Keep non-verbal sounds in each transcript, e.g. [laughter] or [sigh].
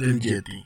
dēm jētī.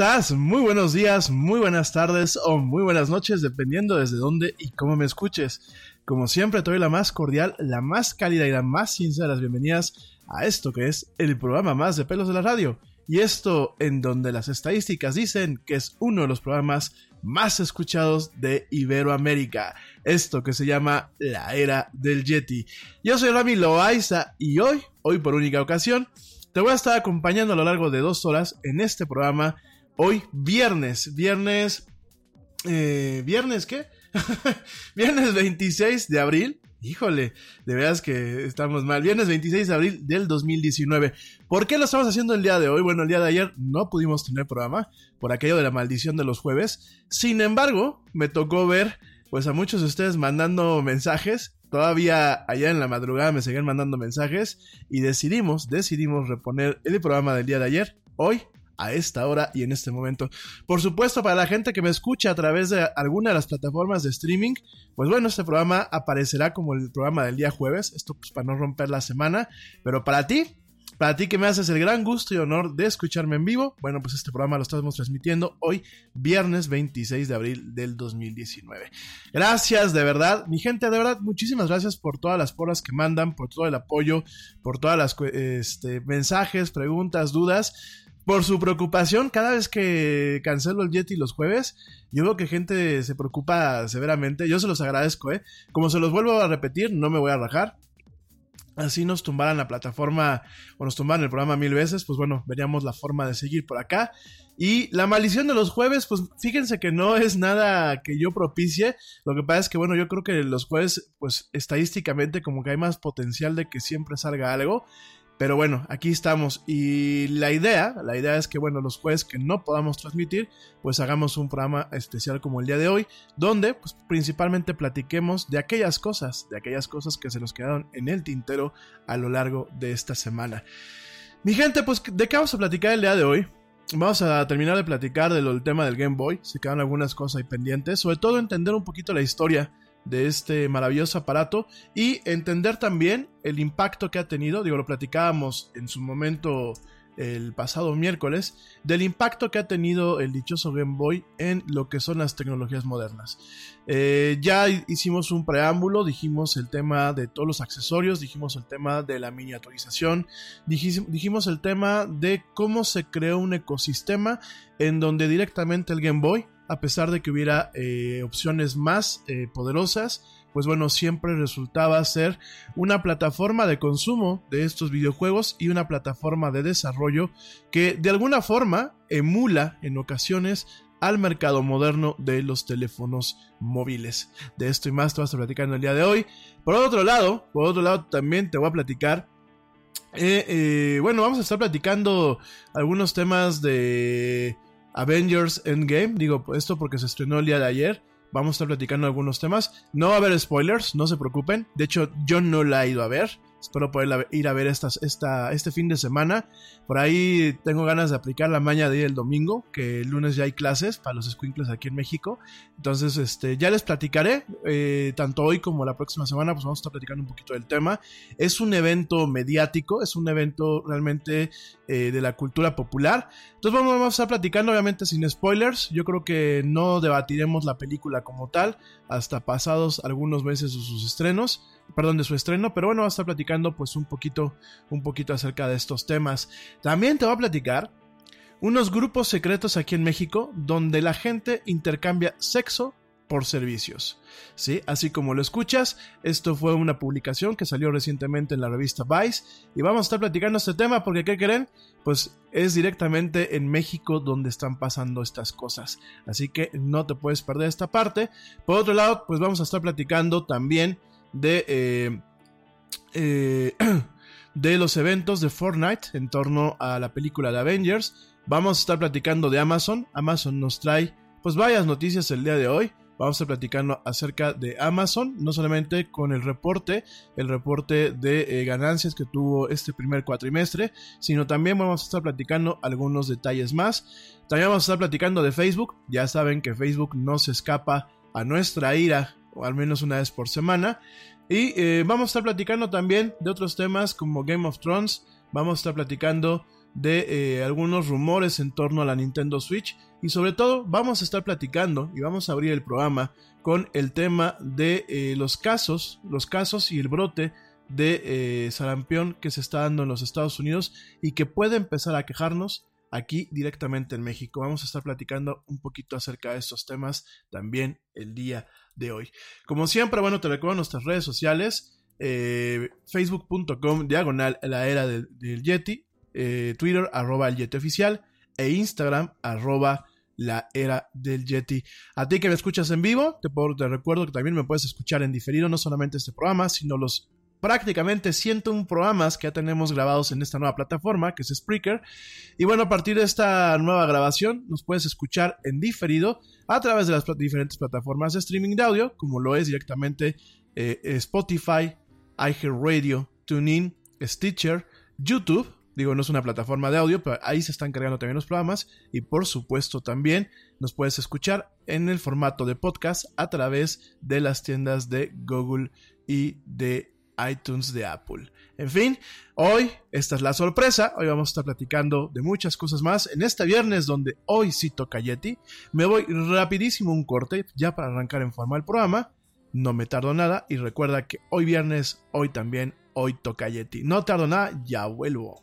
Estás? Muy buenos días, muy buenas tardes o muy buenas noches, dependiendo desde dónde y cómo me escuches. Como siempre, te doy la más cordial, la más cálida y la más sincera las bienvenidas a esto que es el programa más de pelos de la radio. Y esto en donde las estadísticas dicen que es uno de los programas más escuchados de Iberoamérica. Esto que se llama la era del Yeti. Yo soy Rami Loaiza y hoy, hoy por única ocasión, te voy a estar acompañando a lo largo de dos horas en este programa. Hoy, viernes, viernes. Eh, ¿Viernes qué? [laughs] viernes 26 de abril. Híjole, de veras que estamos mal. Viernes 26 de abril del 2019. ¿Por qué lo estamos haciendo el día de hoy? Bueno, el día de ayer no pudimos tener programa por aquello de la maldición de los jueves. Sin embargo, me tocó ver pues a muchos de ustedes mandando mensajes Todavía allá en la madrugada me seguían mandando mensajes y decidimos, decidimos reponer el programa del día de ayer, hoy, a esta hora y en este momento. Por supuesto, para la gente que me escucha a través de alguna de las plataformas de streaming, pues bueno, este programa aparecerá como el programa del día jueves, esto pues para no romper la semana, pero para ti, para ti que me haces el gran gusto y honor de escucharme en vivo, bueno, pues este programa lo estamos transmitiendo hoy, viernes 26 de abril del 2019. Gracias, de verdad, mi gente, de verdad, muchísimas gracias por todas las porras que mandan, por todo el apoyo, por todas las este, mensajes, preguntas, dudas por su preocupación cada vez que cancelo el Yeti los jueves. Yo veo que gente se preocupa severamente. Yo se los agradezco, ¿eh? Como se los vuelvo a repetir, no me voy a rajar así nos tumbaran la plataforma o nos tumbaran el programa mil veces, pues bueno, veríamos la forma de seguir por acá. Y la maldición de los jueves, pues fíjense que no es nada que yo propicie. Lo que pasa es que, bueno, yo creo que los jueves, pues estadísticamente como que hay más potencial de que siempre salga algo. Pero bueno, aquí estamos y la idea, la idea es que bueno, los jueves que no podamos transmitir, pues hagamos un programa especial como el día de hoy, donde pues principalmente platiquemos de aquellas cosas, de aquellas cosas que se nos quedaron en el tintero a lo largo de esta semana. Mi gente, pues ¿de qué vamos a platicar el día de hoy? Vamos a terminar de platicar del tema del Game Boy, se quedan algunas cosas ahí pendientes, sobre todo entender un poquito la historia de este maravilloso aparato y entender también el impacto que ha tenido. Digo, lo platicábamos en su momento el pasado miércoles del impacto que ha tenido el dichoso Game Boy en lo que son las tecnologías modernas. Eh, ya hicimos un preámbulo, dijimos el tema de todos los accesorios, dijimos el tema de la miniaturización, dijimos el tema de cómo se creó un ecosistema en donde directamente el Game Boy, a pesar de que hubiera eh, opciones más eh, poderosas, pues bueno, siempre resultaba ser una plataforma de consumo de estos videojuegos y una plataforma de desarrollo que de alguna forma emula en ocasiones al mercado moderno de los teléfonos móviles. De esto y más te vas a platicar en el día de hoy. Por otro lado, por otro lado también te voy a platicar eh, bueno, vamos a estar platicando algunos temas de Avengers Endgame. Digo esto porque se estrenó el día de ayer. Vamos a estar platicando algunos temas. No va a haber spoilers, no se preocupen. De hecho, yo no la he ido a ver. Espero poder ir a ver esta, este fin de semana. Por ahí tengo ganas de aplicar la maña de ir el domingo, que el lunes ya hay clases para los squinkles aquí en México. Entonces, este, ya les platicaré, eh, tanto hoy como la próxima semana, pues vamos a estar platicando un poquito del tema. Es un evento mediático, es un evento realmente eh, de la cultura popular. Entonces vamos a estar platicando, obviamente sin spoilers. Yo creo que no debatiremos la película como tal hasta pasados algunos meses de sus estrenos perdón, de su estreno, pero bueno, va a estar platicando pues un poquito, un poquito acerca de estos temas. También te voy a platicar unos grupos secretos aquí en México donde la gente intercambia sexo por servicios. ¿Sí? Así como lo escuchas, esto fue una publicación que salió recientemente en la revista Vice y vamos a estar platicando este tema porque ¿qué creen? Pues es directamente en México donde están pasando estas cosas. Así que no te puedes perder esta parte. Por otro lado, pues vamos a estar platicando también de, eh, eh, [clears throat] de los eventos de Fortnite en torno a la película de Avengers. Vamos a estar platicando de Amazon. Amazon nos trae pues varias noticias el día de hoy. Vamos a estar platicando acerca de Amazon, no solamente con el reporte, el reporte de eh, ganancias que tuvo este primer cuatrimestre, sino también vamos a estar platicando algunos detalles más. También vamos a estar platicando de Facebook. Ya saben que Facebook no se escapa a nuestra ira o al menos una vez por semana. Y eh, vamos a estar platicando también de otros temas como Game of Thrones, vamos a estar platicando de eh, algunos rumores en torno a la Nintendo Switch y sobre todo vamos a estar platicando y vamos a abrir el programa con el tema de eh, los casos, los casos y el brote de sarampión que se está dando en los Estados Unidos y que puede empezar a quejarnos aquí directamente en México. Vamos a estar platicando un poquito acerca de estos temas también el día de hoy. Como siempre, bueno, te recuerdo nuestras redes sociales. Eh, Facebook.com diagonal la era del, Yeti, eh, Twitter arroba el Yeti oficial e Instagram arroba la era del Yeti. A ti que me escuchas en vivo, te, recuerdo que también me puedes escuchar en diferido, no solamente este programa, sino los prácticamente 101 programas que ya tenemos grabados en esta nueva plataforma, que es Spreaker. Y bueno, a partir de esta nueva grabación, nos puedes escuchar en diferido a través de las diferentes plataformas de streaming de audio, como lo es directamente eh, Spotify, iHeartRadio, TuneIn, Stitcher, YouTube. Digo, no es una plataforma de audio, pero ahí se están cargando también los programas. Y por supuesto también nos puedes escuchar en el formato de podcast a través de las tiendas de Google y de iTunes de Apple. En fin, hoy esta es la sorpresa. Hoy vamos a estar platicando de muchas cosas más en este viernes donde hoy sí toca Yeti. Me voy rapidísimo un corte ya para arrancar en forma el programa. No me tardo nada y recuerda que hoy viernes, hoy también, hoy toca Yeti. No tardo nada, ya vuelvo.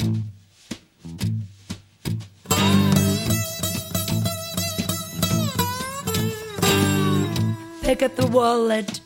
pick up the wallet.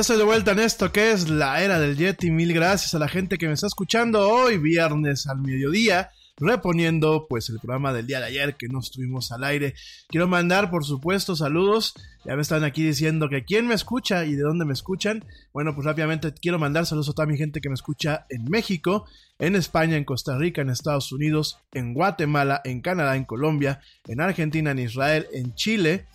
Ya estoy de vuelta en esto que es la era del Yeti. Mil gracias a la gente que me está escuchando hoy, viernes al mediodía. Reponiendo pues el programa del día de ayer que no estuvimos al aire. Quiero mandar por supuesto saludos, ya me están aquí diciendo que quién me escucha y de dónde me escuchan. Bueno, pues rápidamente quiero mandar saludos a toda mi gente que me escucha en México, en España, en Costa Rica, en Estados Unidos, en Guatemala, en Canadá, en Colombia, en Argentina, en Israel, en Chile,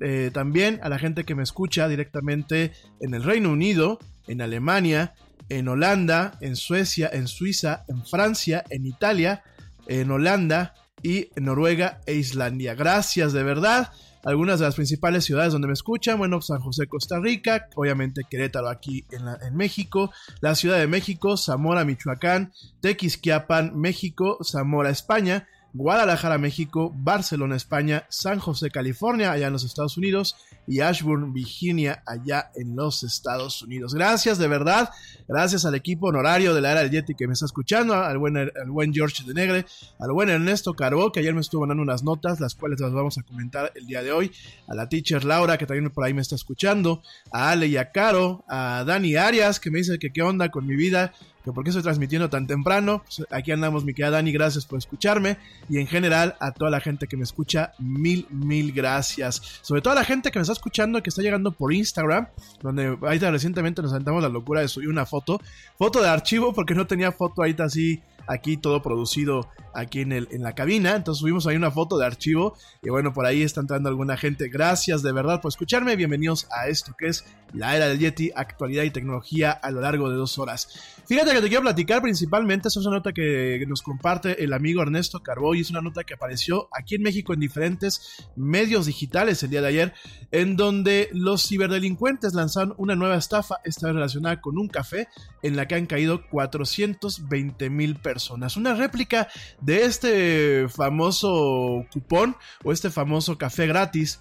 eh, también a la gente que me escucha directamente en el Reino Unido, en Alemania, en Holanda, en Suecia, en Suiza, en Francia, en Italia, en Holanda y Noruega e Islandia. Gracias de verdad. Algunas de las principales ciudades donde me escuchan, bueno, San José, Costa Rica, obviamente Querétaro aquí en, en México, la Ciudad de México, Zamora, Michoacán, Tequisquiapan, México, Zamora, España, Guadalajara, México, Barcelona, España, San José, California, allá en los Estados Unidos, y Ashburn, Virginia, allá en los Estados Unidos. Gracias de verdad, gracias al equipo honorario de la era del Yeti que me está escuchando, al buen, George de Negre, al buen Ernesto Carbó, que ayer me estuvo mandando unas notas, las cuales las vamos a comentar el día de hoy, a la teacher Laura, que también por ahí me está escuchando, a Ale y a Caro, a Dani Arias, que me dice que qué onda con mi vida, que por qué estoy transmitiendo tan temprano. Pues aquí andamos, mi querida Dani, gracias por escucharme. Y en general, a toda la gente que me escucha, mil, mil gracias. Sobre todo a la gente que me está escuchando, que está llegando por Instagram, donde ahorita recientemente nos sentamos la locura de subir una foto. Foto de archivo, porque no tenía foto ahorita así aquí todo producido aquí en, el, en la cabina. Entonces subimos ahí una foto de archivo y bueno, por ahí está entrando alguna gente. Gracias de verdad por escucharme. Bienvenidos a esto que es la era del Yeti, actualidad y tecnología a lo largo de dos horas. Fíjate que te quiero platicar principalmente, esa es una nota que nos comparte el amigo Ernesto Carbó y es una nota que apareció aquí en México en diferentes medios digitales el día de ayer, en donde los ciberdelincuentes lanzaron una nueva estafa, esta vez relacionada con un café, en la que han caído 420 mil personas. Una réplica de este famoso cupón o este famoso café gratis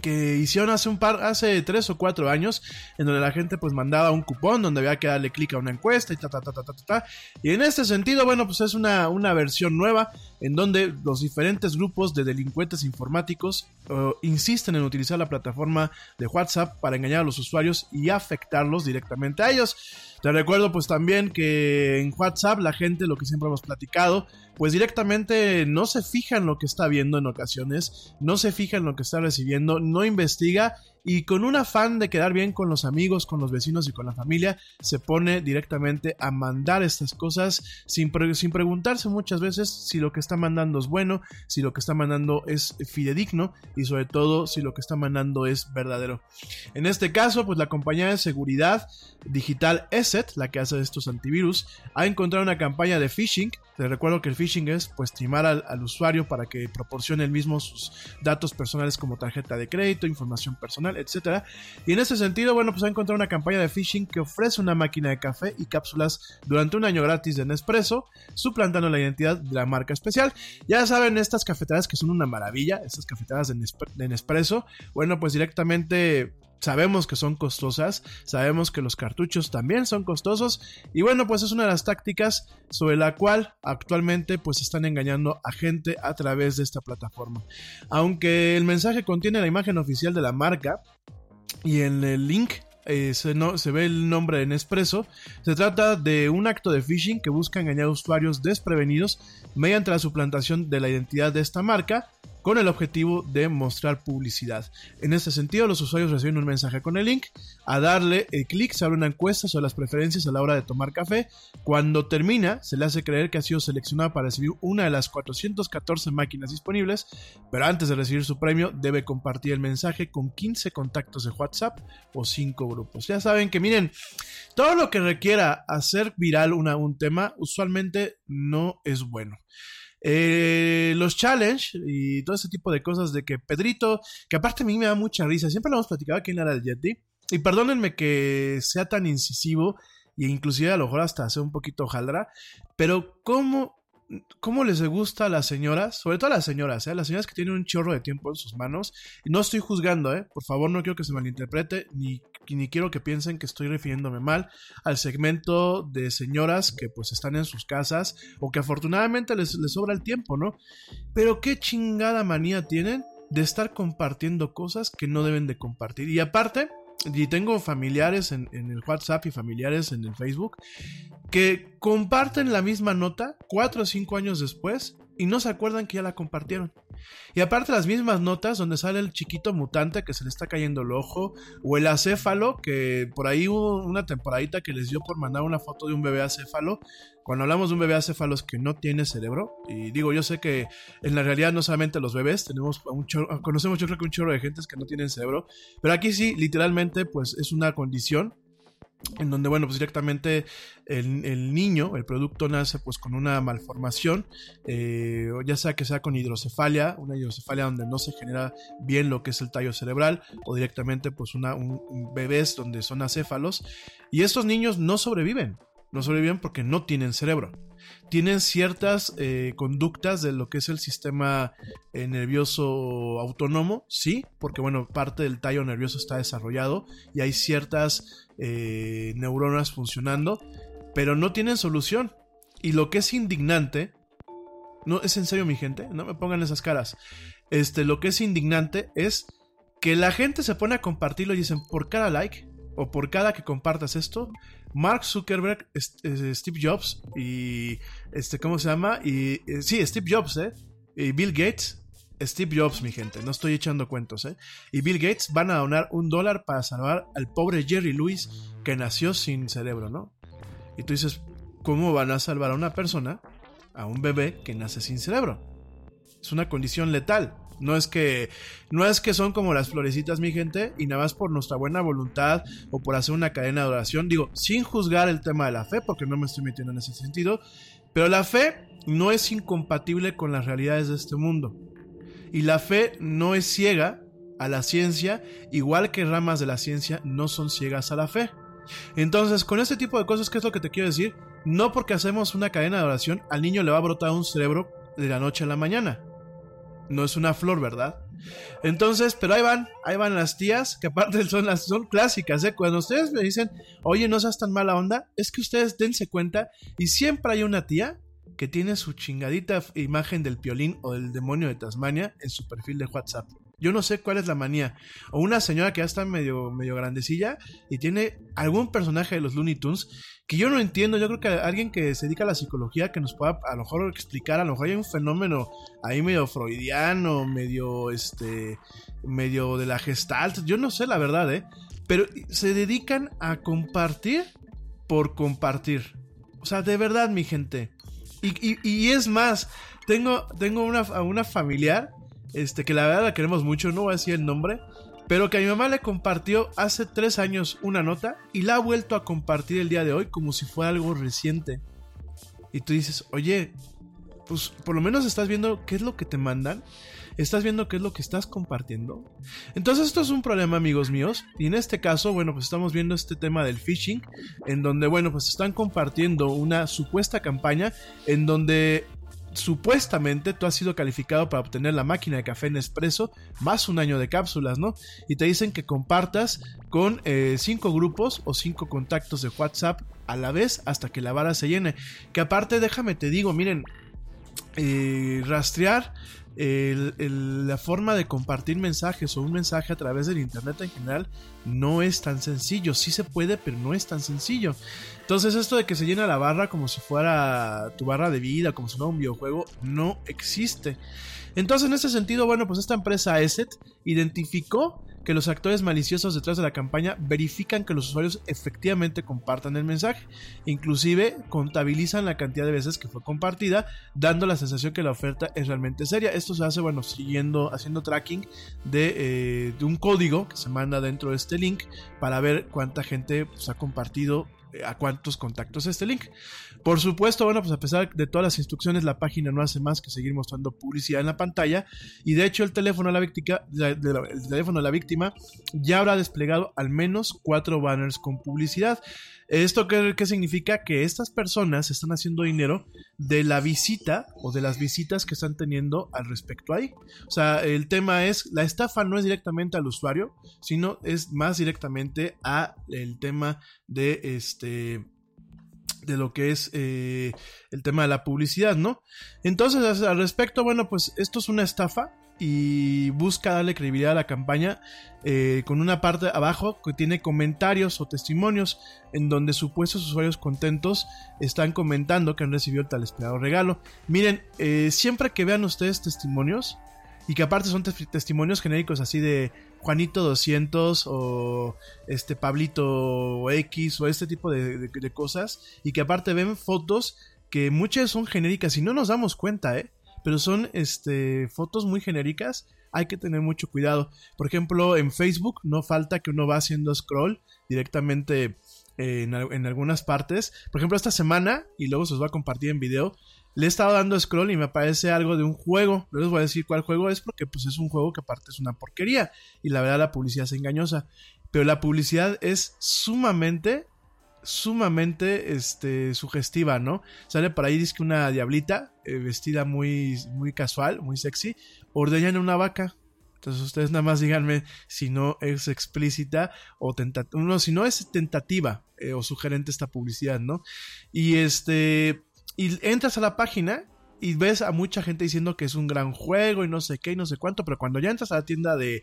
que hicieron hace un par, hace tres o cuatro años, en donde la gente pues mandaba un cupón donde había que darle clic a una encuesta y ta ta ta ta ta ta. Y en este sentido, bueno, pues es una, una versión nueva en donde los diferentes grupos de delincuentes informáticos uh, insisten en utilizar la plataforma de WhatsApp para engañar a los usuarios y afectarlos directamente a ellos. Te recuerdo pues también que en WhatsApp la gente, lo que siempre hemos platicado, pues directamente no se fija en lo que está viendo en ocasiones, no se fija en lo que está recibiendo, no investiga y con un afán de quedar bien con los amigos, con los vecinos y con la familia, se pone directamente a mandar estas cosas sin, preguntarse muchas veces si lo que está mandando es bueno, si lo que está mandando es fidedigno y sobre todo si lo que está mandando es verdadero. En este caso, pues la compañía de seguridad digital ESET, la que hace estos antivirus, ha encontrado una campaña de phishing. Te recuerdo que el phishing es pues timar al usuario para que proporcione el mismo sus datos personales como tarjeta de crédito, información personal, etcétera. Y en ese sentido, bueno, pues ha encontrado una campaña de phishing que ofrece una máquina de café y cápsulas durante un año gratis de Nespresso, suplantando la identidad de la marca especial. Ya saben, estas cafeteras que son una maravilla, estas cafeteras de, de Nespresso, bueno, pues directamente sabemos que son costosas, sabemos que los cartuchos también son costosos y bueno, pues es una de las tácticas sobre la cual actualmente pues están engañando a gente a través de esta plataforma. Aunque el mensaje contiene la imagen oficial de la marca y en el link eh, se, ve el nombre en expreso. Se trata de un acto de phishing que busca engañar a usuarios desprevenidos mediante la suplantación de la identidad de esta marca con el objetivo de mostrar publicidad. En este sentido, los usuarios reciben un mensaje con el link, a darle el clic se abre una encuesta sobre las preferencias a la hora de tomar café, cuando termina se le hace creer que ha sido seleccionado para recibir una de las 414 máquinas disponibles, pero antes de recibir su premio debe compartir el mensaje con 15 contactos de WhatsApp o 5 grupos. Ya saben que miren, todo lo que requiera hacer viral una, un tema usualmente no es bueno. Eh, los challenge y todo ese tipo de cosas de que Pedrito, que aparte a mí me da mucha risa, siempre lo hemos platicado aquí en la del Yeti, y perdónenme que sea tan incisivo, e inclusive a lo mejor hasta sea un poquito jaldra, pero ¿cómo cómo les gusta a las señoras, sobre todo a las señoras, ¿eh? las señoras que tienen un chorro de tiempo en sus manos. Y no estoy juzgando, ¿eh? por favor, no quiero que se malinterprete, ni, ni quiero que piensen que estoy refiriéndome mal al segmento de señoras que pues están en sus casas o que afortunadamente les, les sobra el tiempo, ¿no? Pero qué chingada manía tienen de estar compartiendo cosas que no deben de compartir. Y aparte, y tengo familiares en, en, el WhatsApp y familiares en el Facebook que comparten la misma nota cuatro o cinco años después y no se acuerdan que ya la compartieron. Y aparte las mismas notas donde sale el chiquito mutante que se le está cayendo el ojo, o el acéfalo, que por ahí hubo una temporadita que les dio por mandar una foto de un bebé acéfalo. Cuando hablamos de un bebé acéfalo es que no tiene cerebro, y digo, yo sé que en la realidad no solamente los bebés, tenemos un conocemos yo creo que un chorro de gentes que no tienen cerebro, pero aquí sí, literalmente, pues es una condición en donde, bueno, pues directamente el, niño, el producto nace pues con una malformación, eh, ya sea que sea con hidrocefalia, una hidrocefalia donde no se genera bien lo que es el tallo cerebral, o directamente pues una, un, bebés donde son acéfalos, y estos niños no sobreviven, no sobreviven porque no tienen cerebro. Tienen ciertas eh, conductas de lo que es el sistema eh, nervioso autónomo, sí, porque bueno, parte del tallo nervioso está desarrollado y hay ciertas eh, neuronas funcionando, pero no tienen solución. Y lo que es indignante, no es en serio mi gente, no me pongan esas caras. Este, lo que es indignante es que la gente se pone a compartirlo y dicen por cada like o por cada que compartas esto, Mark Zuckerberg, Steve Jobs y este, ¿cómo se llama? Y eh, sí, Steve Jobs, ¿eh? Y Bill Gates. Steve Jobs, mi gente, no estoy echando cuentos, ¿eh? Y Bill Gates van a donar un dólar para salvar al pobre Jerry Lewis que nació sin cerebro, ¿no? Y tú dices, ¿cómo van a salvar a una persona, a un bebé que nace sin cerebro? Es una condición letal. No es que no es que son como las florecitas, mi gente, y nada más por nuestra buena voluntad o por hacer una cadena de oración, digo, sin juzgar el tema de la fe, porque no me estoy metiendo en ese sentido, pero la fe no es incompatible con las realidades de este mundo. Y la fe no es ciega a la ciencia, igual que ramas de la ciencia no son ciegas a la fe. Entonces, con este tipo de cosas, ¿qué es lo que te quiero decir? No porque hacemos una cadena de oración, al niño le va a brotar un cerebro de la noche a la mañana no es una flor, ¿verdad? Entonces, pero ahí van, ahí van las tías, que aparte [laughs] son las son clásicas, ¿eh? Cuando ustedes me dicen, oye, no seas tan mala onda, es que ustedes dense cuenta y siempre hay una tía que tiene su chingadita imagen del piolín o del demonio de Tasmania en su perfil de WhatsApp. Yo no sé cuál es la manía. O una señora que ya está medio, medio grandecilla y tiene algún personaje de los Looney Tunes que yo no entiendo. Yo creo que alguien que se dedica a la psicología que nos pueda a lo mejor explicar, a lo mejor hay un fenómeno ahí medio freudiano, medio este, medio de la gestalt. Yo no sé la verdad, ¿eh? Pero se dedican a compartir por compartir. O sea, de verdad, mi gente. Y, y, es más, tengo, tengo una, una familiar este, que la verdad la queremos mucho, no voy a decir el nombre, pero que a mi mamá le compartió hace tres años una nota y la ha vuelto a compartir el día de hoy como si fuera algo reciente. Y tú dices, oye, pues por lo menos estás viendo qué es lo que te mandan, estás viendo qué es lo que estás compartiendo. Entonces esto es un problema, amigos míos, y en este caso, bueno, pues estamos viendo este tema del phishing, en donde, bueno, pues están compartiendo una supuesta campaña en donde supuestamente tú has sido calificado para obtener la máquina de café Nespresso más un año de cápsulas, ¿no? Y te dicen que compartas con eh, cinco grupos o cinco contactos de WhatsApp a la vez hasta que la vara se llene. Que aparte, déjame te digo, miren, eh, rastrear la forma de compartir mensajes o un mensaje a través del internet en general no es tan sencillo. Sí se puede, pero no es tan sencillo. Entonces esto de que se llena la barra como si fuera tu barra de vida, como si fuera un videojuego, no existe. Entonces en ese sentido, bueno, pues esta empresa ESET identificó que los actores maliciosos detrás de la campaña verifican que los usuarios efectivamente compartan el mensaje. Inclusive contabilizan la cantidad de veces que fue compartida, dando la sensación que la oferta es realmente seria. Esto se hace, bueno, siguiendo, haciendo tracking de, eh, un código que se manda dentro de este link para ver cuánta gente pues, ha compartido a cuántos contactos este link. Por supuesto, bueno, pues a pesar de todas las instrucciones, la página no hace más que seguir mostrando publicidad en la pantalla. Y de hecho, el teléfono de la víctima, el teléfono de la víctima ya habrá desplegado al menos cuatro banners con publicidad. ¿Esto qué, significa? Que estas personas están haciendo dinero de la visita o de las visitas que están teniendo al respecto ahí. O sea, el tema es, la estafa no es directamente al usuario, sino es más directamente a el tema de este de lo que es eh, el tema de la publicidad, ¿no? Entonces, al respecto, bueno, pues esto es una estafa y busca darle credibilidad a la campaña eh, con una parte abajo que tiene comentarios o testimonios en donde supuestos usuarios contentos están comentando que han recibido tal esperado regalo. Miren, eh, siempre que vean ustedes testimonios y que aparte son testimonios genéricos así de Juanito 200 o este Pablito X o este tipo de, de cosas y que aparte ven fotos que muchas son genéricas y no nos damos cuenta, ¿eh? Pero son este, fotos muy genéricas. Hay que tener mucho cuidado. Por ejemplo, en Facebook no falta que uno va haciendo scroll directamente eh, en, algunas partes. Por ejemplo, esta semana, y luego se os va a compartir en video, le he estado dando scroll y me aparece algo de un juego. No les voy a decir cuál juego es porque pues es un juego que aparte es una porquería. Y la verdad la publicidad es engañosa. Pero la publicidad es sumamente sumamente este, sugestiva, ¿no? Sale por ahí, dice que una diablita, eh, vestida muy, muy casual, muy sexy, ordeñan una vaca. Entonces ustedes nada más díganme si no es explícita o tentativa, no, si no es tentativa eh, o sugerente esta publicidad, ¿no? Y este, y entras a la página y ves a mucha gente diciendo que es un gran juego y no sé qué y no sé cuánto, pero cuando ya entras a la tienda de,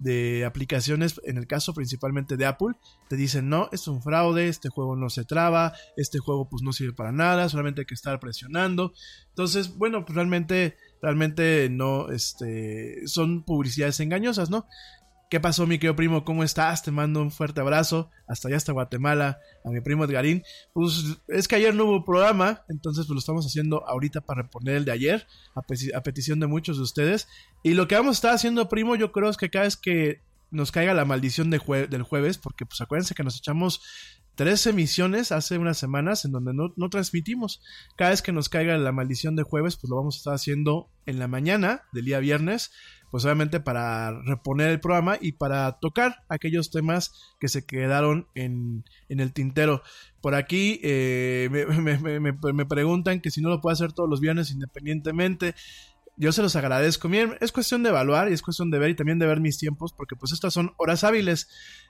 de aplicaciones, en el caso principalmente de Apple, te dicen, no, es un fraude, este juego no se traba, este juego pues no sirve para nada, solamente hay que estar presionando. Entonces, bueno, pues realmente, realmente no, este, son publicidades engañosas, ¿no? ¿Qué pasó, mi querido primo? ¿Cómo estás? Te mando un fuerte abrazo. Hasta allá, hasta Guatemala. A mi primo Edgarín. Pues es que ayer no hubo programa. Entonces, pues lo estamos haciendo ahorita para reponer el de ayer. A, petición de muchos de ustedes. Y lo que vamos a estar haciendo, primo, yo creo es que cada vez que nos caiga la maldición del jueves. Porque, pues acuérdense que nos echamos tres emisiones hace unas semanas en donde no, no, transmitimos. Cada vez que nos caiga la maldición de jueves, pues lo vamos a estar haciendo en la mañana del día viernes pues obviamente para reponer el programa y para tocar aquellos temas que se quedaron en, en el tintero. Por aquí eh, me, [laughs] me, preguntan que si no lo puedo hacer todos los viernes independientemente. Yo se los agradezco. Es cuestión de evaluar y es cuestión de ver y también de ver mis tiempos, porque pues estas son horas hábiles.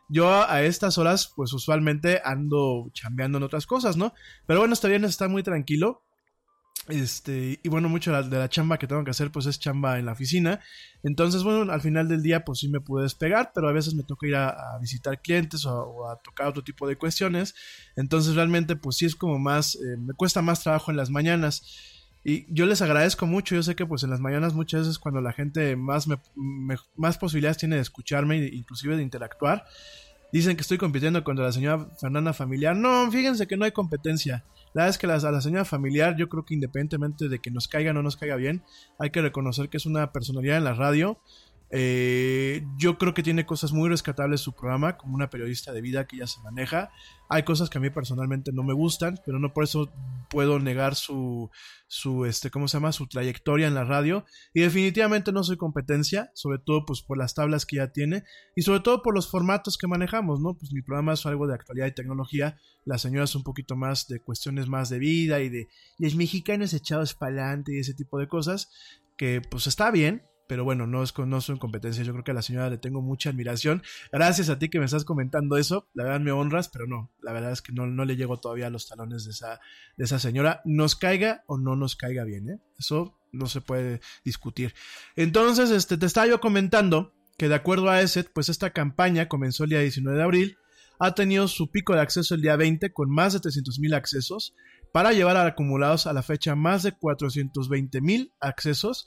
Yo a estas horas, pues usualmente ando chambeando en otras cosas, ¿no? Pero bueno, este viernes está muy tranquilo. Este, y bueno, mucho de la, chamba que tengo que hacer, pues es chamba en la oficina. Entonces, bueno, al final del día, pues sí me pude despegar, pero a veces me toca ir a, visitar clientes o, a tocar otro tipo de cuestiones. Entonces, realmente, pues sí es como más, eh, me cuesta más trabajo en las mañanas. Y yo les agradezco mucho, yo sé que pues en las mañanas muchas veces cuando la gente más, me, más posibilidades tiene de escucharme, inclusive de interactuar, dicen que estoy compitiendo contra la señora Fernanda Familiar. No, fíjense que no hay competencia. La verdad es que a la señora familiar, yo creo que independientemente de que nos caiga o no nos caiga bien, hay que reconocer que es una personalidad en la radio. Eh, yo creo que tiene cosas muy rescatables su programa, como una periodista de vida que ya se maneja. Hay cosas que a mí personalmente no me gustan, pero no por eso puedo negar su, su, este, ¿cómo se llama? Su trayectoria en la radio. Y definitivamente no soy competencia, sobre todo pues por las tablas que ya tiene y sobre todo por los formatos que manejamos, ¿no? Pues mi programa es algo de actualidad y tecnología, la señora es un poquito más de cuestiones más de vida y de los mexicanos echados para adelante y ese tipo de cosas, que pues está bien, pero bueno, no, es, no son competencia. Yo creo que a la señora le tengo mucha admiración. Gracias a ti que me estás comentando eso. La verdad me honras, pero no, la verdad es que no, no le llego todavía a los talones de esa, de esa señora. Nos caiga o no nos caiga bien, ¿eh? Eso no se puede discutir. Entonces, este, te estaba yo comentando que de acuerdo a ESET, pues esta campaña comenzó el día 19 de abril, ha tenido su pico de acceso el día 20 con más de 300 mil accesos, para llevar acumulados a la fecha más de 420 mil accesos,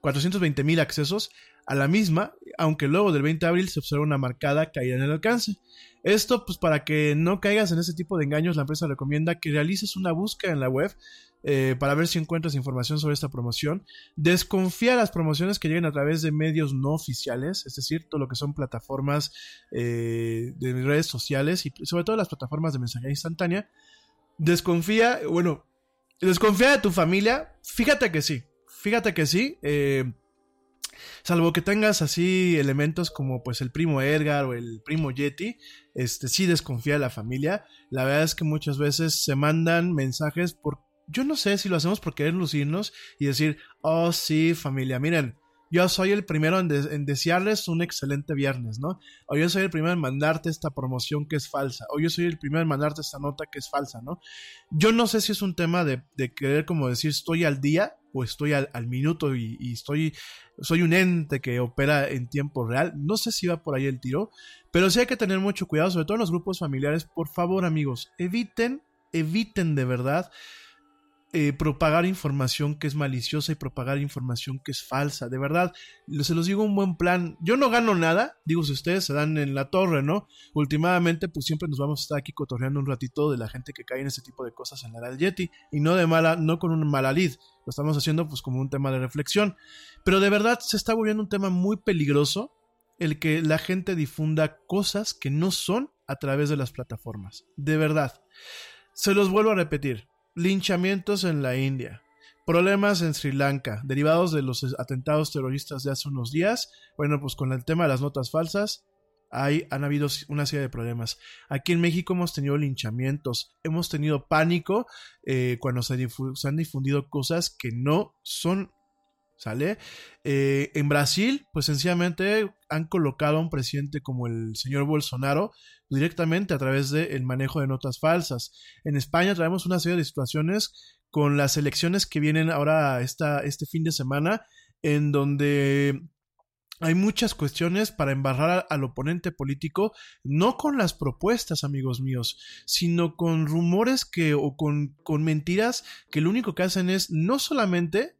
420 mil accesos a la misma, aunque luego del 20 de abril se observa una marcada caída en el alcance. Esto, pues para que no caigas en ese tipo de engaños, la empresa recomienda que realices una búsqueda en la web eh, para ver si encuentras información sobre esta promoción. Desconfía las promociones que lleguen a través de medios no oficiales, es decir, todo lo que son plataformas eh, de redes sociales y sobre todo las plataformas de mensajería instantánea. Desconfía, bueno, desconfía de tu familia. Fíjate que sí, fíjate que sí. Eh, salvo que tengas así elementos como pues el primo Edgar o el primo Yeti, este sí desconfía de la familia. La verdad es que muchas veces se mandan mensajes por yo no sé si lo hacemos por querer lucirnos y decir, "Oh, sí, familia, miren, yo soy el primero en, de- en desearles un excelente viernes, ¿no? O yo soy el primero en mandarte esta promoción que es falsa, o yo soy el primero en mandarte esta nota que es falsa, ¿no? Yo no sé si es un tema de, querer como decir estoy al día o estoy al, minuto y, y estoy, soy un ente que opera en tiempo real. No sé si va por ahí el tiro, pero sí hay que tener mucho cuidado, sobre todo en los grupos familiares. Por favor, amigos, eviten, eviten de verdad eh, propagar información que es maliciosa y propagar información que es falsa. De verdad, se los digo un buen plan. Yo no gano nada, digo si ustedes se dan en la torre, ¿no? Últimamente, pues siempre nos vamos a estar aquí cotorreando un ratito de la gente que cae en ese tipo de cosas en la del Yeti y no de mala, no con un mala lid. Lo estamos haciendo pues como un tema de reflexión. Pero de verdad se está volviendo un tema muy peligroso el que la gente difunda cosas que no son a través de las plataformas. De verdad. Se los vuelvo a repetir. Linchamientos en la India. Problemas en Sri Lanka, derivados de los atentados terroristas de hace unos días. Bueno, pues con el tema de las notas falsas, hay, han habido una serie de problemas. Aquí en México hemos tenido linchamientos, hemos tenido pánico eh, cuando se, han difundido cosas que no son ¿Sale? Eh, en Brasil, pues sencillamente han colocado a un presidente como el señor Bolsonaro directamente a través del manejo de notas falsas. En España traemos una serie de situaciones con las elecciones que vienen ahora esta, este fin de semana, en donde hay muchas cuestiones para embarrar al oponente político, no con las propuestas, amigos míos, sino con rumores que o con, con mentiras que lo único que hacen es no solamente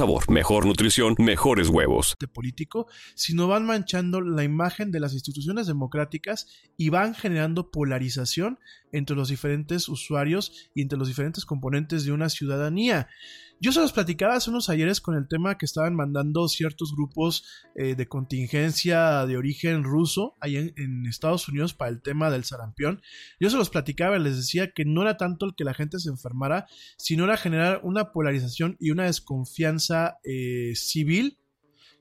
mejor nutrición, mejores huevos. político, sino van manchando la imagen de las instituciones democráticas y van generando polarización entre los diferentes usuarios y entre los diferentes componentes de una ciudadanía. Yo se los platicaba hace unos ayeres con el tema que estaban mandando ciertos grupos eh, de contingencia de origen ruso ahí en, Estados Unidos para el tema del sarampión. Yo se los platicaba y les decía que no era tanto el que la gente se enfermara, sino era generar una polarización y una desconfianza eh, civil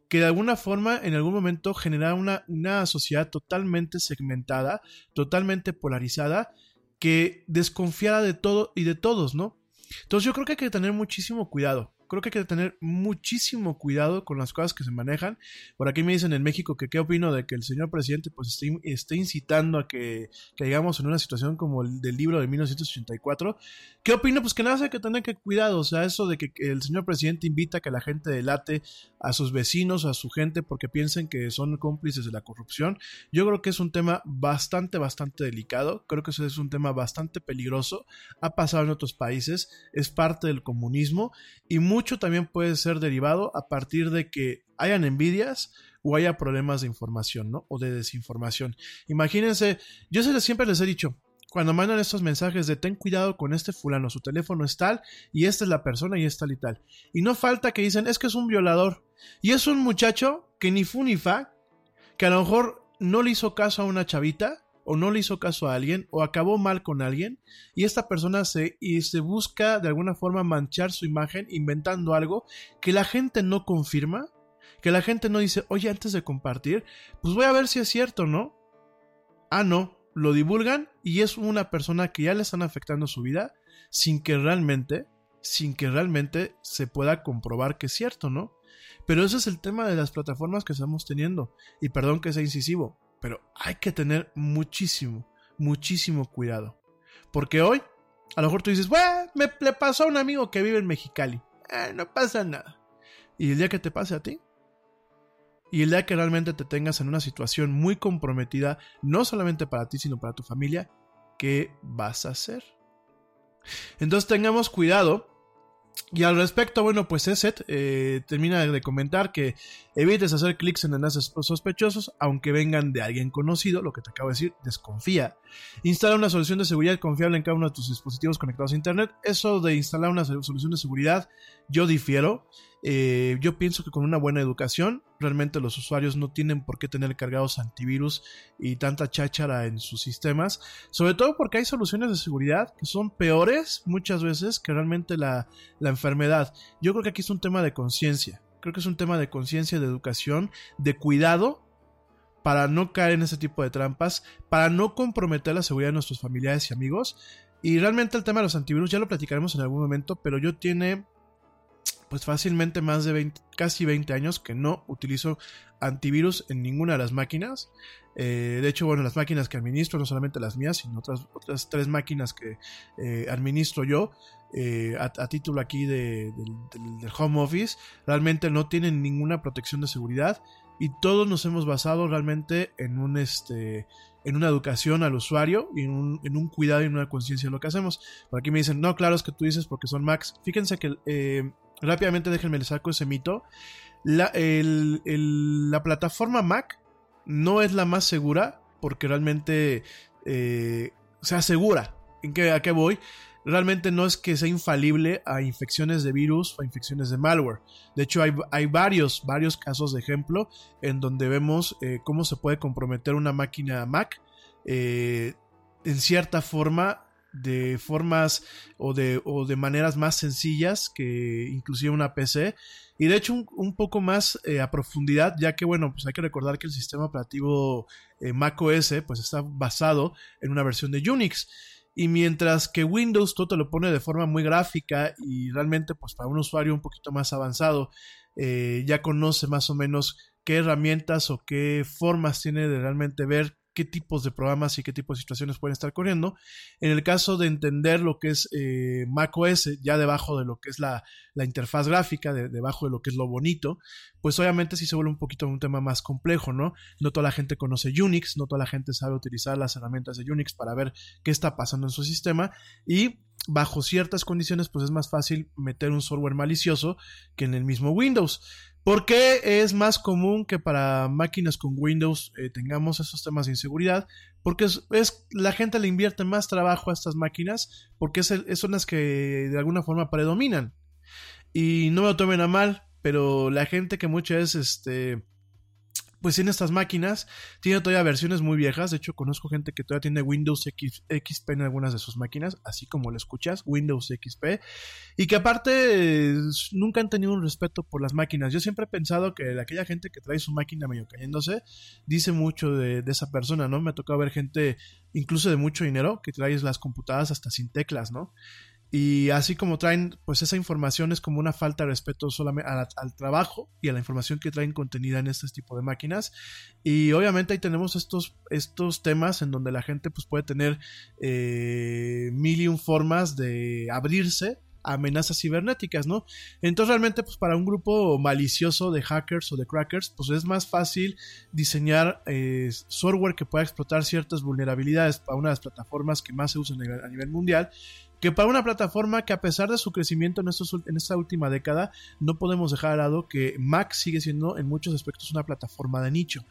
que de alguna forma en algún momento generara una, una sociedad totalmente segmentada, totalmente polarizada, que desconfiara de todo y de todos, ¿no? Entonces yo creo que hay que tener muchísimo cuidado. Creo que hay que tener muchísimo cuidado con las cosas que se manejan. Por aquí me dicen en México que qué opino de que el señor presidente pues esté, incitando a que caigamos en una situación como el del libro de 1984. ¿Qué opino? Pues que nada hay que tener que cuidado. O sea, eso de que el señor presidente invita a que la gente delate a sus vecinos, a su gente, porque piensen que son cómplices de la corrupción. Yo creo que es un tema bastante, bastante delicado. Creo que eso es un tema bastante peligroso. Ha pasado en otros países. Es parte del comunismo. Y mucho también puede ser derivado a partir de que hayan envidias o haya problemas de información, ¿no? O de desinformación. Imagínense, yo siempre les he dicho, cuando mandan estos mensajes de ten cuidado con este fulano, su teléfono es tal y esta es la persona y es tal y tal. Y no falta que dicen, es que es un violador. Y es un muchacho que ni fu ni fa, que a lo mejor no le hizo caso a una chavita o no le hizo caso a alguien o acabó mal con alguien y esta persona se, y se busca de alguna forma manchar su imagen inventando algo que la gente no confirma, que la gente no dice, oye, antes de compartir, pues voy a ver si es cierto, ¿no? Ah, no, lo divulgan y es una persona que ya le están afectando su vida sin que realmente, sin que realmente se pueda comprobar que es cierto, ¿no? Pero ese es el tema de las plataformas que estamos teniendo. Y perdón que sea incisivo, pero hay que tener muchísimo, muchísimo cuidado. Porque hoy, a lo mejor tú dices, me le pasó a un amigo que vive en Mexicali. Eh, no pasa nada. Y el día que te pase a ti, Y el día que realmente te tengas en una situación muy comprometida, no solamente para ti, sino para tu familia, ¿qué vas a hacer? Entonces tengamos cuidado y al respecto, bueno, pues ESET eh, termina de comentar que evites hacer clics en enlaces sospechosos, aunque vengan de alguien conocido, lo que te acabo de decir, desconfía. Instala una solución de seguridad confiable en cada uno de tus dispositivos conectados a Internet. Eso de instalar una solución de seguridad, yo difiero. Eh, yo pienso que con una buena educación, realmente los usuarios no tienen por qué tener cargados antivirus y tanta cháchara en sus sistemas, sobre todo porque hay soluciones de seguridad que son peores muchas veces que realmente la, la enfermedad. Yo creo que aquí es un tema de conciencia, creo que es un tema de conciencia, de educación, de cuidado para no caer en ese tipo de trampas, para no comprometer la seguridad de nuestros familiares y amigos. Y realmente el tema de los antivirus ya lo platicaremos en algún momento, pero yo tiene pues fácilmente más de 20, casi 20 años que no utilizo antivirus en ninguna de las máquinas. Eh, de hecho, bueno, las máquinas que administro, no solamente las mías, sino otras, otras tres máquinas que eh, administro yo, eh, a, título aquí de, del home office, realmente no tienen ninguna protección de seguridad y todos nos hemos basado realmente en un este en una educación al usuario y en un, en un cuidado y en una conciencia de lo que hacemos. Por aquí me dicen, no, claro, es que tú dices porque son Macs. Fíjense que rápidamente déjenme le saco ese mito. La, la, plataforma Mac no es la más segura porque realmente eh, se asegura. ¿En qué, ¿A qué voy? Realmente no es que sea infalible a infecciones de virus o a infecciones de malware. De hecho, hay, hay varios, varios casos de ejemplo en donde vemos eh, cómo se puede comprometer una máquina Mac eh, en cierta forma de formas o de, o de maneras más sencillas que inclusive una PC y de hecho un, poco más eh, a profundidad ya que bueno pues hay que recordar que el sistema operativo eh, macOS pues está basado en una versión de Unix. Y mientras que Windows todo te lo pone de forma muy gráfica y realmente pues para un usuario un poquito más avanzado eh, ya conoce más o menos qué herramientas o qué formas tiene de realmente ver qué tipos de programas y qué tipos de situaciones pueden estar corriendo. En el caso de entender lo que es eh, macOS, ya debajo de lo que es la, interfaz gráfica, debajo de lo que es lo bonito, pues obviamente sí se vuelve un poquito un tema más complejo, ¿no? No toda la gente conoce Unix, no toda la gente sabe utilizar las herramientas de Unix para ver qué está pasando en su sistema y bajo ciertas condiciones pues es más fácil meter un software malicioso que en el mismo Windows. ¿Por qué es más común que para máquinas con Windows eh, tengamos esos temas de inseguridad? Porque es, la gente le invierte más trabajo a estas máquinas porque es son las que de alguna forma predominan. Y no me lo tomen a mal, pero la gente que muchas veces este, pues tiene estas máquinas, tiene todavía versiones muy viejas, de hecho conozco gente que todavía tiene Windows XP en algunas de sus máquinas, así como lo escuchas, Windows XP, y que aparte nunca han tenido un respeto por las máquinas. Yo siempre he pensado que aquella gente que trae su máquina medio cayéndose, dice mucho de, de esa persona, ¿no? Me ha tocado ver gente incluso de mucho dinero que trae las computadoras hasta sin teclas, ¿no? Y así como traen, pues esa información es como una falta de respeto solamente al, trabajo y a la información que traen contenida en este tipo de máquinas. Y obviamente ahí tenemos estos, estos temas en donde la gente pues puede tener eh, mil y un formas de abrirse a amenazas cibernéticas, ¿no? Entonces realmente pues para un grupo malicioso de hackers o de crackers pues es más fácil diseñar eh, software que pueda explotar ciertas vulnerabilidades para una de las plataformas que más se usan a nivel mundial que para una plataforma que a pesar de su crecimiento en, estos, en esta última década, no podemos dejar de lado que Mac sigue siendo en muchos aspectos una plataforma de nicho.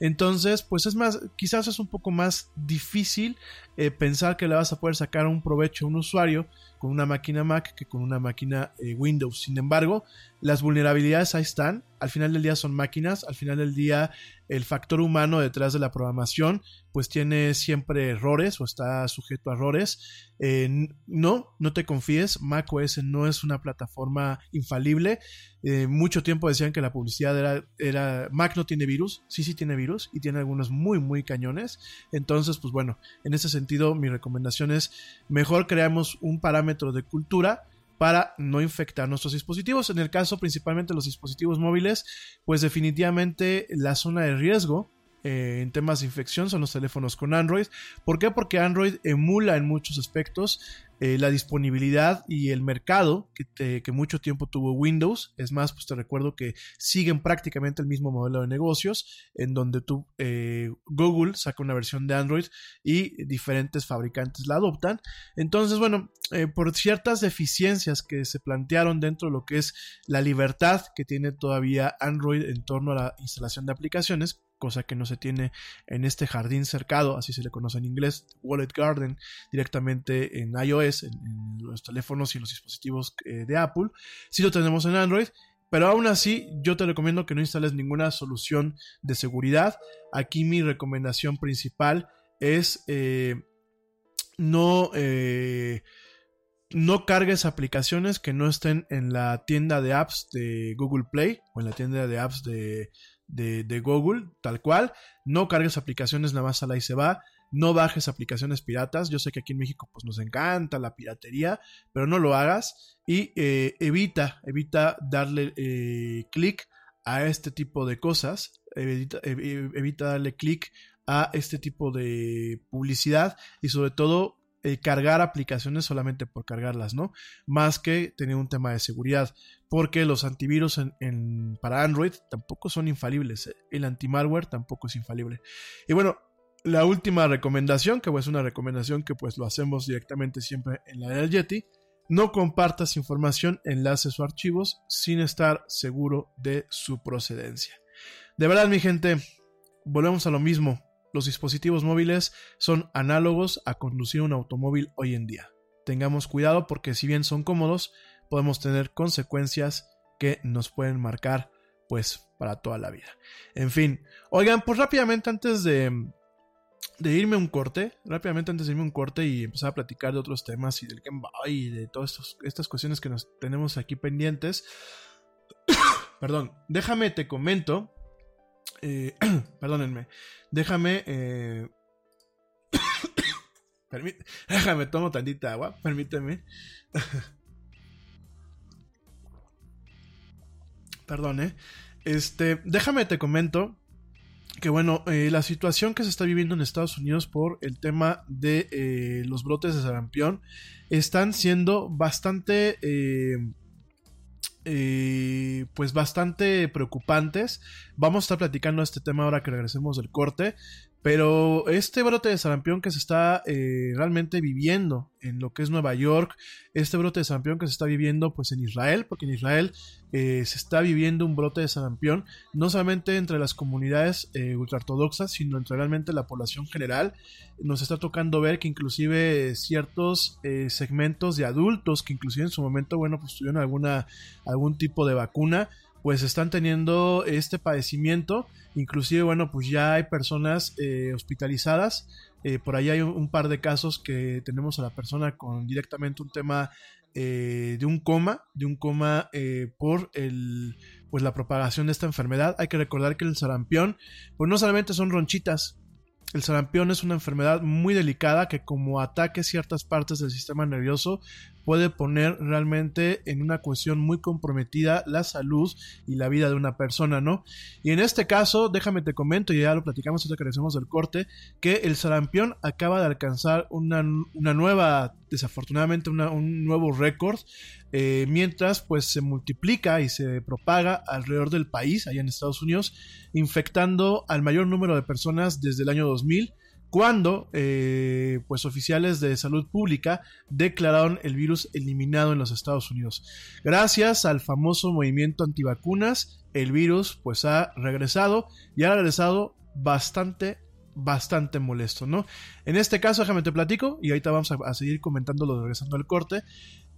Entonces, pues es más, quizás es un poco más difícil eh, pensar que le vas a poder sacar un provecho a un usuario con una máquina Mac que con una máquina eh, Windows. Sin embargo, las vulnerabilidades ahí están. Al final del día son máquinas. Al final del día el factor humano detrás de la programación pues tiene siempre errores o está sujeto a errores. Eh, no, no te confíes. macOS no es una plataforma infalible. Eh, mucho tiempo decían que la publicidad era, era Mac no tiene virus. Sí, sí tiene virus y tiene algunos muy, muy cañones. Entonces, pues bueno, en ese sentido mi recomendación es mejor creamos un parámetro de cultura para no infectar nuestros dispositivos. En el caso principalmente de los dispositivos móviles, pues definitivamente la zona de riesgo eh, en temas de infección son los teléfonos con Android. ¿Por qué? Porque Android emula en muchos aspectos eh, la disponibilidad y el mercado que, mucho tiempo tuvo Windows. Es más, pues te recuerdo que siguen prácticamente el mismo modelo de negocios, en donde eh, Google saca una versión de Android y diferentes fabricantes la adoptan. Entonces, bueno, por ciertas deficiencias que se plantearon dentro de lo que es la libertad que tiene todavía Android en torno a la instalación de aplicaciones, cosa que no se tiene en este jardín cercado, así se le conoce en inglés, Wallet Garden, directamente en iOS, en, los teléfonos y los dispositivos eh, de Apple. Sí lo tenemos en Android, pero aún así yo te recomiendo que no instales ninguna solución de seguridad. Aquí mi recomendación principal es eh, no... Eh, no cargues aplicaciones que no estén en la tienda de apps de Google Play o en la tienda de apps de, de, Google, tal cual. No cargues aplicaciones nada más a y se va. No bajes aplicaciones piratas. Yo sé que aquí en México pues, nos encanta la piratería, pero no lo hagas. Y eh, evita, evita darle eh, clic a este tipo de cosas. Evita, evita darle clic a este tipo de publicidad y sobre todo eh, cargar aplicaciones solamente por cargarlas, ¿no? Más que tener un tema de seguridad, porque los antivirus en, para Android tampoco son infalibles, ¿eh? el antimalware tampoco es infalible. Y bueno, la última recomendación, que es pues, una recomendación que pues lo hacemos directamente siempre en la del Yeti, no compartas información, enlaces o archivos sin estar seguro de su procedencia. De verdad, mi gente, volvemos a lo mismo los dispositivos móviles son análogos a conducir un automóvil hoy en día. Tengamos cuidado porque si bien son cómodos, podemos tener consecuencias que nos pueden marcar pues para toda la vida. En fin, oigan, pues rápidamente antes de, de irme un corte, rápidamente antes de irme un corte y empezar a platicar de otros temas y del Game Boy y de todas estas cuestiones que nos tenemos aquí pendientes. [coughs] Perdón, déjame te comento eh, [clears throat] perdónenme. Déjame. Eh, [coughs] [coughs] déjame, tomo tantita agua. Permíteme. [coughs] Perdón, eh. Este, déjame te comento que bueno, eh, la situación que se está viviendo en Estados Unidos por el tema de los brotes de sarampión están siendo bastante eh, pues bastante preocupantes. Vamos a estar platicando este tema ahora que regresemos del corte. Pero este brote de sarampión que se está eh, realmente viviendo en lo que es Nueva York, este brote de sarampión que se está viviendo pues en Israel, porque en Israel eh, se está viviendo un brote de sarampión, no solamente entre las comunidades eh, ultraortodoxas, sino entre realmente la población general. Nos está tocando ver que inclusive ciertos segmentos de adultos que inclusive en su momento, bueno, pues tuvieron alguna, algún tipo de vacuna, pues están teniendo este padecimiento. Inclusive, bueno, pues ya hay personas eh, hospitalizadas. Eh, por ahí hay un, par de casos que tenemos a la persona con directamente un tema eh, de un coma, de un coma por el, pues la propagación de esta enfermedad. Hay que recordar que el sarampión, pues no solamente son ronchitas, el sarampión es una enfermedad muy delicada que como ataque ciertas partes del sistema nervioso puede poner realmente en una cuestión muy comprometida la salud y la vida de una persona, ¿no? Y en este caso, déjame te comento, y ya lo platicamos antes que regresemos del corte, que el sarampión acaba de alcanzar una, nueva, desafortunadamente, un nuevo récord, eh, mientras pues se multiplica y se propaga alrededor del país, allá en Estados Unidos, infectando al mayor número de personas desde el año 2000 cuando eh, pues oficiales de salud pública declararon el virus eliminado en los Estados Unidos. Gracias al famoso movimiento antivacunas, el virus pues ha regresado y ha regresado bastante bastante molesto, ¿no? En este caso, déjame te platico y ahorita vamos a, a seguir comentándolo regresando al corte.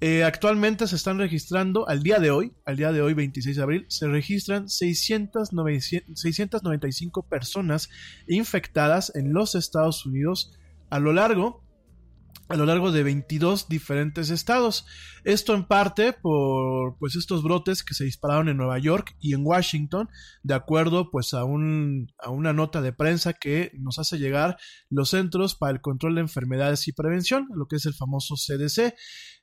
Eh, actualmente se están registrando, al día de hoy, al día de hoy, 26 de abril, se registran 695 personas infectadas en los Estados Unidos a lo largo a lo largo de 22 diferentes estados. Esto en parte por pues estos brotes que se dispararon en Nueva York y en Washington, de acuerdo pues a, un, a una nota de prensa que nos hace llegar los Centros para el Control de Enfermedades y Prevención, lo que es el famoso CDC.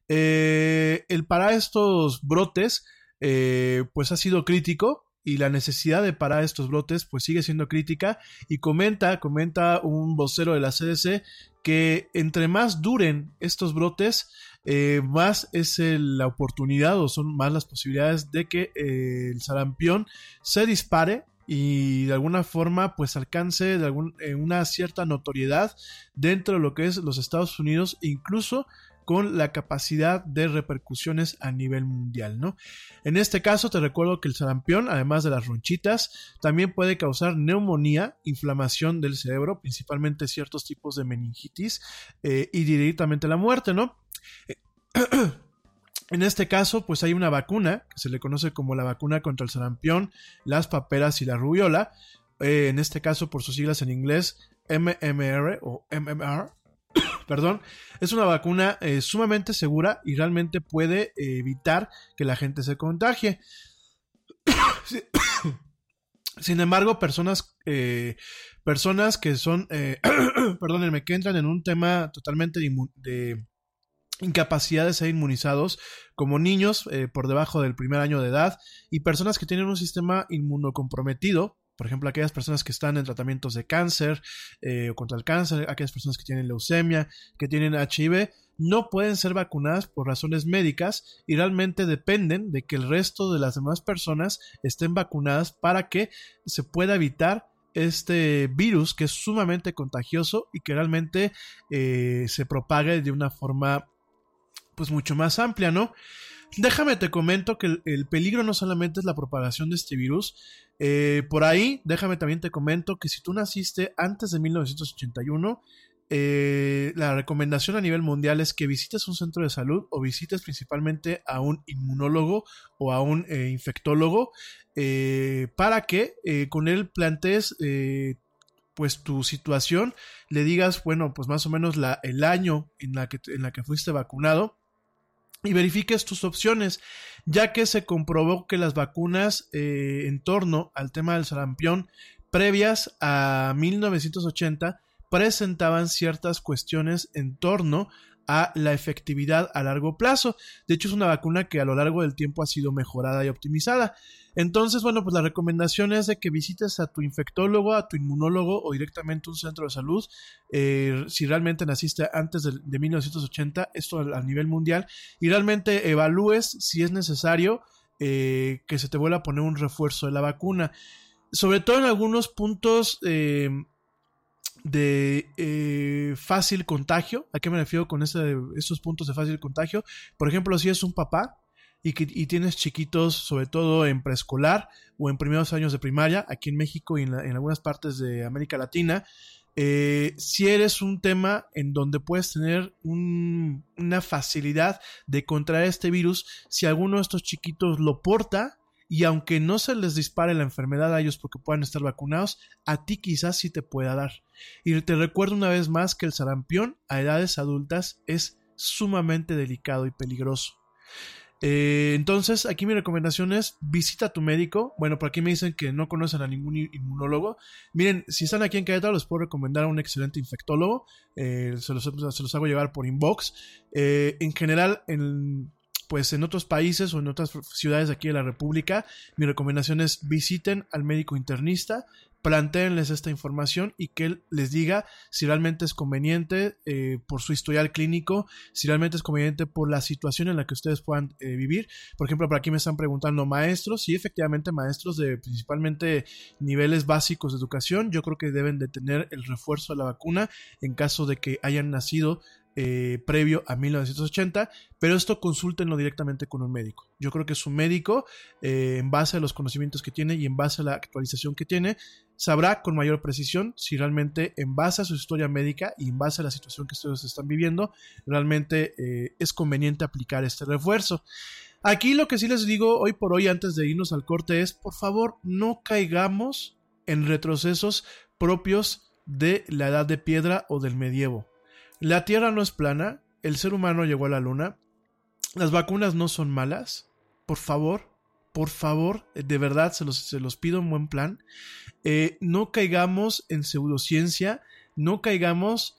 Eh, el para estos brotes, eh, pues ha sido crítico y la necesidad de parar estos brotes pues sigue siendo crítica. Y comenta, comenta un vocero de la CDC que entre más duren estos brotes, eh, más es la oportunidad o son más las posibilidades de que eh, el sarampión se dispare y de alguna forma pues alcance de eh, una cierta notoriedad dentro de lo que es los Estados Unidos, incluso con la capacidad de repercusiones a nivel mundial, ¿no? En este caso te recuerdo que el sarampión, además de las ronchitas, también puede causar neumonía, inflamación del cerebro, principalmente ciertos tipos de meningitis eh, y directamente la muerte, ¿no? [clears throat] En este caso, pues hay una vacuna que se le conoce como la vacuna contra el sarampión, las paperas y la rubiola. Eh, en este caso, por sus siglas en inglés, MMR o MMR, [coughs] perdón, es una vacuna eh, sumamente segura y realmente puede eh, evitar que la gente se contagie. [coughs] [coughs] Sin embargo, personas, eh, personas que son, perdónenme, que entran en un tema totalmente de, de incapacidad de ser inmunizados, como niños por debajo del primer año de edad y personas que tienen un sistema inmunocomprometido, por ejemplo, aquellas personas que están en tratamientos de cáncer eh, o contra el cáncer, aquellas personas que tienen leucemia, que tienen HIV, no pueden ser vacunadas por razones médicas y realmente dependen de que el resto de las demás personas estén vacunadas para que se pueda evitar este virus que es sumamente contagioso y que realmente eh, se propague de una forma pues mucho más amplia, ¿no? Déjame te comento que el, peligro no solamente es la propagación de este virus, eh, por ahí, déjame también te comento que si tú naciste antes de 1981, eh, la recomendación a nivel mundial es que visites un centro de salud o visites principalmente a un inmunólogo o a un eh, infectólogo para que con él plantees pues tu situación, le digas, bueno, pues más o menos la, el año en la, que, en la que fuiste vacunado y verifiques tus opciones, ya que se comprobó que las vacunas eh, en torno al tema del sarampión previas a 1980 presentaban ciertas cuestiones en torno a la efectividad a largo plazo. De hecho, es una vacuna que a lo largo del tiempo ha sido mejorada y optimizada. Entonces, bueno, pues la recomendación es de que visites a tu infectólogo, a tu inmunólogo o directamente un centro de salud. Eh, si realmente naciste antes de, 1980, esto a, nivel mundial, y realmente evalúes si es necesario eh, que se te vuelva a poner un refuerzo de la vacuna. Sobre todo en algunos puntos eh, de fácil contagio. ¿A qué me refiero con estos puntos de fácil contagio? Por ejemplo, si es un papá y, que, tienes chiquitos, sobre todo en preescolar o en primeros años de primaria, aquí en México y en, algunas partes de América Latina, eh, si eres un tema en donde puedes tener una facilidad de contraer este virus, si alguno de estos chiquitos lo porta, y aunque no se les dispare la enfermedad a ellos porque puedan estar vacunados, a ti quizás sí te pueda dar. Y te recuerdo una vez más que el sarampión a edades adultas es sumamente delicado y peligroso. Eh, entonces, aquí mi recomendación es visita a tu médico. Bueno, por aquí me dicen que no conocen a ningún inmunólogo. Miren, si están aquí en Querétaro, les puedo recomendar a un excelente infectólogo. Eh, se, los, hago llevar por inbox. Eh, en general, en, pues en otros países o en otras ciudades de aquí de la República, mi recomendación es visiten al médico internista, planteenles esta información y que él les diga si realmente es conveniente eh, por su historial clínico, si realmente es conveniente por la situación en la que ustedes puedan eh, vivir. Por ejemplo, por aquí me están preguntando maestros, sí, efectivamente maestros de principalmente niveles básicos de educación, yo creo que deben de tener el refuerzo de la vacuna en caso de que hayan nacido eh, previo a 1980, pero esto consúltenlo directamente con un médico. Yo creo que su médico, en base a los conocimientos que tiene y en base a la actualización que tiene, sabrá con mayor precisión si realmente en base a su historia médica y en base a la situación que ustedes están viviendo, realmente eh, es conveniente aplicar este refuerzo. Aquí lo que sí les digo hoy por hoy antes de irnos al corte es, por favor, no caigamos en retrocesos propios de la edad de piedra o del medievo. La Tierra no es plana, el ser humano llegó a la Luna, las vacunas no son malas, por favor, por favor, de verdad se los, se los pido en buen plan, eh, no caigamos en pseudociencia, no caigamos,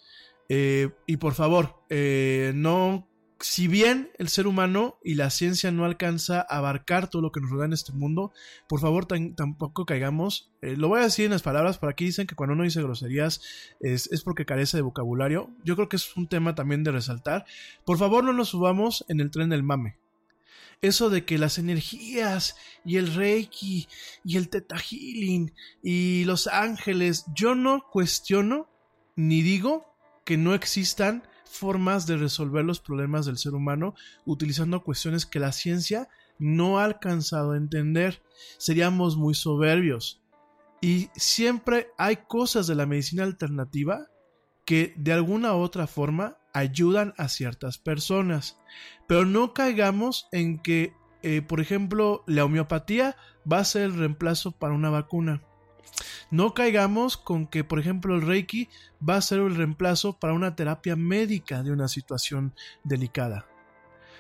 eh, y por favor, eh, no si bien el ser humano y la ciencia no alcanza a abarcar todo lo que nos rodea en este mundo, por favor tampoco caigamos. Lo voy a decir en las palabras, por aquí dicen que cuando uno dice groserías es, es, porque carece de vocabulario. Yo creo que es un tema también de resaltar. Por favor no nos subamos en el tren del mame. Eso de que las energías y el reiki y el teta healing y los ángeles, yo no cuestiono ni digo que no existan formas de resolver los problemas del ser humano utilizando cuestiones que la ciencia no ha alcanzado a entender. Seríamos muy soberbios. Y siempre hay cosas de la medicina alternativa que de alguna u otra forma ayudan a ciertas personas. Pero no caigamos en que, eh, por ejemplo, la homeopatía va a ser el reemplazo para una vacuna. No caigamos con que, por ejemplo, el Reiki va a ser el reemplazo para una terapia médica de una situación delicada.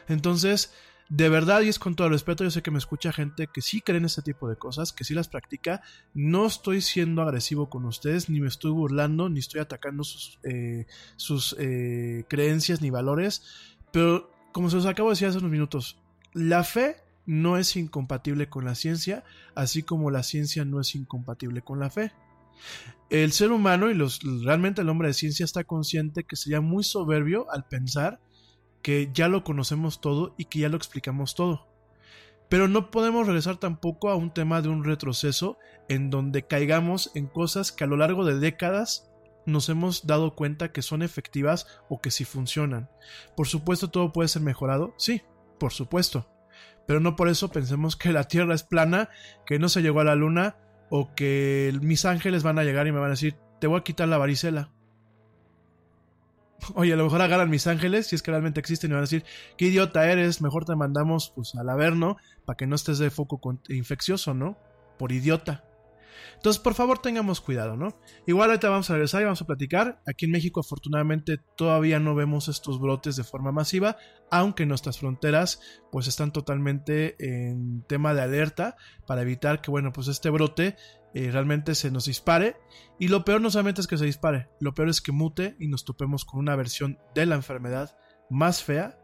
Entonces, de verdad, y es con todo el respeto, yo sé que me escucha gente que sí cree en ese tipo de cosas, que sí las practica. No estoy siendo agresivo con ustedes, ni me estoy burlando, ni estoy atacando sus, eh, sus eh, creencias ni valores. Pero, como se los acabo de decir hace unos minutos, la fe no es incompatible con la ciencia, así como la ciencia no es incompatible con la fe. El ser humano y realmente el hombre de ciencia está consciente que sería muy soberbio al pensar que ya lo conocemos todo y que ya lo explicamos todo. Pero no podemos regresar tampoco a un tema de un retroceso en donde caigamos en cosas que a lo largo de décadas nos hemos dado cuenta que son efectivas o que sí funcionan. Por supuesto todo puede ser mejorado, sí, por supuesto pero no por eso pensemos que la Tierra es plana, que no se llegó a la Luna o que mis ángeles van a llegar y me van a decir, te voy a quitar la varicela. [laughs] Oye, a lo mejor agarran mis ángeles, si es que realmente existen, y van a decir, qué idiota eres, mejor te mandamos pues al Averno para que no estés de foco infeccioso, ¿no? Por idiota. Entonces, por favor, tengamos cuidado, ¿no? Igual ahorita vamos a regresar y vamos a platicar. Aquí en México, afortunadamente, todavía no vemos estos brotes de forma masiva, aunque nuestras fronteras, pues, están totalmente en tema de alerta para evitar que, bueno, pues este brote eh, realmente se nos dispare. Y lo peor no solamente es que se dispare, lo peor es que mute y nos topemos con una versión de la enfermedad más fea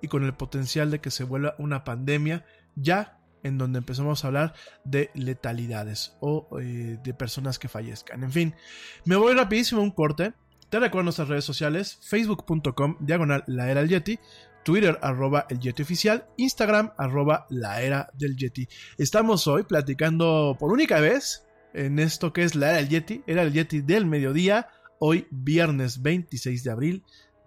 y con el potencial de que se vuelva una pandemia ya en donde empezamos a hablar de letalidades o eh, de personas que fallezcan. En fin, me voy rapidísimo a un corte. Te recuerdo nuestras redes sociales, facebook.com, diagonal la era del Yeti, Twitter arroba el Yeti oficial, Instagram arroba la era del Yeti. Estamos hoy platicando por única vez en esto que es la era del Yeti, era el Yeti del mediodía, hoy viernes 26 de abril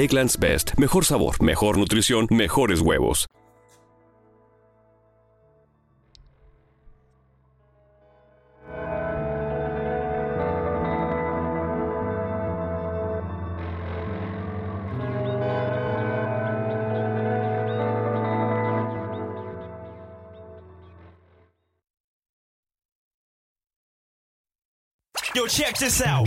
Egglands Best. Mejor sabor, mejor nutrición, mejores huevos. Yo, check this out.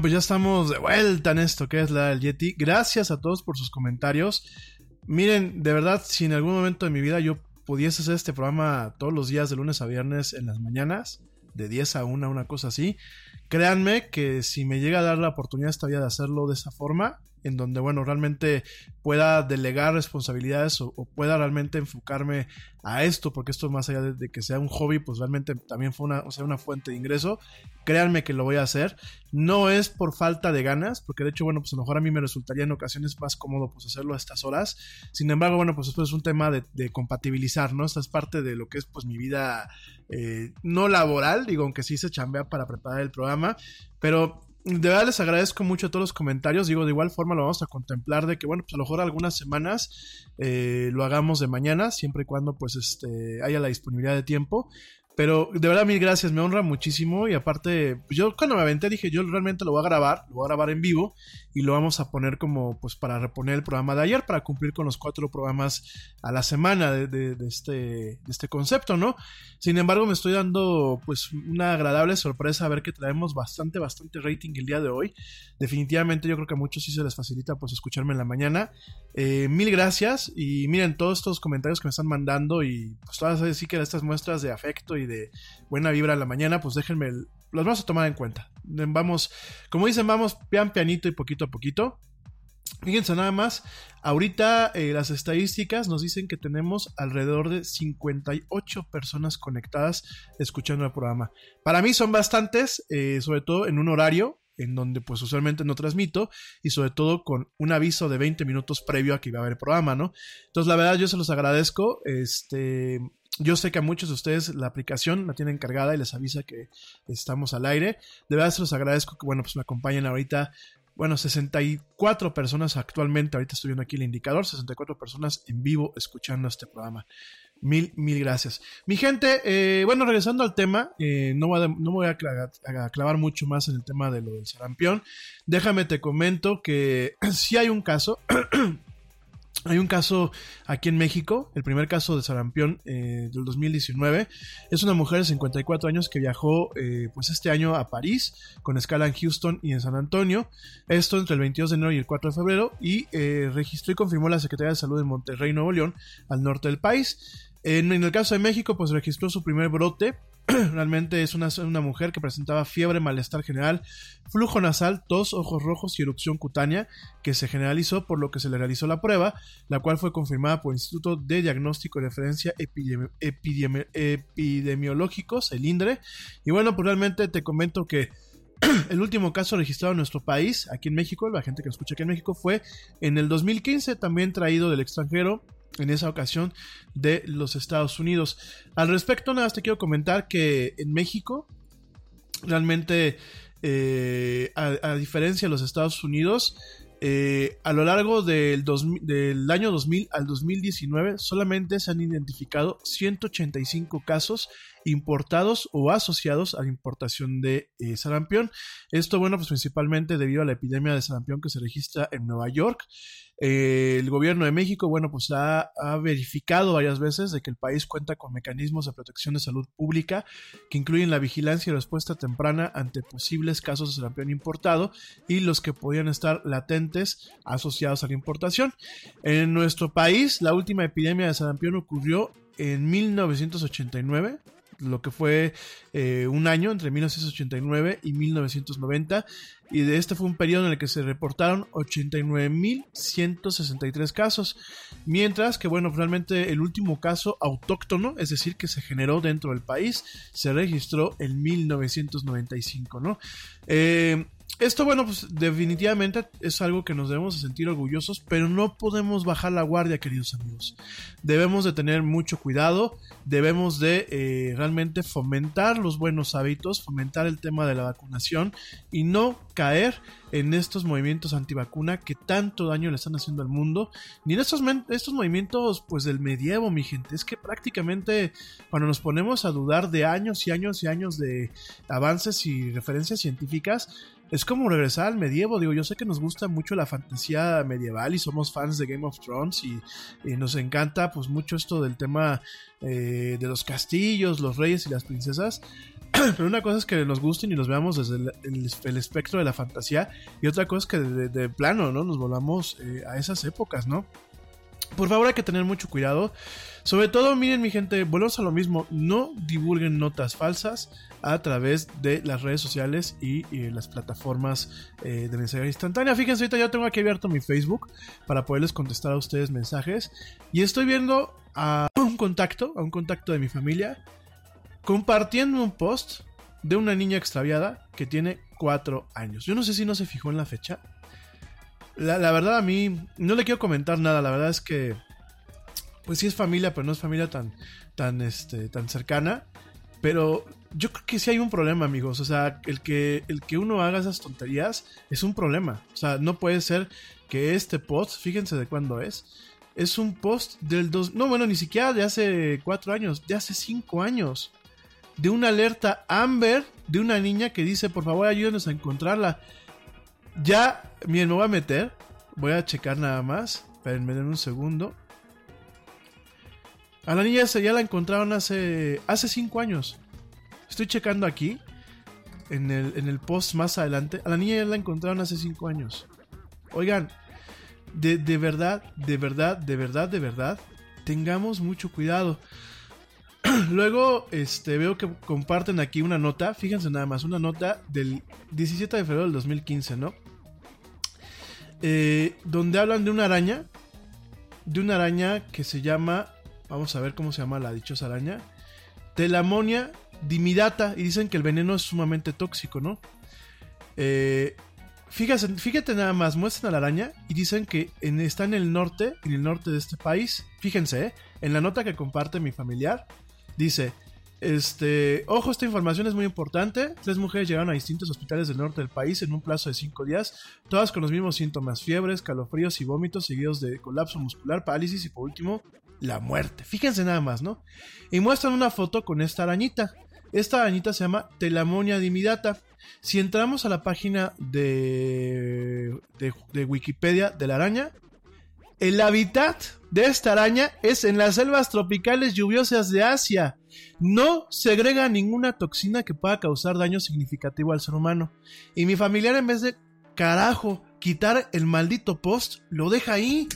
Pues ya estamos de vuelta en esto que es la del Yeti. Gracias a todos por sus comentarios. Miren, de verdad, si en algún momento de mi vida yo pudiese hacer este programa todos los días de lunes a viernes en las mañanas, de 10 a 1, una cosa así, créanme que si me llega a dar la oportunidad esta vida de hacerlo de esa forma, en donde, bueno, realmente pueda delegar responsabilidades o, pueda realmente enfocarme a esto, porque esto más allá de, que sea un hobby, pues realmente también fue una, o sea, una fuente de ingreso. Créanme que lo voy a hacer. No es por falta de ganas, porque de hecho, bueno, pues a lo mejor a mí me resultaría en ocasiones más cómodo pues hacerlo a estas horas. Sin embargo, bueno, pues esto es un tema de, de compatibilizar, ¿no? Esta es parte de lo que es pues mi vida eh, no laboral, digo, aunque sí se chambea para preparar el programa, pero de verdad les agradezco mucho todos los comentarios. Digo, de igual forma lo vamos a contemplar de que, bueno, pues a lo mejor algunas semanas eh, lo hagamos de mañana, siempre y cuando pues este haya la disponibilidad de tiempo. Pero de verdad, mil gracias, me honra muchísimo. Y aparte, pues, yo cuando me aventé dije, yo realmente lo voy a grabar, lo voy a grabar en vivo y lo vamos a poner como, pues para reponer el programa de ayer, para cumplir con los cuatro programas a la semana de, este, este concepto, ¿no? Sin embargo, me estoy dando, pues, una agradable sorpresa a ver que traemos bastante, bastante rating el día de hoy. Definitivamente, yo creo que a muchos sí se les facilita, pues, escucharme en la mañana. Eh, mil gracias y miren todos estos comentarios que me están mandando y pues todas así que estas muestras de afecto y de buena vibra en la mañana, pues déjenme, las vamos a tomar en cuenta. Vamos, como dicen, vamos pian pianito y poquito a poquito. Fíjense nada más, ahorita eh, las estadísticas nos dicen que tenemos alrededor de 58 personas conectadas escuchando el programa. Para mí son bastantes, eh, sobre todo en un horario en donde pues usualmente no transmito y sobre todo con un aviso de 20 minutos previo a que iba a haber programa, ¿no? Entonces la verdad yo se los agradezco, este... Yo sé que a muchos de ustedes la aplicación la tienen cargada y les avisa que estamos al aire. De verdad se los agradezco que, bueno, pues me acompañen ahorita bueno, 64 personas actualmente, ahorita estoy viendo aquí el indicador, 64 personas en vivo escuchando este programa. Mil, mil gracias. Mi gente, eh, bueno, regresando al tema, eh, no, voy a, voy a clavar mucho más en el tema de lo del sarampión. Déjame te comento que [clears throat] si hay un caso, [clears throat] hay un caso aquí en México, el primer caso de sarampión eh, del 2019. Es una mujer de 54 años que viajó eh, pues este año a París con escala en Houston y en San Antonio. Esto entre el 22 de enero y el 4 de febrero y eh, registró y confirmó la Secretaría de Salud en Monterrey, Nuevo León, al norte del país. En, el caso de México, pues registró su primer brote. [clears throat] Realmente es una, una mujer que presentaba fiebre, malestar general, flujo nasal, tos, ojos rojos y erupción cutánea que se generalizó por lo que se le realizó la prueba, la cual fue confirmada por el Instituto de Diagnóstico y Referencia Epidemi- Epidemi- Epidemiológicos, el INDRE. Y bueno, pues realmente te comento que [clears throat] el último caso registrado en nuestro país, aquí en México, la gente que escucha aquí en México, fue en el 2015, también traído del extranjero, en esa ocasión de los Estados Unidos. Al respecto, nada más te quiero comentar que en México, realmente, eh, a diferencia de los Estados Unidos, eh, a lo largo del, del, año 2000 al 2019 solamente se han identificado 185 casos importados o asociados a la importación de eh, sarampión. Esto, bueno, pues principalmente debido a la epidemia de sarampión que se registra en Nueva York. Eh, el gobierno de México, bueno, pues ha, verificado varias veces de que el país cuenta con mecanismos de protección de salud pública que incluyen la vigilancia y respuesta temprana ante posibles casos de sarampión importado y los que podían estar latentes asociados a la importación. En nuestro país, la última epidemia de sarampión ocurrió en 1989 lo que fue eh, un año entre 1989 y 1990 y de este fue un periodo en el que se reportaron 89.163 casos, mientras que bueno, realmente el último caso autóctono, es decir, que se generó dentro del país, se registró en 1995, ¿no? Eh, esto, bueno, pues definitivamente es algo que nos debemos de sentir orgullosos, pero no podemos bajar la guardia, queridos amigos. Debemos de tener mucho cuidado, debemos de eh, realmente fomentar los buenos hábitos, fomentar el tema de la vacunación y no caer en estos movimientos antivacuna que tanto daño le están haciendo al mundo, ni en estos, estos movimientos pues del medievo, mi gente. Es que prácticamente cuando nos ponemos a dudar de años y años y años de avances y referencias científicas, es como regresar al medievo. Digo, yo sé que nos gusta mucho la fantasía medieval y somos fans de Game of Thrones y, nos encanta pues mucho esto del tema eh, de los castillos, los reyes y las princesas. [clears throat] Pero una cosa es que nos gusten y los veamos desde el, espectro de la fantasía y otra cosa es que de, plano, ¿no? Nos volvamos eh, a esas épocas, ¿no? Por favor hay que tener mucho cuidado. Sobre todo, miren mi gente, volvemos a lo mismo, no divulguen notas falsas a través de las redes sociales y, las plataformas eh, de mensajería instantánea. Fíjense, ahorita ya tengo aquí abierto mi Facebook para poderles contestar a ustedes mensajes. Y estoy viendo a un contacto, a un contacto de mi familia, compartiendo un post de una niña extraviada que tiene cuatro años. Yo no sé si no se fijó en la fecha. La verdad a mí no le quiero comentar nada, la verdad es que pues sí es familia, pero no es familia tan, tan, este, tan cercana. Pero yo creo que sí hay un problema, amigos. O sea, el que, el que uno haga esas tonterías es un problema. O sea, no puede ser que este post, fíjense de cuándo es, es un post del dos, no, bueno, ni siquiera de hace cuatro años, de hace cinco años. De una alerta Amber de una niña que dice, por favor, ayúdenos a encontrarla. Ya, miren, me voy a meter, voy a checar nada más. Espérenme, un segundo. A la niña ya la encontraron hace, hace cinco años. Estoy checando aquí, en el, en el post más adelante. A la niña ya la encontraron hace cinco años. Oigan, de, de verdad, de verdad, de verdad, de verdad, tengamos mucho cuidado. [clears throat] Luego, este, veo que comparten aquí una nota, fíjense nada más, una nota del 17 de febrero del 2015, ¿no? Eh, donde hablan de una araña, de una araña que se llama Vamos a ver cómo se llama la dichosa araña. Telamonia dimidata. Y dicen que el veneno es sumamente tóxico, ¿no? Eh, fíjate, nada más, muestran a la araña y dicen que está en el norte, en el norte de este país. Fíjense, ¿eh? en la nota que comparte mi familiar, dice, este, ojo, esta información es muy importante. Tres mujeres llegaron a distintos hospitales del norte del país en un plazo de cinco días, todas con los mismos síntomas, fiebres, calofríos y vómitos, seguidos de colapso muscular, parálisis y por último, la muerte. Fíjense nada más, ¿no? Y muestran una foto con esta arañita. Esta arañita se llama Telamonia dimidata. Si entramos a la página de, de, Wikipedia de la araña, el hábitat de esta araña es en las selvas tropicales lluviosas de Asia. No segrega ninguna toxina que pueda causar daño significativo al ser humano. Y mi familiar en vez de carajo quitar el maldito post, lo deja ahí.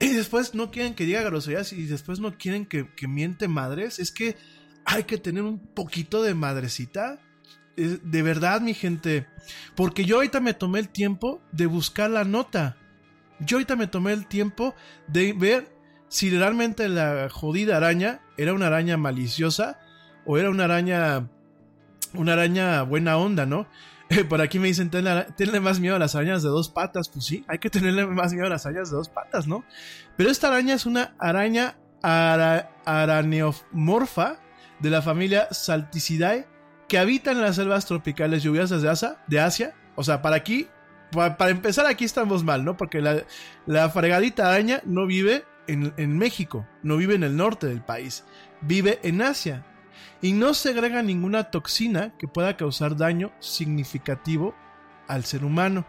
Y después no quieren que diga groserías y después no quieren que, que miente madres. Es que hay que tener un poquito de madrecita de verdad, mi gente. Porque yo ahorita me tomé el tiempo de buscar la nota. Yo ahorita me tomé el tiempo de ver si realmente la jodida araña era una araña maliciosa o era una araña. Una araña buena onda, ¿no? [laughs] Por aquí me dicen, tenle, más miedo a las arañas de dos patas. Pues sí, hay que tenerle más miedo a las arañas de dos patas, ¿no? Pero esta araña es una araña araneomorfa de la familia Salticidae que habitan en las selvas tropicales lluviosas de Asia, O sea, para aquí, pa- para empezar aquí estamos mal, ¿no? Porque la, la fregadita araña no vive en, en México, no vive en el norte del país, vive en Asia. Y no segrega ninguna toxina que pueda causar daño significativo al ser humano.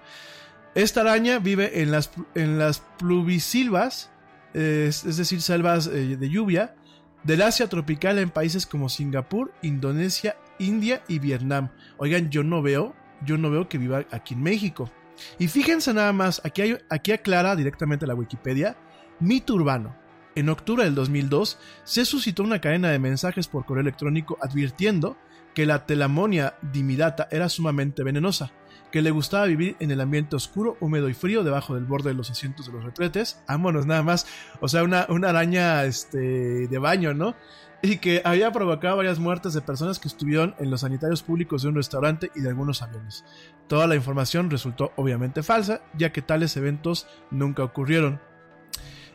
Esta araña vive en las, en las pluvisilvas, es, decir, selvas eh, de lluvia, del Asia tropical en países como Singapur, Indonesia, India y Vietnam. Oigan, yo no veo, yo no veo que viva aquí en México. Y fíjense nada más, aquí, aquí aclara directamente la Wikipedia, mito urbano. En octubre del 2002 se suscitó una cadena de mensajes por correo electrónico advirtiendo que la telamonia dimidata era sumamente venenosa, que le gustaba vivir en el ambiente oscuro, húmedo y frío debajo del borde de los asientos de los retretes. Vámonos nada más, o sea, una, una araña este, de baño, ¿no? Y que había provocado varias muertes de personas que estuvieron en los sanitarios públicos de un restaurante y de algunos aviones. Toda la información resultó obviamente falsa, ya que tales eventos nunca ocurrieron.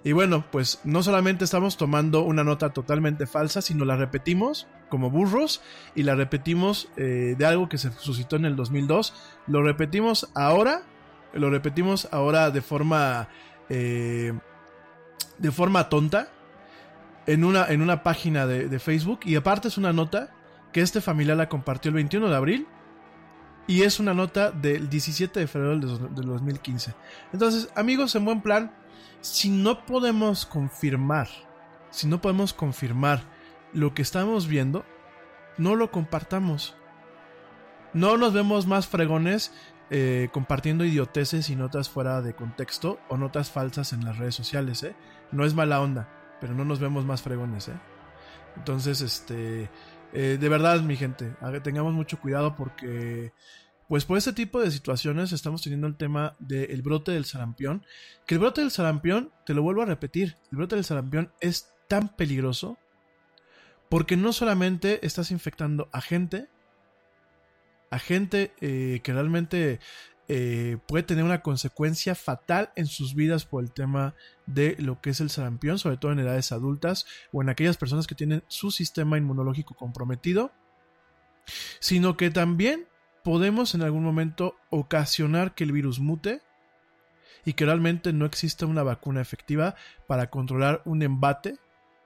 Y bueno, pues no solamente estamos tomando una nota totalmente falsa, sino la repetimos como burros y la repetimos eh, de algo que se suscitó en el 2002. Lo repetimos ahora, lo repetimos ahora de forma, eh, de forma tonta en una, en una página de, de Facebook. Y aparte es una nota que este familiar la compartió el 21 de abril y es una nota del 17 de febrero del, dos- del 2015. Entonces, amigos, en buen plan, si no podemos confirmar, si no podemos confirmar lo que estamos viendo, no lo compartamos. No nos vemos más fregones eh, compartiendo idioteces y notas fuera de contexto o notas falsas en las redes sociales, ¿eh? No es mala onda, pero no nos vemos más fregones, ¿eh? Entonces, este, eh, de verdad, mi gente, tengamos mucho cuidado porque, pues por este tipo de situaciones estamos teniendo el tema del brote del sarampión. Que el brote del sarampión, te lo vuelvo a repetir, el brote del sarampión es tan peligroso porque no solamente estás infectando a gente, a gente eh, que realmente eh, puede tener una consecuencia fatal en sus vidas por el tema de lo que es el sarampión, sobre todo en edades adultas o en aquellas personas que tienen su sistema inmunológico comprometido, sino que también podemos en algún momento ocasionar que el virus mute y que realmente no exista una vacuna efectiva para controlar un embate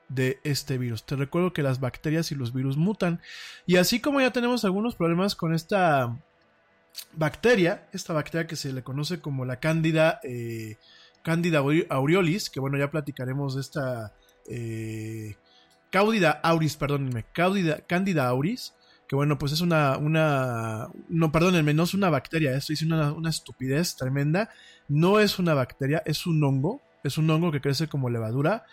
de este virus. Te recuerdo que las bacterias y los virus mutan. Y así como ya tenemos algunos problemas con esta bacteria, esta bacteria que se le conoce como la cándida, eh, cándida aure- aureolis, que bueno, ya platicaremos de esta eh, auris, perdónenme, cándida, cándida auris, que bueno, pues es una, una, no, perdónenme, no es una bacteria, esto es una, una estupidez tremenda, no es una bacteria, es un hongo, es un hongo que crece como levadura,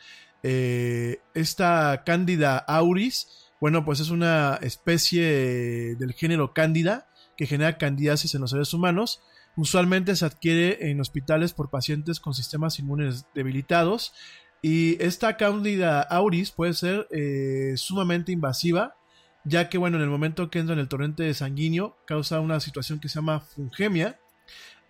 eh, esta Cándida auris, bueno, pues es una especie del género Cándida que genera candidiasis en los seres humanos. Usualmente se adquiere en hospitales por pacientes con sistemas inmunes debilitados. Y esta Cándida auris puede ser eh, sumamente invasiva, ya que, bueno, en el momento que entra en el torrente sanguíneo, causa una situación que se llama fungemia,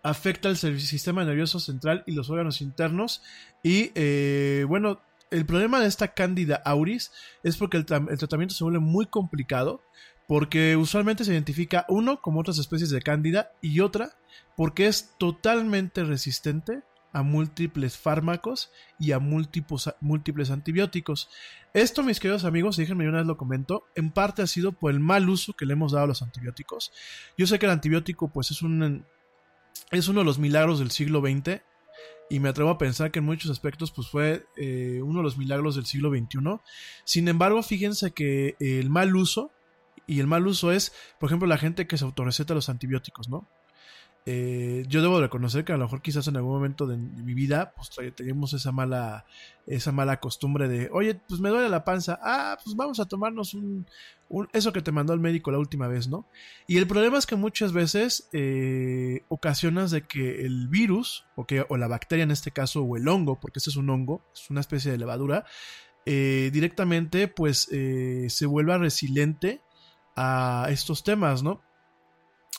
afecta el sistema nervioso central y los órganos internos. Y, eh, bueno, el problema de esta cándida auris es porque el, el tratamiento se vuelve muy complicado porque usualmente se identifica uno como otras especies de cándida y otra porque es totalmente resistente a múltiples fármacos y a múltiples, múltiples antibióticos. Esto, mis queridos amigos, déjenme una vez lo comento, en parte ha sido por el mal uso que le hemos dado a los antibióticos. Yo sé que el antibiótico pues es un es uno de los milagros del siglo XX y me atrevo a pensar que en muchos aspectos pues fue eh, uno de los milagros del siglo XXI. Sin embargo, fíjense que el mal uso, y el mal uso es, por ejemplo, la gente que se autorreceta los antibióticos, ¿no? Eh, yo debo reconocer que a lo mejor quizás en algún momento de, mi vida pues teníamos esa mala esa mala costumbre de oye pues me duele la panza ah pues vamos a tomarnos un, un- eso que te mandó el médico la última vez no y el problema es que muchas veces eh, ocasionas de que el virus o que o la bacteria en este caso o el hongo porque este es un hongo es una especie de levadura eh, directamente pues eh, se vuelva resiliente a estos temas no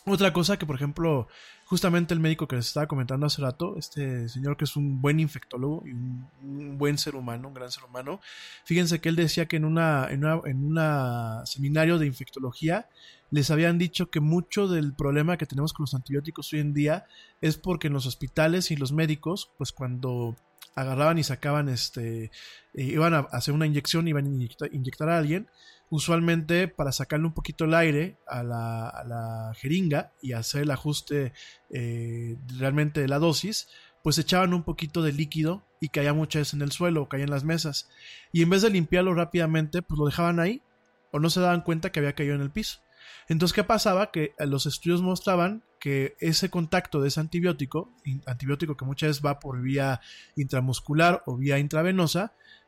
otra cosa que, por ejemplo, justamente el médico que les estaba comentando hace rato, este señor que es un buen infectólogo y un, buen ser humano, un gran ser humano, fíjense que él decía que en una, en una, en una seminario de infectología les habían dicho que mucho del problema que tenemos con los antibióticos hoy en día es porque en los hospitales y los médicos, pues cuando agarraban y sacaban este, eh, iban a hacer una inyección, iban a inyectar, inyectar a alguien, usualmente para sacarle un poquito el aire a la, jeringa y hacer el ajuste eh, realmente de la dosis, pues echaban un poquito de líquido y caía muchas veces en el suelo o caía en las mesas. Y en vez de limpiarlo rápidamente, pues lo dejaban ahí o no se daban cuenta que había caído en el piso. Entonces, ¿qué pasaba? Que los estudios mostraban que ese contacto de ese antibiótico, antibiótico que muchas veces va por vía intramuscular o vía intravenosa,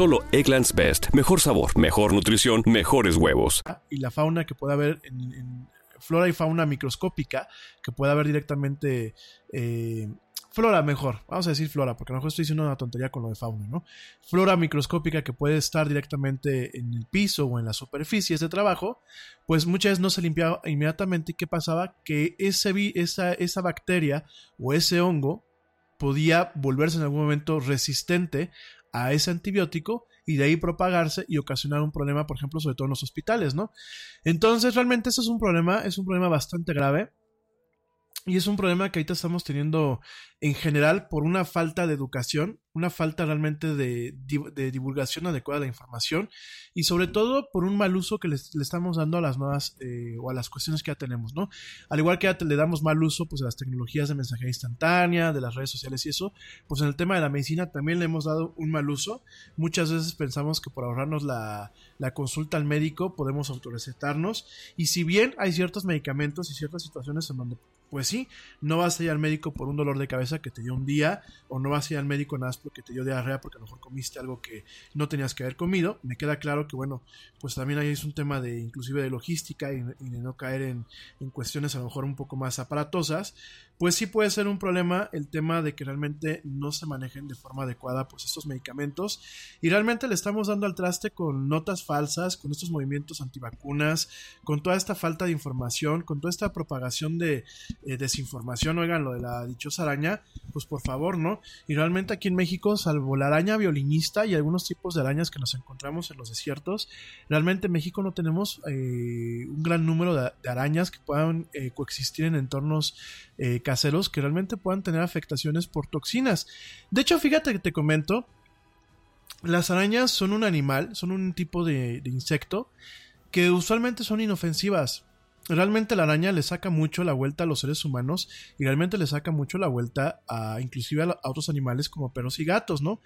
Solo Egglands Best. Mejor sabor, mejor nutrición, mejores huevos. Y la fauna que puede haber en, flora y fauna microscópica, que puede haber directamente... Eh, flora mejor, vamos a decir flora, porque a lo mejor estoy diciendo una tontería con lo de fauna, ¿no? Flora microscópica que puede estar directamente en el piso o en las superficies de trabajo, pues muchas veces no se limpiaba inmediatamente. ¿Y qué pasaba? Que ese, esa, esa bacteria o ese hongo podía volverse en algún momento resistente a ese antibiótico y de ahí propagarse y ocasionar un problema, por ejemplo, sobre todo en los hospitales, ¿no? Entonces, realmente eso es un problema, es un problema bastante grave. Y es un problema que ahorita estamos teniendo en general por una falta de educación, una falta realmente de, divulgación adecuada de la información y sobre todo por un mal uso que le, le estamos dando a las nuevas eh, o a las cuestiones que ya tenemos, ¿no? Al igual que ya le damos mal uso pues a las tecnologías de mensajería instantánea, de las redes sociales y eso, pues en el tema de la medicina también le hemos dado un mal uso. Muchas veces pensamos que por ahorrarnos la, la consulta al médico podemos autorecetarnos y si bien hay ciertos medicamentos y ciertas situaciones en donde pues sí, no vas a ir al médico por un dolor de cabeza que te dio un día, o no vas a ir al médico nada más porque te dio diarrea porque a lo mejor comiste algo que no tenías que haber comido. Me queda claro que, bueno, pues también ahí es un tema de inclusive de logística y, y de no caer en, en, cuestiones a lo mejor un poco más aparatosas. Pues sí puede ser un problema el tema de que realmente no se manejen de forma adecuada pues estos medicamentos y realmente le estamos dando al traste con notas falsas, con estos movimientos antivacunas, con toda esta falta de información, con toda esta propagación de eh, desinformación, oigan, lo de la dichosa araña, pues por favor, ¿no? Y realmente aquí en México, salvo la araña violinista y algunos tipos de arañas que nos encontramos en los desiertos, realmente en México no tenemos eh, un gran número de, arañas que puedan eh, coexistir en entornos eh, caseros que realmente puedan tener afectaciones por toxinas. De hecho, fíjate que te comento, las arañas son un animal, son un tipo de, insecto que usualmente son inofensivas realmente la araña le saca mucho la vuelta a los seres humanos y realmente le saca mucho la vuelta a inclusive a, otros animales como perros y gatos, ¿no?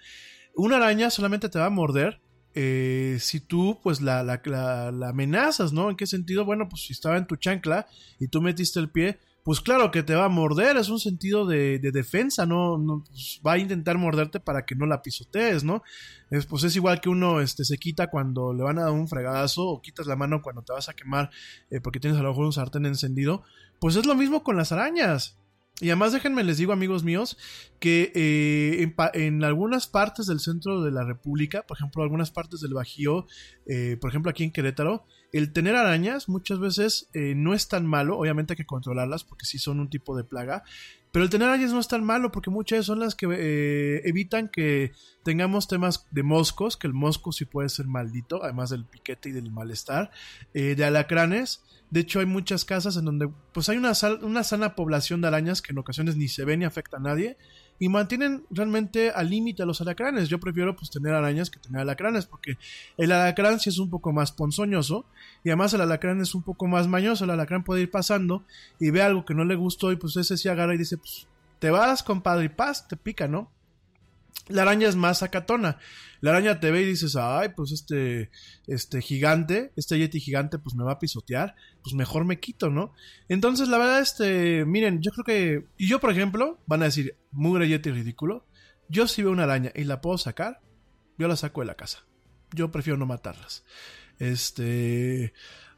Una araña solamente te va a morder eh, si tú pues la, la, amenazas, ¿no? ¿En qué sentido? Bueno, pues si estaba en tu chancla y tú metiste el pie, pues claro que te va a morder, es un sentido de, de defensa, ¿no? no pues va a intentar morderte para que no la pisotees, ¿no? Es, pues es igual que uno este, se quita cuando le van a dar un fregadazo o quitas la mano cuando te vas a quemar eh, porque tienes a lo mejor un sartén encendido. Pues es lo mismo con las arañas. Y además déjenme les digo amigos míos que eh, en, en, algunas partes del centro de la República, por ejemplo algunas partes del Bajío, eh, por ejemplo aquí en Querétaro, el tener arañas muchas veces eh, no es tan malo, obviamente hay que controlarlas porque sí son un tipo de plaga, Pero el tener arañas no es tan malo porque muchas son las que eh, evitan que tengamos temas de moscos, que el mosco sí puede ser maldito, además del piquete y del malestar, eh, de alacranes. De hecho, hay muchas casas en donde pues hay una, una sana población de arañas que en ocasiones ni se ve ni afecta a nadie y mantienen realmente al límite a los alacranes. Yo prefiero pues tener arañas que tener alacranes porque el alacrán sí es un poco más ponzoñoso y además el alacrán es un poco más mañoso. El alacrán puede ir pasando y ve algo que no le gustó y pues ese sí agarra y dice pues te vas compadre y paz, te pica, ¿no? La araña es más acatona. La araña te ve y dices, ay, pues este, este gigante, este yeti gigante, pues me va a pisotear, pues mejor me quito, ¿no? Entonces, la verdad, este, miren, yo creo que, y yo, por ejemplo, van a decir, mugre yeti ridículo, yo si veo una araña y la puedo sacar, yo la saco de la casa. Yo prefiero no matarlas. Este,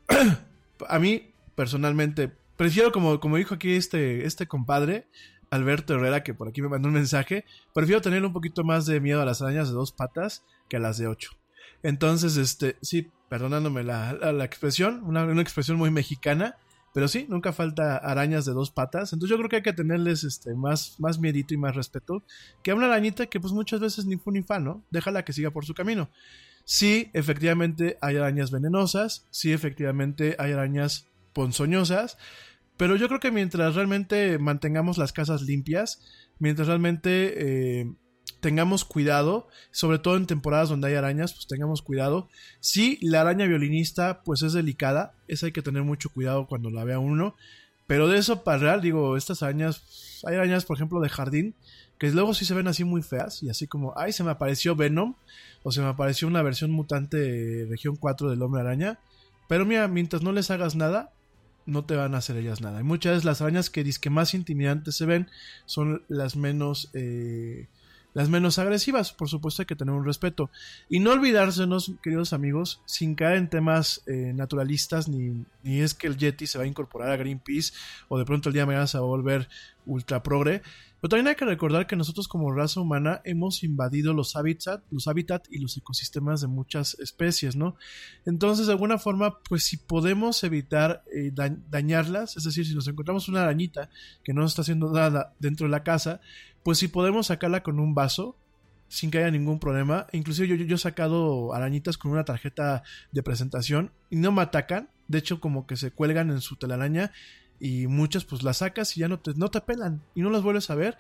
[clears throat] a mí, personalmente, prefiero, como, como dijo aquí este, este compadre, Alberto Herrera, que por aquí me mandó un mensaje, prefiero tener un poquito más de miedo a las arañas de dos patas que a las de ocho. Entonces, este, sí, perdonándome la, la, expresión, una, una, expresión muy mexicana, pero sí, nunca falta arañas de dos patas. Entonces yo creo que hay que tenerles este, más, más miedito y más respeto que a una arañita que pues muchas veces ni fu ni fa, ¿no? Déjala que siga por su camino. Sí, efectivamente hay arañas venenosas, sí, efectivamente hay arañas ponzoñosas, pero yo creo que mientras realmente mantengamos las casas limpias, mientras realmente eh, tengamos cuidado, sobre todo en temporadas donde hay arañas, pues tengamos cuidado. Sí, la araña violinista pues es delicada, esa hay que tener mucho cuidado cuando la vea uno. Pero de eso para real, digo, estas arañas, hay arañas por ejemplo de jardín, que luego sí se ven así muy feas y así como, ay, se me apareció Venom o se me apareció una versión mutante de región 4 del hombre araña. Pero mira, mientras no les hagas nada, no te van a hacer ellas nada. Y muchas veces las arañas que que más intimidantes se ven son las menos eh, las menos agresivas. Por supuesto hay que tener un respeto. Y no olvidársenos, queridos amigos, sin caer en temas eh, naturalistas, ni, ni, es que el Yeti se va a incorporar a Greenpeace o de pronto el día de mañana se va a volver ultra progre. Pero también hay que recordar que nosotros como raza humana hemos invadido los hábitats, los hábitats y los ecosistemas de muchas especies, ¿no? Entonces, de alguna forma, pues si podemos evitar eh, dañarlas, es decir, si nos encontramos una arañita que no nos está haciendo nada dentro de la casa, pues si podemos sacarla con un vaso, sin que haya ningún problema. Inclusive yo, yo, he sacado arañitas con una tarjeta de presentación y no me atacan. De hecho, como que se cuelgan en su telaraña y muchas pues las sacas y ya no te, no te y no las vuelves a ver.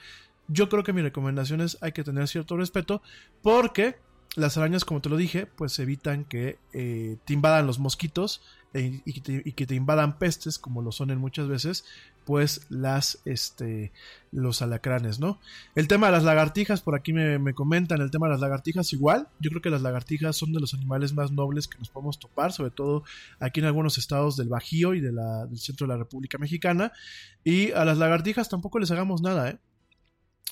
Yo creo que mi recomendación es hay que tener cierto respeto porque las arañas, como te lo dije, pues evitan que eh, te invadan los mosquitos e, y, que te, invadan pestes, como lo son en muchas veces, pues las, este, los alacranes, ¿no? El tema de las lagartijas, por aquí me, comentan, el tema de las lagartijas igual, yo creo que las lagartijas son de los animales más nobles que nos podemos topar, sobre todo aquí en algunos estados del Bajío y de la, del centro de la República Mexicana, y a las lagartijas tampoco les hagamos nada, ¿eh?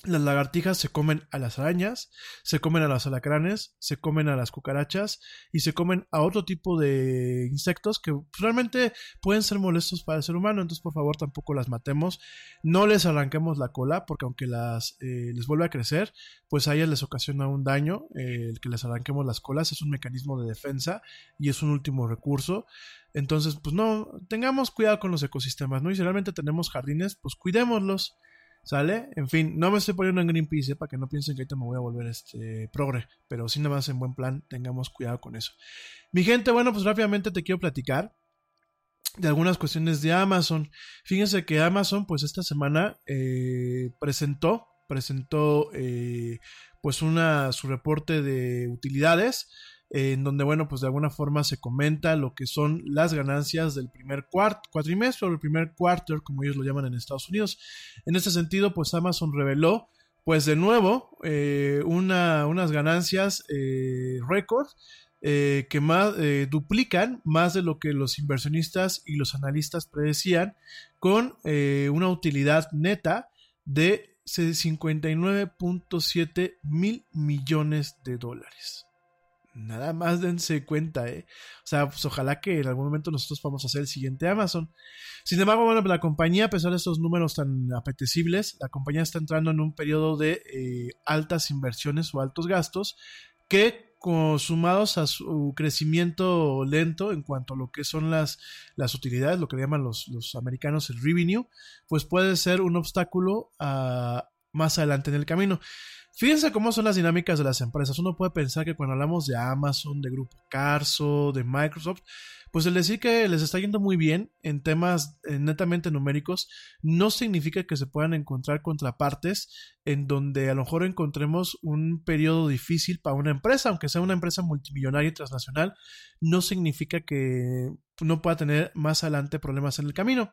Las lagartijas se comen a las arañas, se comen a los alacranes, se comen a las cucarachas y se comen a otro tipo de insectos que realmente pueden ser molestos para el ser humano. Entonces, por favor, tampoco las matemos. No les arranquemos la cola porque aunque las eh, les vuelve a crecer, pues a ellas les ocasiona un daño. Eh, el que les arranquemos las colas es un mecanismo de defensa y es un último recurso. Entonces, pues no, tengamos cuidado con los ecosistemas, ¿no? Y si realmente tenemos jardines, pues cuidémoslos. ¿Sale? En fin, no me estoy poniendo en Greenpeace, ¿eh? para que no piensen que ahorita me voy a volver este progre, pero si nada más en buen plan, tengamos cuidado con eso. Mi gente, bueno, pues rápidamente te quiero platicar de algunas cuestiones de Amazon. Fíjense que Amazon, pues esta semana eh, presentó, presentó eh, pues una, su reporte de utilidades en donde, bueno, pues de alguna forma se comenta lo que son las ganancias del primer cuatrimestre o el primer quarter, como ellos lo llaman en Estados Unidos. En este sentido, pues Amazon reveló, pues de nuevo, eh, una, unas ganancias eh, récord. Eh, que más duplican más de lo que los inversionistas y los analistas predecían con una utilidad neta de 59.7 mil millones de dólares. Nada más dense cuenta, ¿eh? O sea, pues ojalá que en algún momento nosotros podamos hacer el siguiente Amazon. Sin embargo, bueno, la compañía, a pesar de estos números tan apetecibles, la compañía está entrando en un periodo de eh, altas inversiones o altos gastos que sumados a su crecimiento lento en cuanto a lo que son las, las utilidades, lo que llaman los, los americanos el revenue, pues puede ser un obstáculo a, más adelante en el camino. Fíjense cómo son las dinámicas de las empresas. Uno puede pensar que cuando hablamos de Amazon, de Grupo Carso, de Microsoft, pues el decir que les está yendo muy bien en temas eh, netamente numéricos no significa que se puedan encontrar contrapartes en donde a lo mejor encontremos un periodo difícil para una empresa, aunque sea una empresa multimillonaria y transnacional, no significa que no pueda tener más adelante problemas en el camino.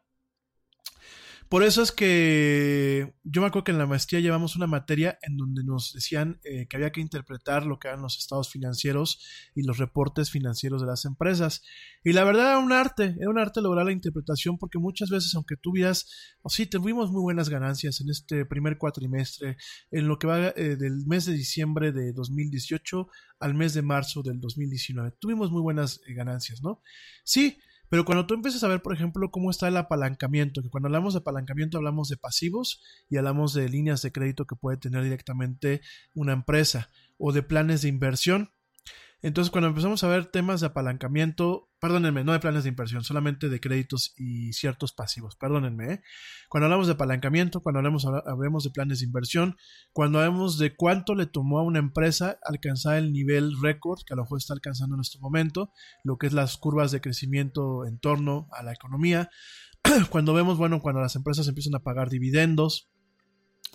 Por eso es que yo me acuerdo que en la maestría llevamos una materia en donde nos decían eh, que había que interpretar lo que eran los estados financieros y los reportes financieros de las empresas. Y la verdad era un arte, era un arte lograr la interpretación porque muchas veces aunque tuvieras, o sí, tuvimos muy buenas ganancias en este primer cuatrimestre, en lo que va eh, del mes de diciembre de 2018 al mes de marzo del 2019, tuvimos muy buenas eh, ganancias, ¿no? Sí, pero cuando tú empiezas a ver, por ejemplo, cómo está el apalancamiento, que cuando hablamos de apalancamiento hablamos de pasivos y hablamos de líneas de crédito que puede tener directamente una empresa o de planes de inversión, entonces, cuando empezamos a ver temas de apalancamiento, perdónenme, no de planes de inversión, solamente de créditos y ciertos pasivos, perdónenme. ¿eh? Cuando hablamos de apalancamiento, cuando hablamos, hablamos de planes de inversión, cuando hablamos de cuánto le tomó a una empresa alcanzar el nivel récord que a lo mejor está alcanzando en este momento, lo que es las curvas de crecimiento en torno a la economía, [clears throat] cuando vemos, bueno, cuando las empresas empiezan a pagar dividendos,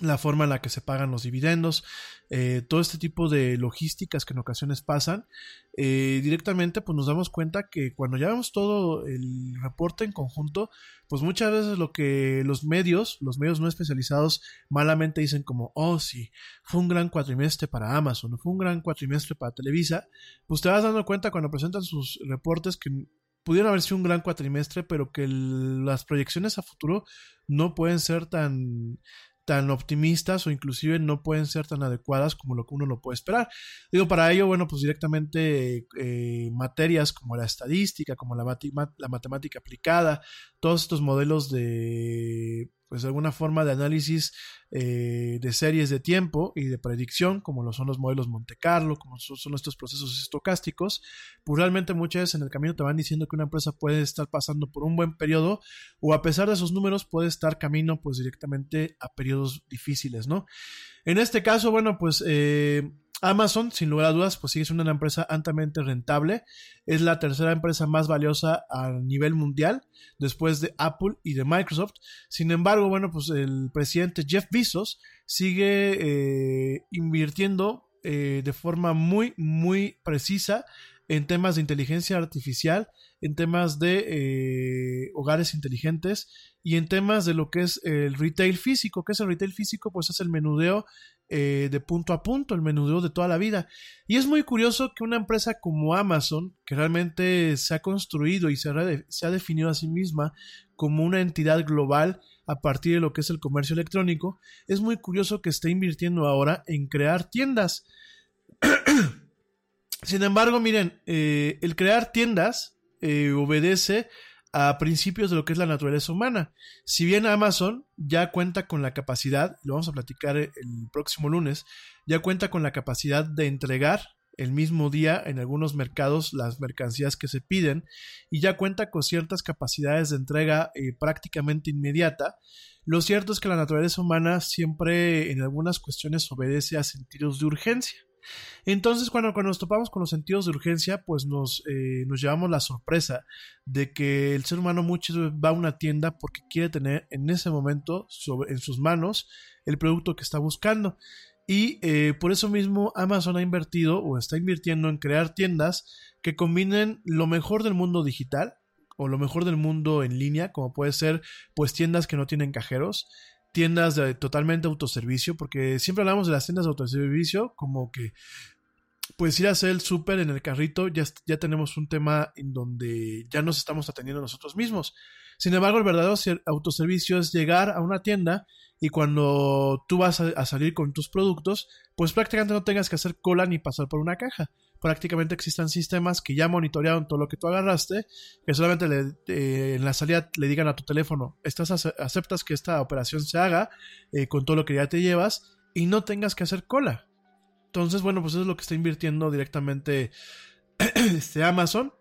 la forma en la que se pagan los dividendos, eh, todo este tipo de logísticas que en ocasiones pasan, eh, directamente pues nos damos cuenta que cuando ya vemos todo el reporte en conjunto, pues muchas veces lo que los medios, los medios no especializados, malamente dicen como, oh sí, fue un gran cuatrimestre para Amazon, fue un gran cuatrimestre para Televisa, pues te vas dando cuenta cuando presentan sus reportes que pudieron haber sido un gran cuatrimestre, pero que las proyecciones a futuro no pueden ser tan tan optimistas o inclusive no pueden ser tan adecuadas como lo que uno lo puede esperar. Digo, para ello, bueno, pues directamente eh, materias como la estadística, como la, la matemática aplicada, todos estos modelos de pues alguna forma de análisis eh, de series de tiempo y de predicción, como lo son los modelos Monte Carlo, como son, estos procesos estocásticos, pues realmente muchas veces en el camino te van diciendo que una empresa puede estar pasando por un buen periodo o a pesar de esos números puede estar camino pues directamente a periodos difíciles, ¿no? En este caso, bueno, pues eh, Amazon, sin lugar a dudas, pues sigue siendo una empresa altamente rentable. Es la tercera empresa más valiosa a nivel mundial, después de Apple y de Microsoft. Sin embargo, bueno, pues el presidente Jeff Bezos sigue eh, invirtiendo eh, de forma muy, muy precisa en temas de inteligencia artificial, en temas de eh, hogares inteligentes y en temas de lo que es el retail físico. ¿Qué es el retail físico? Pues es el menudeo eh, de punto a punto, el menudeo de toda la vida. Y es muy curioso que una empresa como Amazon, que realmente se ha construido y se ha, definido a sí misma como una entidad global a partir de lo que es el comercio electrónico, es muy curioso que esté invirtiendo ahora en crear tiendas. [clears throat] Sin embargo, miren, eh, el crear tiendas eh, obedece a principios de lo que es la naturaleza humana. Si bien Amazon ya cuenta con la capacidad, lo vamos a platicar el próximo lunes, ya cuenta con la capacidad de entregar el mismo día en algunos mercados las mercancías que se piden y ya cuenta con ciertas capacidades de entrega eh, prácticamente inmediata. Lo cierto es que la naturaleza humana siempre en algunas cuestiones obedece a sentidos de urgencia. Entonces, cuando, cuando nos topamos con los sentidos de urgencia, pues nos, eh, nos llevamos la sorpresa de que el ser humano muchas veces va a una tienda porque quiere tener en ese momento sobre, en sus manos el producto que está buscando. Y eh, por eso mismo Amazon ha invertido o está invirtiendo en crear tiendas que combinen lo mejor del mundo digital o lo mejor del mundo en línea, como puede ser pues tiendas que no tienen cajeros, tiendas de totalmente autoservicio, porque siempre hablamos de las tiendas de autoservicio como que pues ir a hacer el súper en el carrito, ya, ya tenemos un tema en donde ya nos estamos atendiendo nosotros mismos. Sin embargo, el verdadero autoservicio es llegar a una tienda y cuando tú vas a, salir con tus productos, pues prácticamente no tengas que hacer cola ni pasar por una caja. Prácticamente existen sistemas que ya monitorearon todo lo que tú agarraste, que solamente le, en la salida le digan a tu teléfono, estás aceptas que esta operación se haga eh, con todo lo que ya te llevas y no tengas que hacer cola. Entonces, bueno, pues eso es lo que está invirtiendo directamente [clears throat] este Amazon.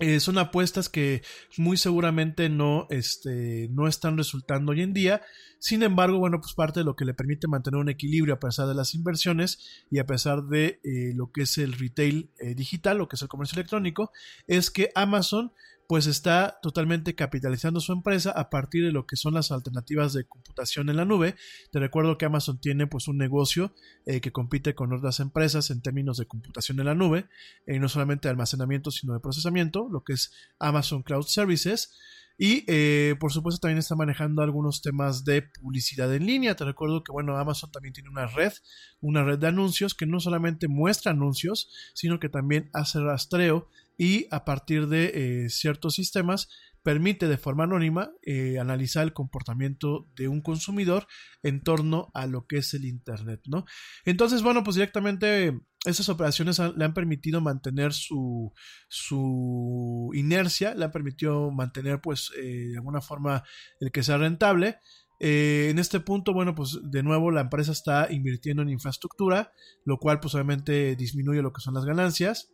Eh, son apuestas que muy seguramente no, este, no están resultando hoy en día. Sin embargo, bueno, pues parte de lo que le permite mantener un equilibrio a pesar de las inversiones y a pesar de eh, lo que es el retail eh, digital, lo que es el comercio electrónico, es que Amazon pues está totalmente capitalizando su empresa a partir de lo que son las alternativas de computación en la nube. Te recuerdo que Amazon tiene pues un negocio eh, que compite con otras empresas en términos de computación en la nube, eh, no solamente de almacenamiento sino de procesamiento, lo que es Amazon Cloud Services. Y eh, por supuesto también está manejando algunos temas de publicidad en línea. Te recuerdo que bueno, Amazon también tiene una red, una red de anuncios que no solamente muestra anuncios, sino que también hace rastreo y a partir de eh, ciertos sistemas permite de forma anónima eh, analizar el comportamiento de un consumidor en torno a lo que es el Internet, ¿no? Entonces, bueno, pues directamente esas operaciones le han permitido mantener su, su inercia, le han permitido mantener, pues, eh, de alguna forma el que sea rentable. en este punto, bueno, pues de nuevo la empresa está invirtiendo en infraestructura, lo cual pues obviamente disminuye lo que son las ganancias.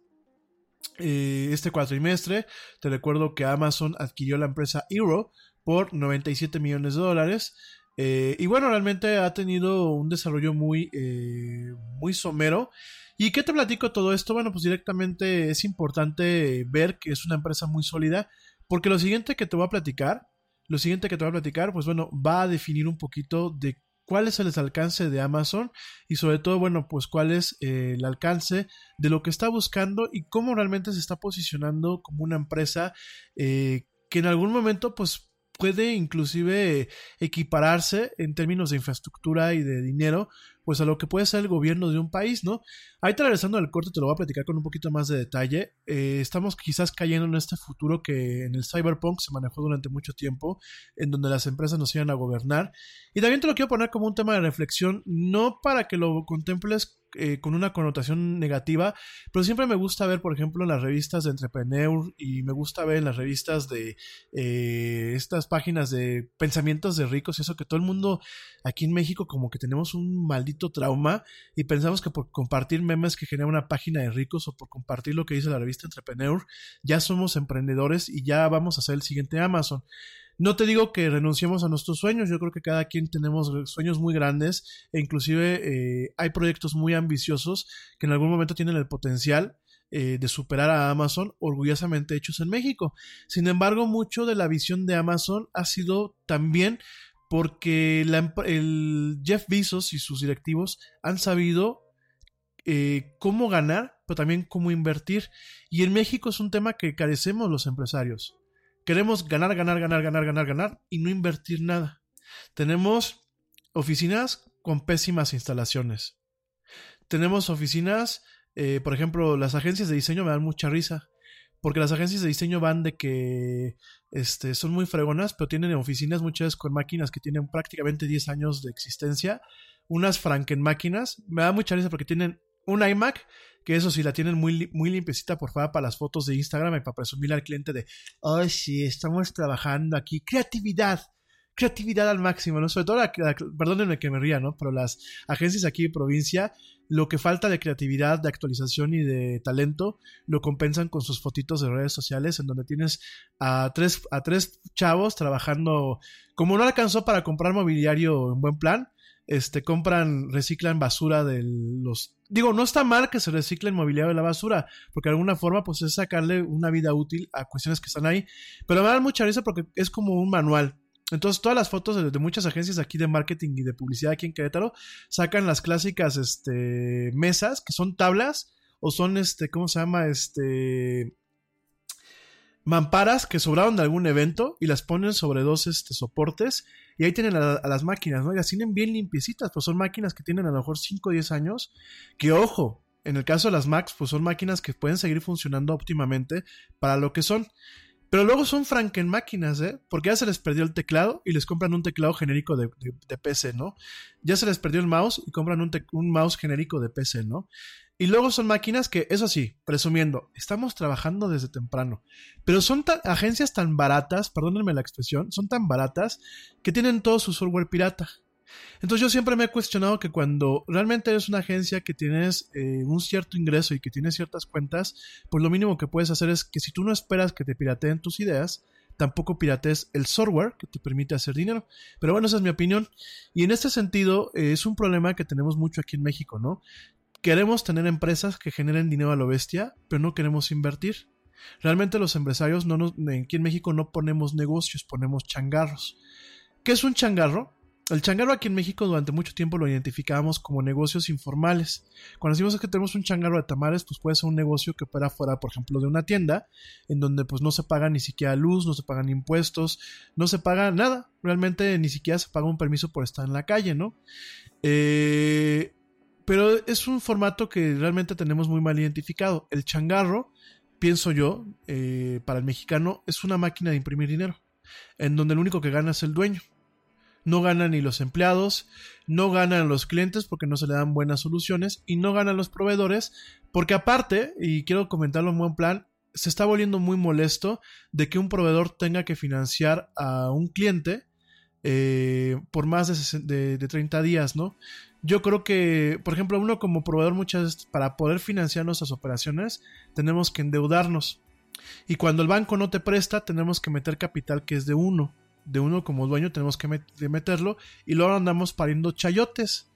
Eh, este cuatrimestre. Te recuerdo que Amazon adquirió la empresa Eero por 97 millones de dólares. Eh, y bueno, realmente ha tenido un desarrollo muy, eh, muy somero. ¿Y qué te platico todo esto? Bueno, pues directamente es importante ver que es una empresa muy sólida. Porque lo siguiente que te voy a platicar, lo siguiente que te voy a platicar, pues bueno, va a definir un poquito de cuál es el alcance de Amazon y sobre todo, bueno, pues cuál es eh, el alcance de lo que está buscando y cómo realmente se está posicionando como una empresa eh, que en algún momento pues puede inclusive equipararse en términos de infraestructura y de dinero pues a lo que puede ser el gobierno de un país, ¿no? Ahí regresando al corte te lo voy a platicar con un poquito más de detalle. Eh, estamos quizás cayendo en este futuro que en el cyberpunk se manejó durante mucho tiempo, en donde las empresas nos iban a gobernar. Y también te lo quiero poner como un tema de reflexión, no para que lo contemples eh, con una connotación negativa, pero siempre me gusta ver, por ejemplo, en las revistas de Entrepreneur y me gusta ver en las revistas de eh, estas páginas de pensamientos de ricos y eso que todo el mundo aquí en México como que tenemos un maldito trauma y pensamos que por compartir memes que genera una página de ricos o por compartir lo que dice la revista Entrepreneur, ya somos emprendedores y ya vamos a ser el siguiente Amazon. No te digo que renunciemos a nuestros sueños, yo creo que cada quien tenemos sueños muy grandes e inclusive eh, hay proyectos muy ambiciosos que en algún momento tienen el potencial eh, de superar a Amazon orgullosamente hechos en México. Sin embargo, mucho de la visión de Amazon ha sido también porque el Jeff Bezos y sus directivos han sabido eh, cómo ganar, pero también cómo invertir. Y en México es un tema que carecemos los empresarios. Queremos ganar, ganar, ganar, ganar, ganar, ganar y no invertir nada. Tenemos oficinas con pésimas instalaciones. Tenemos oficinas, eh, por ejemplo, las agencias de diseño me dan mucha risa. Porque las agencias de diseño van de que este, son muy fregonas, pero tienen oficinas muchas veces con máquinas que tienen prácticamente 10 años de existencia. Unas franken máquinas. Me da mucha risa porque tienen un iMac que eso sí la tienen muy, muy limpiecita por favor para las fotos de Instagram y para presumirle al cliente de, ay, sí, estamos trabajando aquí, creatividad, creatividad al máximo, ¿no? Sobre todo, perdónenme que me ría, ¿no? Pero las agencias aquí de provincia, lo que falta de creatividad, de actualización y de talento, lo compensan con sus fotitos de redes sociales, en donde tienes a tres, a tres chavos trabajando, como no alcanzó para comprar mobiliario en buen plan, este, compran, reciclan basura de los... Digo, no está mal que se recicle el mobiliario de la basura, porque de alguna forma pues es sacarle una vida útil a cuestiones que están ahí, pero me da mucha risa porque es como un manual. Entonces todas las fotos de, muchas agencias aquí de marketing y de publicidad aquí en Querétaro sacan las clásicas este, mesas, que son tablas, o son, este, ¿cómo se llama? Este mamparas que sobraron de algún evento y las ponen sobre dos este, soportes y ahí tienen a, las máquinas, ¿no? Y las tienen bien limpiecitas, pues son máquinas que tienen a lo mejor 5 o 10 años, que ojo, en el caso de las Macs, pues son máquinas que pueden seguir funcionando óptimamente para lo que son. Pero luego son franken máquinas, ¿eh? Porque ya se les perdió el teclado y les compran un teclado genérico de, PC, ¿no? Ya se les perdió el mouse y compran un, un mouse genérico de PC, ¿no? Y luego son máquinas que, eso sí, presumiendo, estamos trabajando desde temprano. Pero son agencias tan baratas, perdónenme la expresión, son tan baratas que tienen todo su software pirata. Entonces yo siempre me he cuestionado que cuando realmente eres una agencia que tienes eh, un cierto ingreso y que tienes ciertas cuentas, pues lo mínimo que puedes hacer es que si tú no esperas que te pirateen tus ideas, tampoco piratees el software que te permite hacer dinero. Pero bueno, esa es mi opinión. Y en este sentido, eh, es un problema que tenemos mucho aquí en México, ¿no? Queremos tener empresas que generen dinero a lo bestia, pero no queremos invertir. Realmente los empresarios aquí en México no ponemos negocios, ponemos changarros. ¿Qué es un changarro? El changarro aquí en México durante mucho tiempo lo identificábamos como negocios informales. Cuando decimos que tenemos un changarro de tamales, pues puede ser un negocio que opera fuera, por ejemplo, de una tienda, en donde pues no se paga ni siquiera luz, no se pagan impuestos, no se paga nada. Realmente ni siquiera se paga un permiso por estar en la calle, ¿no? Eh, pero es un formato que realmente tenemos muy mal identificado. El changarro, pienso yo, eh, para el mexicano, es una máquina de imprimir dinero, en donde el único que gana es el dueño no ganan ni los empleados, no ganan los clientes porque no se le dan buenas soluciones y no ganan los proveedores porque aparte, y quiero comentarlo en buen plan, se está volviendo muy molesto de que un proveedor tenga que financiar a un cliente eh, por más de, de, 30 días, ¿no? Yo creo que, por ejemplo, uno como proveedor muchas veces para poder financiar nuestras operaciones tenemos que endeudarnos. Y cuando el banco no te presta, tenemos que meter capital que es de uno de uno como dueño tenemos que meterlo y luego andamos pariendo chayotes.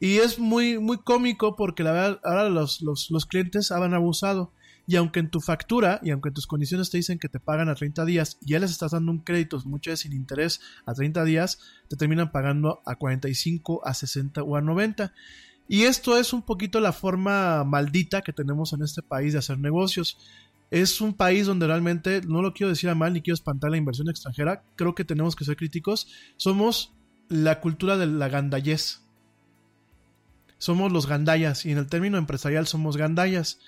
Y es muy, muy cómico porque la verdad ahora los, los, clientes han abusado. Y aunque en tu factura y aunque en tus condiciones te dicen que te pagan a 30 días y ya les estás dando un crédito muchas veces sin interés a 30 días, te terminan pagando a 45, a 60 o a 90. Y esto es un poquito la forma maldita que tenemos en este país de hacer negocios es un país donde realmente, no lo quiero decir a mal ni quiero espantar la inversión extranjera, creo que tenemos que ser críticos. Somos la cultura de la gandayez. Somos los gandayas y en el término empresarial somos gandayas.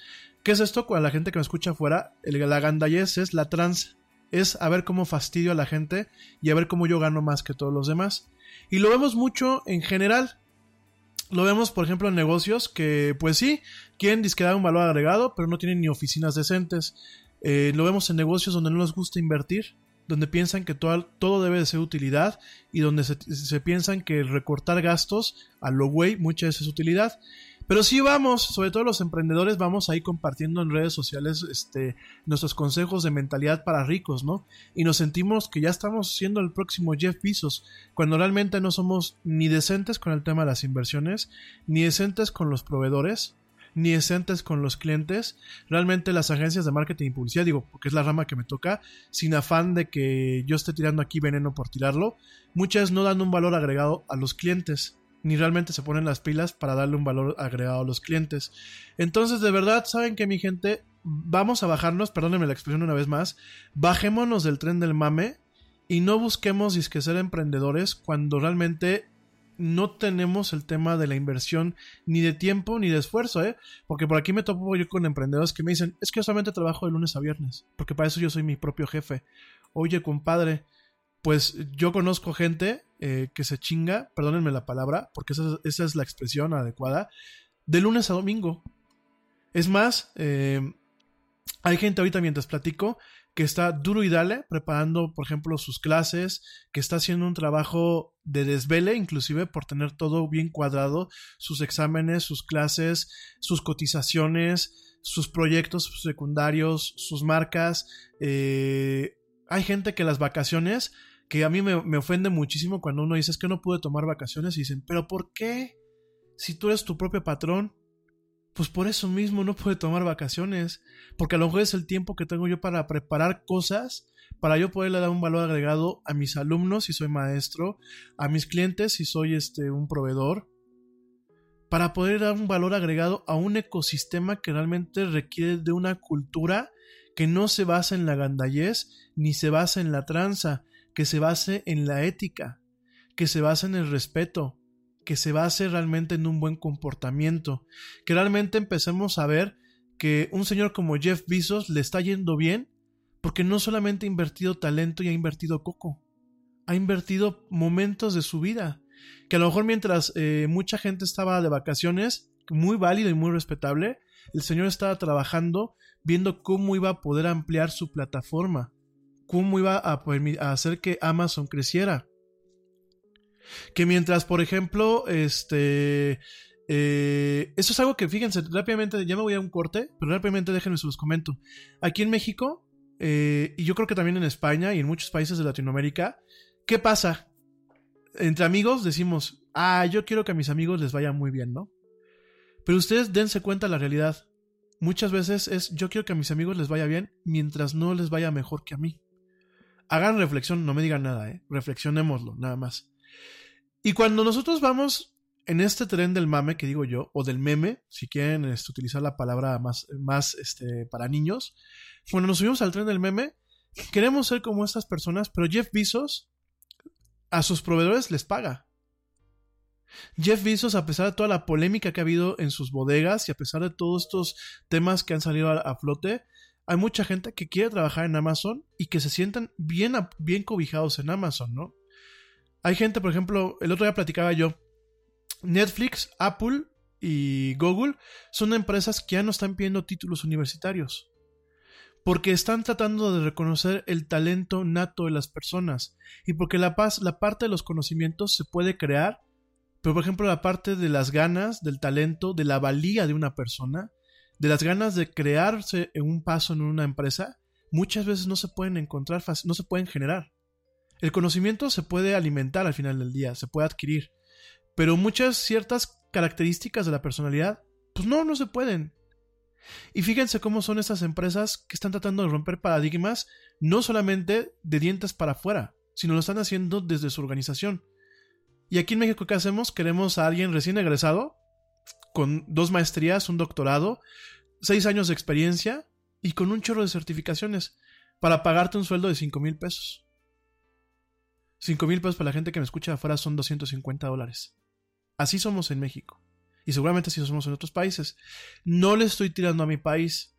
¿Qué es esto? Con la gente que me escucha afuera, la gandayez es la trans, es a ver cómo fastidio a la gente y a ver cómo yo gano más que todos los demás. Y lo vemos mucho en general. Lo vemos, por ejemplo, en negocios que, pues sí, quieren disquedar un valor agregado, pero no tienen ni oficinas decentes. Eh, lo vemos en negocios donde no les gusta invertir, donde piensan que todo, todo debe de ser utilidad y donde se, piensan que recortar gastos a lo güey veces es utilidad. Pero sí vamos, sobre todo los emprendedores, vamos ahí compartiendo en redes sociales este, nuestros consejos de mentalidad para ricos, ¿no? Y nos sentimos que ya estamos siendo el próximo Jeff Bezos, cuando realmente no somos ni decentes con el tema de las inversiones, ni decentes con los proveedores, ni decentes con los clientes. Realmente las agencias de marketing y publicidad, digo, porque es la rama que me toca, sin afán de que yo esté tirando aquí veneno por tirarlo, muchas no dan un valor agregado a los clientes ni realmente se ponen las pilas para darle un valor agregado a los clientes. Entonces, de verdad, saben que mi gente, vamos a bajarnos, perdónenme la expresión una vez más, bajémonos del tren del mame y no busquemos disque ser emprendedores cuando realmente no tenemos el tema de la inversión ni de tiempo ni de esfuerzo, ¿eh? Porque por aquí me topo yo con emprendedores que me dicen, es que yo solamente trabajo de lunes a viernes, porque para eso yo soy mi propio jefe. Oye, compadre, pues yo conozco gente eh, que se chinga, perdónenme la palabra, porque esa, es la expresión adecuada, de lunes a domingo. Es más, eh, hay gente ahorita mientras platico que está duro y dale preparando, por ejemplo, sus clases, que está haciendo un trabajo de desvele, inclusive por tener todo bien cuadrado, sus exámenes, sus clases, sus cotizaciones, sus proyectos secundarios, sus marcas. Eh, hay gente que las vacaciones que a mí me, ofende muchísimo cuando uno dice es que no pude tomar vacaciones y dicen, pero ¿por qué? Si tú eres tu propio patrón, pues por eso mismo no pude tomar vacaciones, porque a lo mejor es el tiempo que tengo yo para preparar cosas, para yo poderle dar un valor agregado a mis alumnos si soy maestro, a mis clientes si soy este un proveedor, para poder dar un valor agregado a un ecosistema que realmente requiere de una cultura que no se basa en la gandallez ni se basa en la tranza, que se base en la ética, que se base en el respeto, que se base realmente en un buen comportamiento, que realmente empecemos a ver que un señor como Jeff Bezos le está yendo bien porque no solamente ha invertido talento y ha invertido coco, ha invertido momentos de su vida, que a lo mejor mientras eh, mucha gente estaba de vacaciones, muy válido y muy respetable, el señor estaba trabajando viendo cómo iba a poder ampliar su plataforma, cómo iba a, hacer que Amazon creciera. Que mientras, por ejemplo, este... eh, eso es algo que, fíjense, rápidamente, ya me voy a un corte, pero rápidamente déjenme se los comento. Aquí en México, eh, y yo creo que también en España y en muchos países de Latinoamérica, ¿qué pasa? Entre amigos decimos, ah, yo quiero que a mis amigos les vaya muy bien, ¿no? Pero ustedes dense cuenta la realidad. Muchas veces es yo quiero que a mis amigos les vaya bien mientras no les vaya mejor que a mí. Hagan reflexión, no me digan nada, ¿eh? Reflexionémoslo, nada más. Y cuando nosotros vamos en este tren del mame, que digo yo, o del meme, si quieren este, utilizar la palabra más, más este, para niños, cuando nos subimos al tren del meme, queremos ser como estas personas, pero Jeff Bezos a sus proveedores les paga. Jeff Bezos, a pesar de toda la polémica que ha habido en sus bodegas y a pesar de todos estos temas que han salido a, a flote, hay mucha gente que quiere trabajar en Amazon y que se sientan bien, bien cobijados en Amazon, ¿no? Hay gente, por ejemplo, el otro día platicaba yo, Netflix, Apple y Google son empresas que ya no están pidiendo títulos universitarios. Porque están tratando de reconocer el talento nato de las personas. Y porque la paz, la parte de los conocimientos se puede crear pero, por ejemplo, la parte de las ganas, del talento, de la valía de una persona, de las ganas de crearse en un paso en una empresa, muchas veces no se pueden encontrar, no se pueden generar. El conocimiento se puede alimentar al final del día, se puede adquirir, pero muchas ciertas características de la personalidad, pues no, no se pueden. Y fíjense cómo son estas empresas que están tratando de romper paradigmas, no solamente de dientes para afuera, sino lo están haciendo desde su organización. Y aquí en México, ¿qué hacemos? Queremos a alguien recién egresado, con dos maestrías, un doctorado, seis años de experiencia y con un chorro de certificaciones para pagarte un sueldo de 5 mil pesos. 5 mil pesos para la gente que me escucha afuera son 250 dólares. Así somos en México. Y seguramente así somos en otros países. No le estoy tirando a mi país.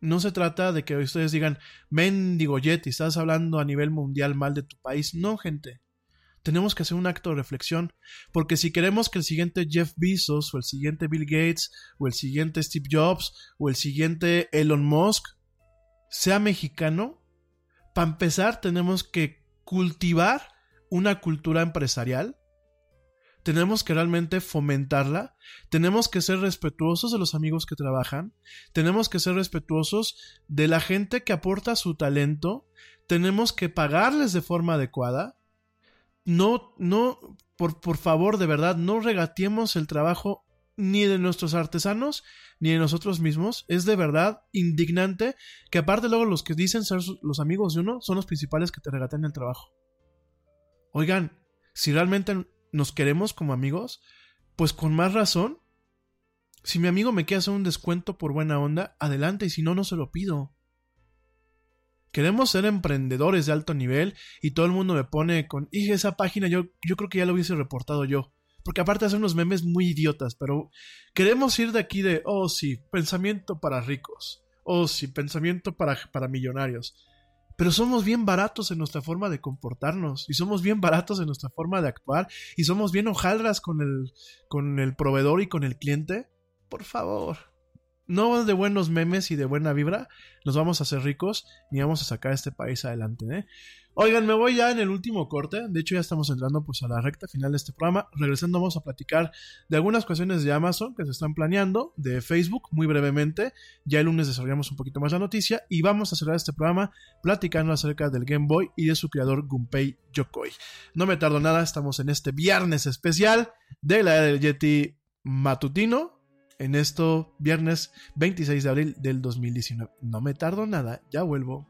No se trata de que ustedes digan, mendigo Yeti, estás hablando a nivel mundial mal de tu país. No, gente tenemos que hacer un acto de reflexión, porque si queremos que el siguiente Jeff Bezos o el siguiente Bill Gates o el siguiente Steve Jobs o el siguiente Elon Musk sea mexicano, para empezar tenemos que cultivar una cultura empresarial, tenemos que realmente fomentarla, tenemos que ser respetuosos de los amigos que trabajan, tenemos que ser respetuosos de la gente que aporta su talento, tenemos que pagarles de forma adecuada, no, no, por, por favor, de verdad, no regateemos el trabajo ni de nuestros artesanos ni de nosotros mismos. Es de verdad indignante que aparte luego los que dicen ser los amigos de uno son los principales que te regatean el trabajo. Oigan, si realmente nos queremos como amigos, pues con más razón, si mi amigo me quiere hacer un descuento por buena onda, adelante, y si no, no se lo pido. Queremos ser emprendedores de alto nivel y todo el mundo me pone con, y esa página yo, yo creo que ya lo hubiese reportado yo. Porque aparte hace unos memes muy idiotas, pero queremos ir de aquí de, oh sí, pensamiento para ricos. Oh sí, pensamiento para, para millonarios. Pero somos bien baratos en nuestra forma de comportarnos y somos bien baratos en nuestra forma de actuar y somos bien hojaldras con el, con el proveedor y con el cliente. Por favor, no de buenos memes y de buena vibra nos vamos a hacer ricos ni vamos a sacar este país adelante. ¿eh? Oigan, me voy ya en el último corte. De hecho, ya estamos entrando pues a la recta final de este programa. Regresando vamos a platicar de algunas cuestiones de Amazon que se están planeando, de Facebook muy brevemente. Ya el lunes desarrollamos un poquito más la noticia y vamos a cerrar este programa platicando acerca del Game Boy y de su creador Gunpei Yokoi. No me tardo nada, estamos en este viernes especial de la era del Yeti matutino. En esto, viernes 26 de abril del 2019. No me tardo nada, ya vuelvo.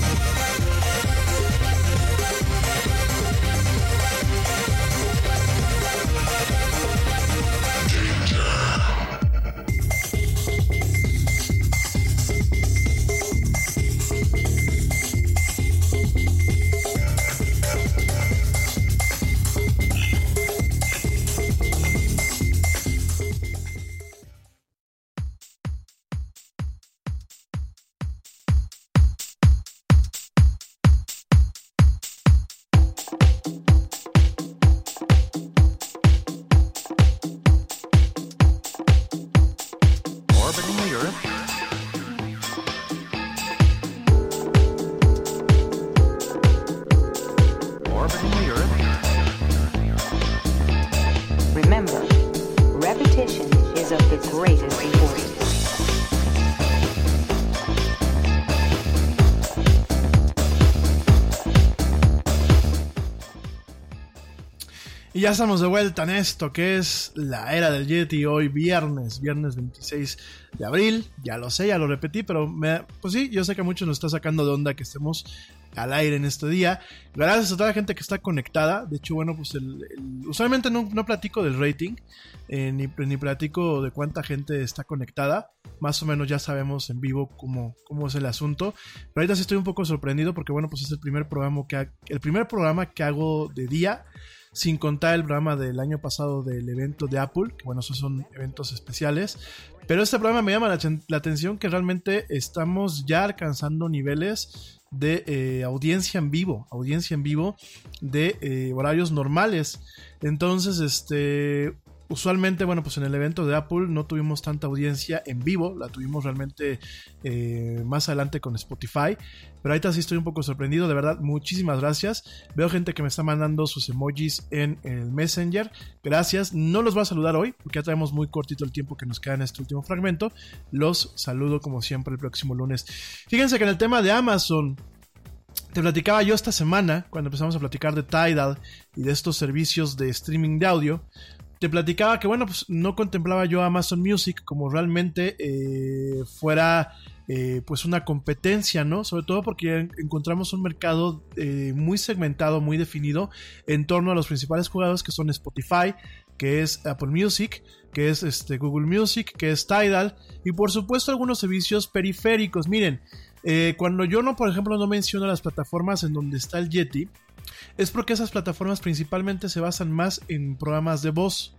Ya estamos de vuelta en esto que es la era del Yeti hoy viernes, viernes 26 de abril. Ya lo sé, ya lo repetí, pero me, pues sí, yo sé que a muchos nos está sacando de onda que estemos al aire en este día. Gracias a toda la gente que está conectada. De hecho, bueno, pues el, usualmente no, platico del rating, eh, ni, ni platico de cuánta gente está conectada. Más o menos ya sabemos en vivo cómo, cómo es el asunto. Pero ahorita sí estoy un poco sorprendido porque, bueno, pues es el primer programa que, el primer programa que hago de día sin contar el programa del año pasado del evento de Apple, que bueno, esos son eventos especiales. Pero este programa me llama la, atención que realmente estamos ya alcanzando niveles de eh, audiencia en vivo, audiencia en vivo de eh, horarios normales. Entonces, este, usualmente, bueno, pues en el evento de Apple no tuvimos tanta audiencia en vivo, la tuvimos realmente eh, más adelante con Spotify. Pero ahorita sí estoy un poco sorprendido, de verdad, muchísimas gracias. Veo gente que me está mandando sus emojis en el Messenger. Gracias. No los voy a saludar hoy, porque ya traemos muy cortito el tiempo que nos queda en este último fragmento. Los saludo como siempre el próximo lunes. Fíjense que en el tema de Amazon, te platicaba yo esta semana, cuando empezamos a platicar de Tidal y de estos servicios de streaming de audio, te platicaba que, bueno, pues no contemplaba yo Amazon Music como realmente eh, fuera eh, pues una competencia, ¿no? Sobre todo porque en- encontramos un mercado eh, muy segmentado, muy definido en torno a los principales jugadores que son Spotify, que es Apple Music, que es este, Google Music, que es Tidal y por supuesto algunos servicios periféricos. Miren, eh, cuando yo no, por ejemplo, no menciono las plataformas en donde está el Yeti, es porque esas plataformas principalmente se basan más en programas de voz.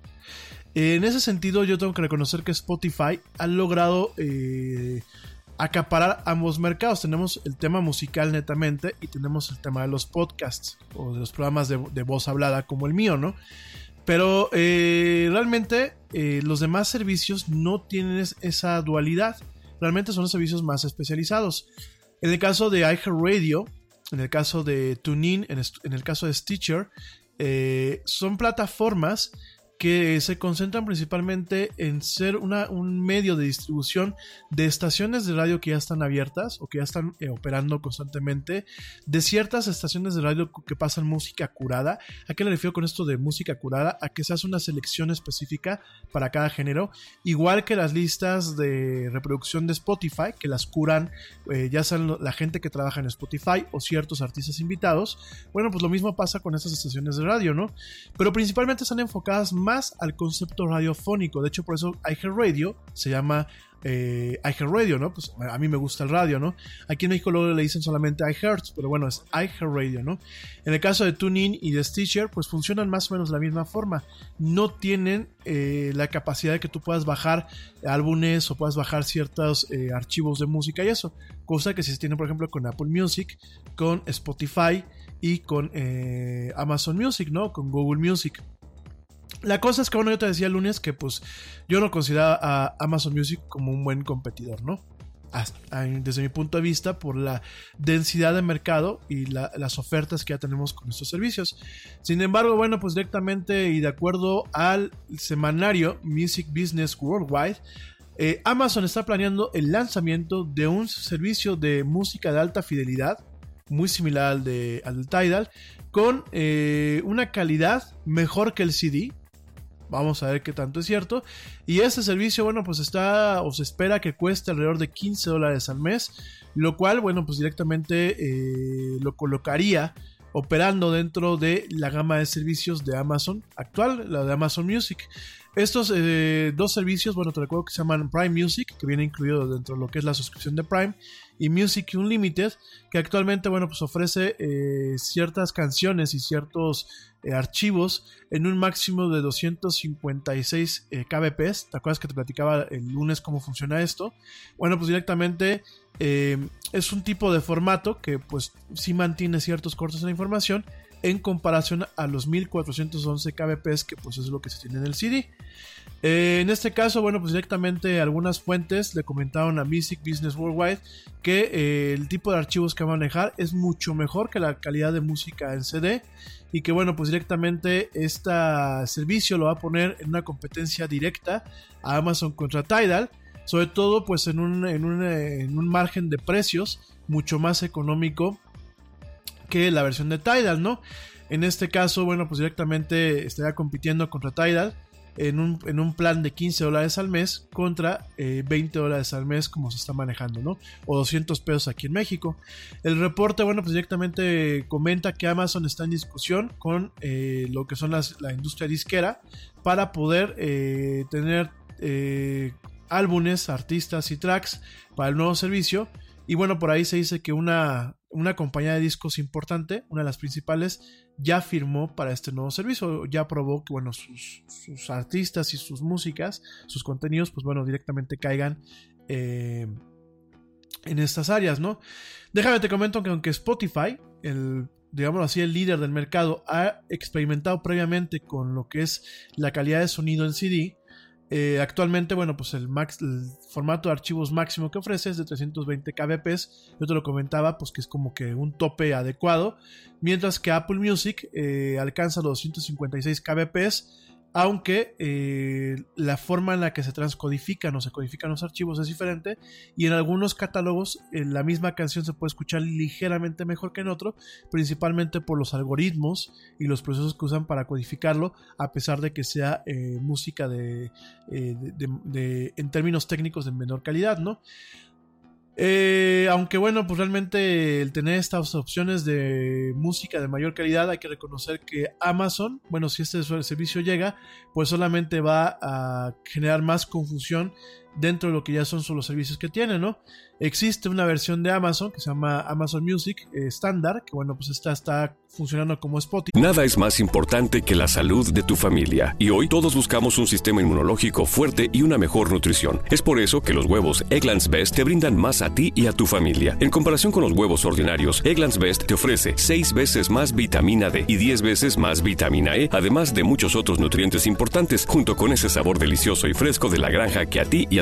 En ese sentido, yo tengo que reconocer que Spotify ha logrado eh, acaparar ambos mercados. Tenemos el tema musical netamente y tenemos el tema de los podcasts o de los programas de, voz hablada como el mío, ¿no? Pero eh, realmente eh, los demás servicios no tienen es- esa dualidad. Realmente son los servicios más especializados. En el caso de iHeartRadio, en el caso de TuneIn, en, en el caso de Stitcher, eh, son plataformas que se concentran principalmente en ser una- un medio de distribución de estaciones de radio que ya están abiertas o que ya están eh, operando constantemente, de ciertas estaciones de radio que pasan música curada. ¿A qué le refiero con esto de música curada? A que se hace una selección específica para cada género, igual que las listas de reproducción de Spotify, que las curan eh, ya sean la gente que trabaja en Spotify o ciertos artistas invitados. Bueno, pues lo mismo pasa con estas estaciones de radio, ¿no? Pero principalmente están enfocadas más al concepto radiofónico. De hecho, por eso iHeartRadio se llama eh, iHeartRadio, ¿no? Pues a mí me gusta el radio, ¿no? Aquí en México luego le dicen solamente iHeart, pero bueno, es iHeartRadio, ¿no? En el caso de TuneIn y de Stitcher, pues funcionan más o menos de la misma forma. No tienen eh, la capacidad de que tú puedas bajar álbumes o puedas bajar ciertos eh, archivos de música y eso. Cosa que se tiene, por ejemplo, con Apple Music, con Spotify y con eh, Amazon Music, ¿no? Con Google Music. La cosa es que, bueno, yo te decía el lunes que pues yo no consideraba a Amazon Music como un buen competidor, ¿no? Desde mi punto de vista, por la densidad de mercado y la- las ofertas que ya tenemos con estos servicios. Sin embargo, bueno, pues directamente y de acuerdo al semanario Music Business Worldwide, eh, Amazon está planeando el lanzamiento de un servicio de música de alta fidelidad, muy similar al de al Tidal, con eh, una calidad mejor que el CD, Vamos a ver qué tanto es cierto. Y este servicio, bueno, pues está o se espera que cueste alrededor de 15 dólares al mes, lo cual, bueno, pues directamente eh, lo colocaría operando dentro de la gama de servicios de Amazon actual, la de Amazon Music. Estos eh, dos servicios, bueno, te recuerdo que se llaman Prime Music, que viene incluido dentro de lo que es la suscripción de Prime, y Music Unlimited, que actualmente, bueno, pues ofrece eh, ciertas canciones y ciertos eh, archivos en un máximo de 256 kbps. ¿Te acuerdas que te platicaba el lunes cómo funciona esto? Bueno, pues directamente es un tipo de formato que pues sí mantiene ciertos cortes en la información en comparación a los 1411 kbps que pues es lo que se tiene en el CD. Eh, en este caso, bueno, pues directamente algunas fuentes le comentaron a Music Business Worldwide que eh, el tipo de archivos que va a manejar es mucho mejor que la calidad de música en CD y que bueno, pues directamente este servicio lo va a poner en una competencia directa a Amazon contra Tidal, sobre todo pues en un, en un, en un margen de precios mucho más económico que la versión de Tidal, ¿no? En este caso, bueno, pues directamente estaría compitiendo contra Tidal en un, plan de 15 dólares al mes contra 20 eh, dólares al mes como se está manejando, ¿no? O 200 pesos aquí en México. El reporte, bueno, pues directamente comenta que Amazon está en discusión con eh, lo que son las, la industria disquera para poder eh, tener álbumes, artistas y tracks para el nuevo servicio. Y bueno, por ahí se dice que una, una compañía de discos importante, una de las principales, ya firmó para este nuevo servicio, ya probó que bueno, sus, artistas y sus músicas, sus contenidos, pues bueno, directamente caigan eh, en estas áreas, ¿no? Déjame te comento que aunque Spotify, el así, el líder del mercado, ha experimentado previamente con lo que es la calidad de sonido en CD, eh, actualmente, bueno, pues el, formato de archivos máximo que ofrece es de 320 kbps. Yo te lo comentaba, pues que es como que un tope adecuado. Mientras que Apple Music eh, alcanza los 256 kbps aunque eh, la forma en la que se transcodifican o se codifican los archivos es diferente y en algunos catálogos la misma canción se puede escuchar ligeramente mejor que en otro, principalmente por los algoritmos y los procesos que usan para codificarlo, a pesar de que sea eh, música de, eh, de, en términos técnicos de menor calidad, ¿no? Eh, aunque bueno, pues realmente el tener estas opciones de música de mayor calidad, hay que reconocer que Amazon, bueno, si este servicio llega, pues solamente va a generar más confusión dentro de lo que ya son los servicios que tiene, ¿no? Existe una versión de Amazon que se llama Amazon Music estándar, eh, que bueno, pues esta está funcionando como Spotify. Nada es más importante que la salud de tu familia. Y hoy todos buscamos un sistema inmunológico fuerte y una mejor nutrición. Es por eso que los huevos Egglands Best te brindan más a ti y a tu familia. En comparación con los huevos ordinarios, Egglands Best te ofrece 6 veces más vitamina D y 10 veces más vitamina E, además de muchos otros nutrientes importantes, junto con ese sabor delicioso y fresco de la granja que a ti y a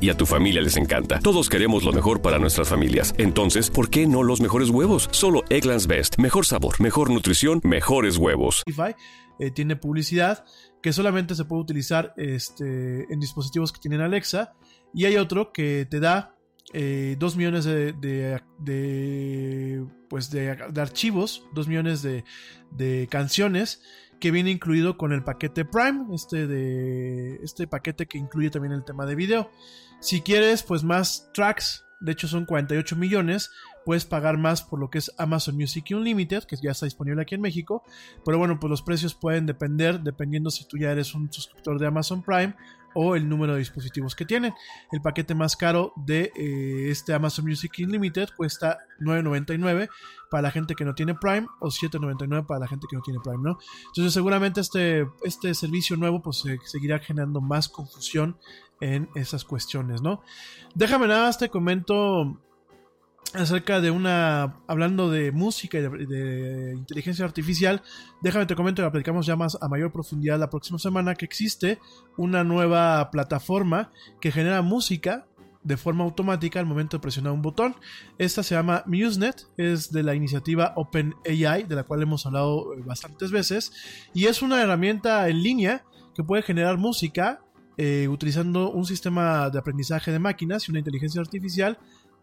y a tu familia les encanta. Todos queremos lo mejor para nuestras familias. Entonces, ¿por qué no los mejores huevos? Solo Egglands Best. Mejor sabor, mejor nutrición, mejores huevos. Eh, tiene publicidad que solamente se puede utilizar este, en dispositivos que tienen Alexa. Y hay otro que te da eh, 2 millones de, de, pues de, archivos, 2 millones de, de, canciones que viene incluido con el paquete Prime, este, de, este paquete que incluye también el tema de video. Si quieres pues más tracks, de hecho son 48 millones, puedes pagar más por lo que es Amazon Music Unlimited, que ya está disponible aquí en México, pero bueno, pues los precios pueden depender dependiendo si tú ya eres un suscriptor de Amazon Prime o el número de dispositivos que tienen. El paquete más caro de eh, este Amazon Music Unlimited cuesta 9.99 para la gente que no tiene Prime o 7.99 para la gente que no tiene Prime, ¿no? Entonces seguramente este, este servicio nuevo pues seguirá generando más confusión en esas cuestiones, ¿no? Déjame nada te comento acerca de una, hablando de música y de, inteligencia artificial, déjame te comento la platicamos ya más a mayor profundidad la próxima semana, que existe una nueva plataforma que genera música de forma automática al momento de presionar un botón. Esta se llama MuseNet, es de la iniciativa OpenAI, de la cual hemos hablado bastantes veces, y es una herramienta en línea que puede generar música eh, utilizando un sistema de aprendizaje de máquinas y una inteligencia artificial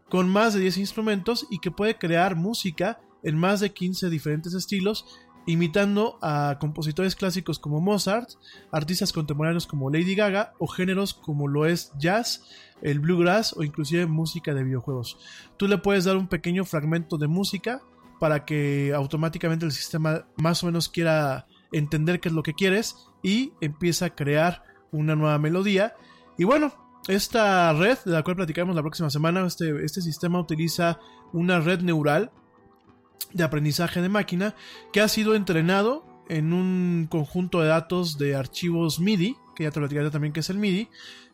con más de 10 instrumentos y que puede crear música en más de 15 diferentes estilos, imitando a compositores clásicos como Mozart, artistas contemporáneos como Lady Gaga o géneros como lo es jazz, el bluegrass o inclusive música de videojuegos. Tú le puedes dar un pequeño fragmento de música para que automáticamente el sistema más o menos quiera entender qué es lo que quieres y empieza a crear una nueva melodía. Y bueno, esta red de la cual platicamos la próxima semana, este, este sistema utiliza una red neural de aprendizaje de máquina que ha sido entrenado en un conjunto de datos de archivos MIDI, que ya te platicaré también que es el MIDI,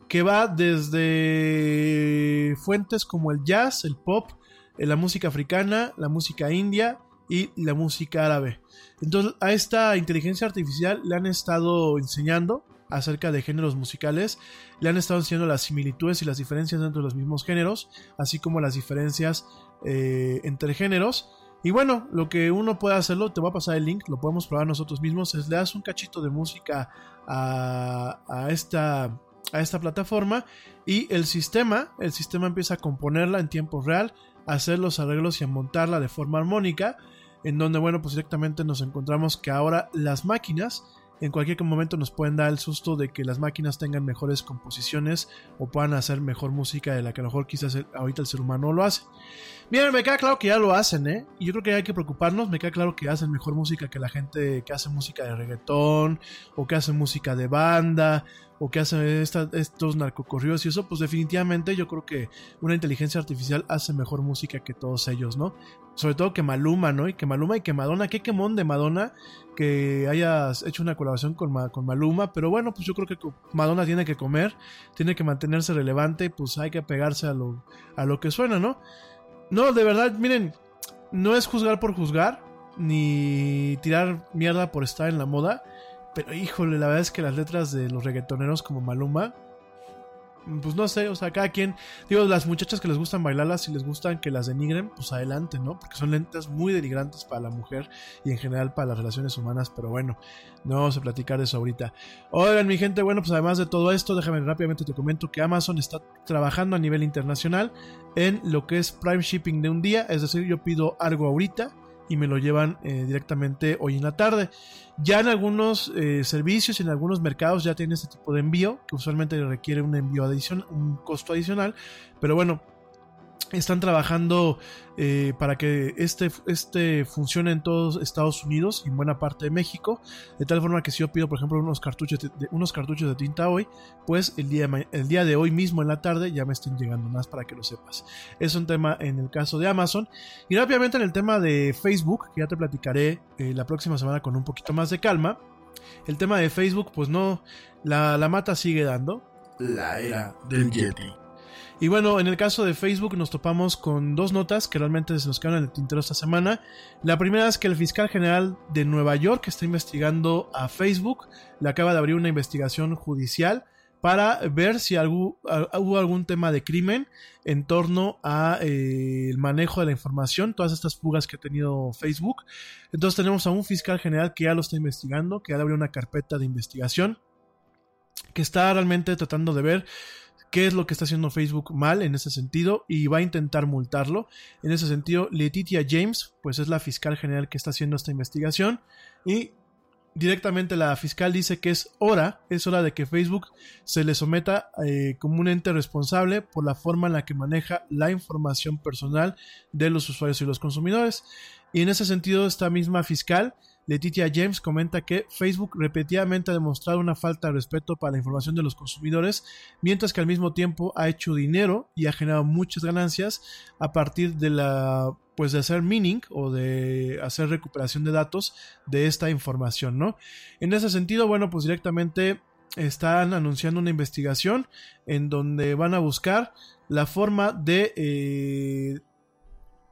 que va desde fuentes como el jazz, el pop, eh, la música africana, la música india y la música árabe. Entonces a esta inteligencia artificial le han estado enseñando acerca de géneros musicales, le han estado enseñando las similitudes y las diferencias dentro de los mismos géneros, así como las diferencias eh, entre géneros. Y bueno, lo que uno puede hacerlo, te voy a pasar el link, lo podemos probar nosotros mismos, es le das un cachito de música a, a, esta, a esta plataforma y el sistema, el sistema empieza a componerla en tiempo real, a hacer los arreglos y a montarla de forma armónica, en donde bueno, pues directamente nos encontramos que ahora las máquinas en cualquier momento nos pueden dar el susto de que las máquinas tengan mejores composiciones o puedan hacer mejor música de la que a lo mejor quizás ahorita el ser humano lo hace. Miren, me queda claro que ya lo hacen, ¿eh? Y yo creo que hay que preocuparnos. Me queda claro que hacen mejor música que la gente que hace música de reggaetón, o que hace música de banda, o que hace estos narcocorridos y eso, pues definitivamente yo creo que una inteligencia artificial hace mejor música que todos ellos, ¿no? Sobre todo que Maluma, ¿no? Y que Maluma y que Madonna, qué quemón de Madonna que hayas hecho una colaboración con, con Maluma, pero bueno, pues yo creo que Madonna tiene que comer, tiene que mantenerse relevante, pues hay que pegarse a lo, a lo que suena, ¿no? No, de verdad, miren, no es juzgar por juzgar, ni tirar mierda por estar en la moda. Pero híjole, la verdad es que las letras de los reggaetoneros como Maluma, pues no sé, o sea, cada quien, digo, las muchachas que les gustan bailarlas, si les gustan que las denigren, pues adelante, ¿no? Porque son letras muy denigrantes para la mujer y en general para las relaciones humanas, pero bueno, no vamos a platicar de eso ahorita. Oigan, mi gente, bueno, pues además de todo esto, déjame rápidamente te comento que Amazon está trabajando a nivel internacional en lo que es Prime Shipping de un día, es decir, yo pido algo ahorita y me lo llevan eh, directamente hoy en la tarde. Ya en algunos eh, servicios en algunos mercados ya tiene este tipo de envío, que usualmente requiere un envío adicional, un costo adicional, pero bueno, están trabajando eh, para que este, este funcione en todos Estados Unidos y en buena parte de México. De tal forma que si yo pido, por ejemplo, unos cartuchos de, unos cartuchos de tinta hoy, pues el día, el día de hoy mismo en la tarde ya me estén llegando más para que lo sepas. Es un tema en el caso de Amazon. Y rápidamente en el tema de Facebook, que ya te platicaré eh, la próxima semana con un poquito más de calma. El tema de Facebook, pues no, la, la mata sigue dando. La era del Yeti. Y bueno, en el caso de Facebook nos topamos con dos notas que realmente se nos quedan en el tintero esta semana. La primera es que el fiscal general de Nueva York está investigando a Facebook, le acaba de abrir una investigación judicial para ver si hubo algún tema de crimen en torno a eh, el manejo de la información, todas estas fugas que ha tenido Facebook. Entonces tenemos a un fiscal general que ya lo está investigando, que ya le abrió una carpeta de investigación, que está realmente tratando de ver qué es lo que está haciendo Facebook mal en ese sentido y va a intentar multarlo. En ese sentido, Letitia James, pues es la fiscal general que está haciendo esta investigación y directamente la fiscal dice que es hora, es hora de que Facebook se le someta eh, como un ente responsable por la forma en la que maneja la información personal de los usuarios y los consumidores. Y en ese sentido, esta misma fiscal Letitia James comenta que Facebook repetidamente ha demostrado una falta de respeto para la información de los consumidores, mientras que al mismo tiempo ha hecho dinero y ha generado muchas ganancias a partir de la pues de hacer mining o de hacer recuperación de datos de esta información, ¿no? En ese sentido, bueno, pues directamente están anunciando una investigación en donde van a buscar la forma de eh,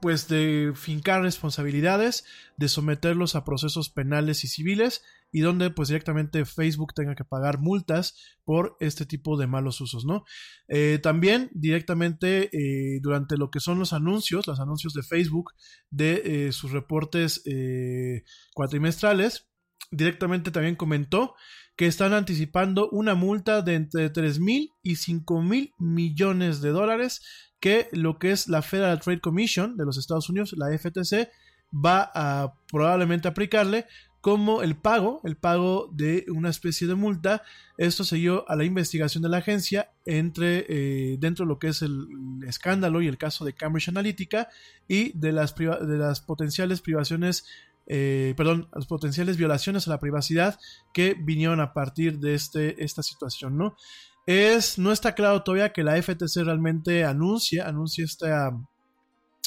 pues de fincar responsabilidades, de someterlos a procesos penales y civiles y donde pues directamente Facebook tenga que pagar multas por este tipo de malos usos, ¿no? Eh, también directamente eh, durante lo que son los anuncios, los anuncios de Facebook de eh, sus reportes cuatrimestrales, directamente también comentó que están anticipando una multa de entre 3 mil y 5 mil millones de dólares que lo que es la Federal Trade Commission de los Estados Unidos, la FTC, va a probablemente aplicarle como el pago, el pago de una especie de multa. Esto se dio a la investigación de la agencia entre eh, dentro de lo que es el, escándalo y el caso de Cambridge Analytica y de las, de las potenciales privaciones, eh, perdón, las potenciales violaciones a la privacidad que vinieron a partir de este, esta situación, ¿no? Es, no está claro todavía que la FTC realmente anuncie, anuncie esta,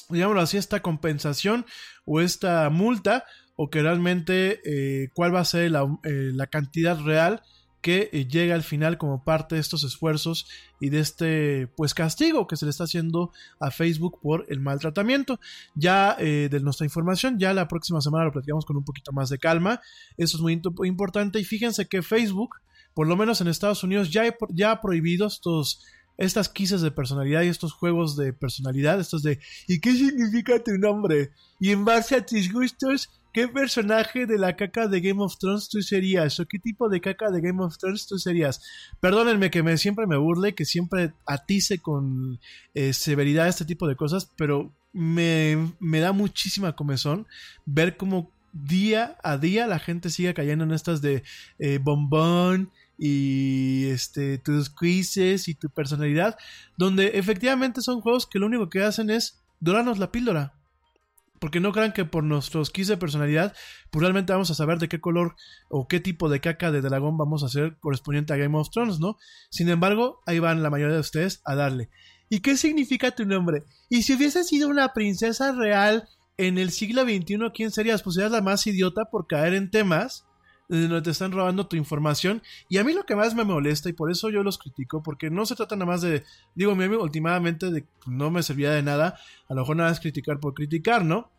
digámoslo así, esta compensación o esta multa, o que realmente eh, cuál va a ser la, eh, cantidad real que eh, llega al final como parte de estos esfuerzos y de este pues castigo que se le está haciendo a Facebook por el maltratamiento. Ya de nuestra información, ya la próxima semana lo platicamos con un poquito más de calma. Eso es muy importante y fíjense que Facebook, por lo menos en Estados Unidos, ya, ya ha prohibido estos estas quises de personalidad y estos juegos de personalidad, estos de ¿y qué significa tu nombre? Y en base a tus gustos ¿Qué personaje de la caca de Game of Thrones tú serías? ¿O qué tipo de caca de Game of Thrones tú serías? Perdónenme que me, siempre me burle, que siempre atice con eh, severidad este tipo de cosas, pero me, me da muchísima comezón ver cómo día a día la gente sigue cayendo en estas de eh, bombón y este tus quizzes y tu personalidad, donde efectivamente son juegos que lo único que hacen es dorarnos la píldora porque no crean que por nuestros keys de personalidad, pues realmente vamos a saber de qué color o qué tipo de caca de dragón vamos a hacer correspondiente a Game of Thrones, ¿no? Sin embargo, ahí van la mayoría de ustedes a darle. ¿Y qué significa tu nombre? Y si hubiese sido una princesa real en el siglo XXI, ¿quién serías? Pues serías la más idiota por caer en temas donde te están robando tu información. Y a mí lo que más me molesta, y por eso yo los critico, porque no se trata nada más de, digo, mi amigo, últimamente de, no me servía de nada, a lo mejor nada es criticar por criticar, ¿no?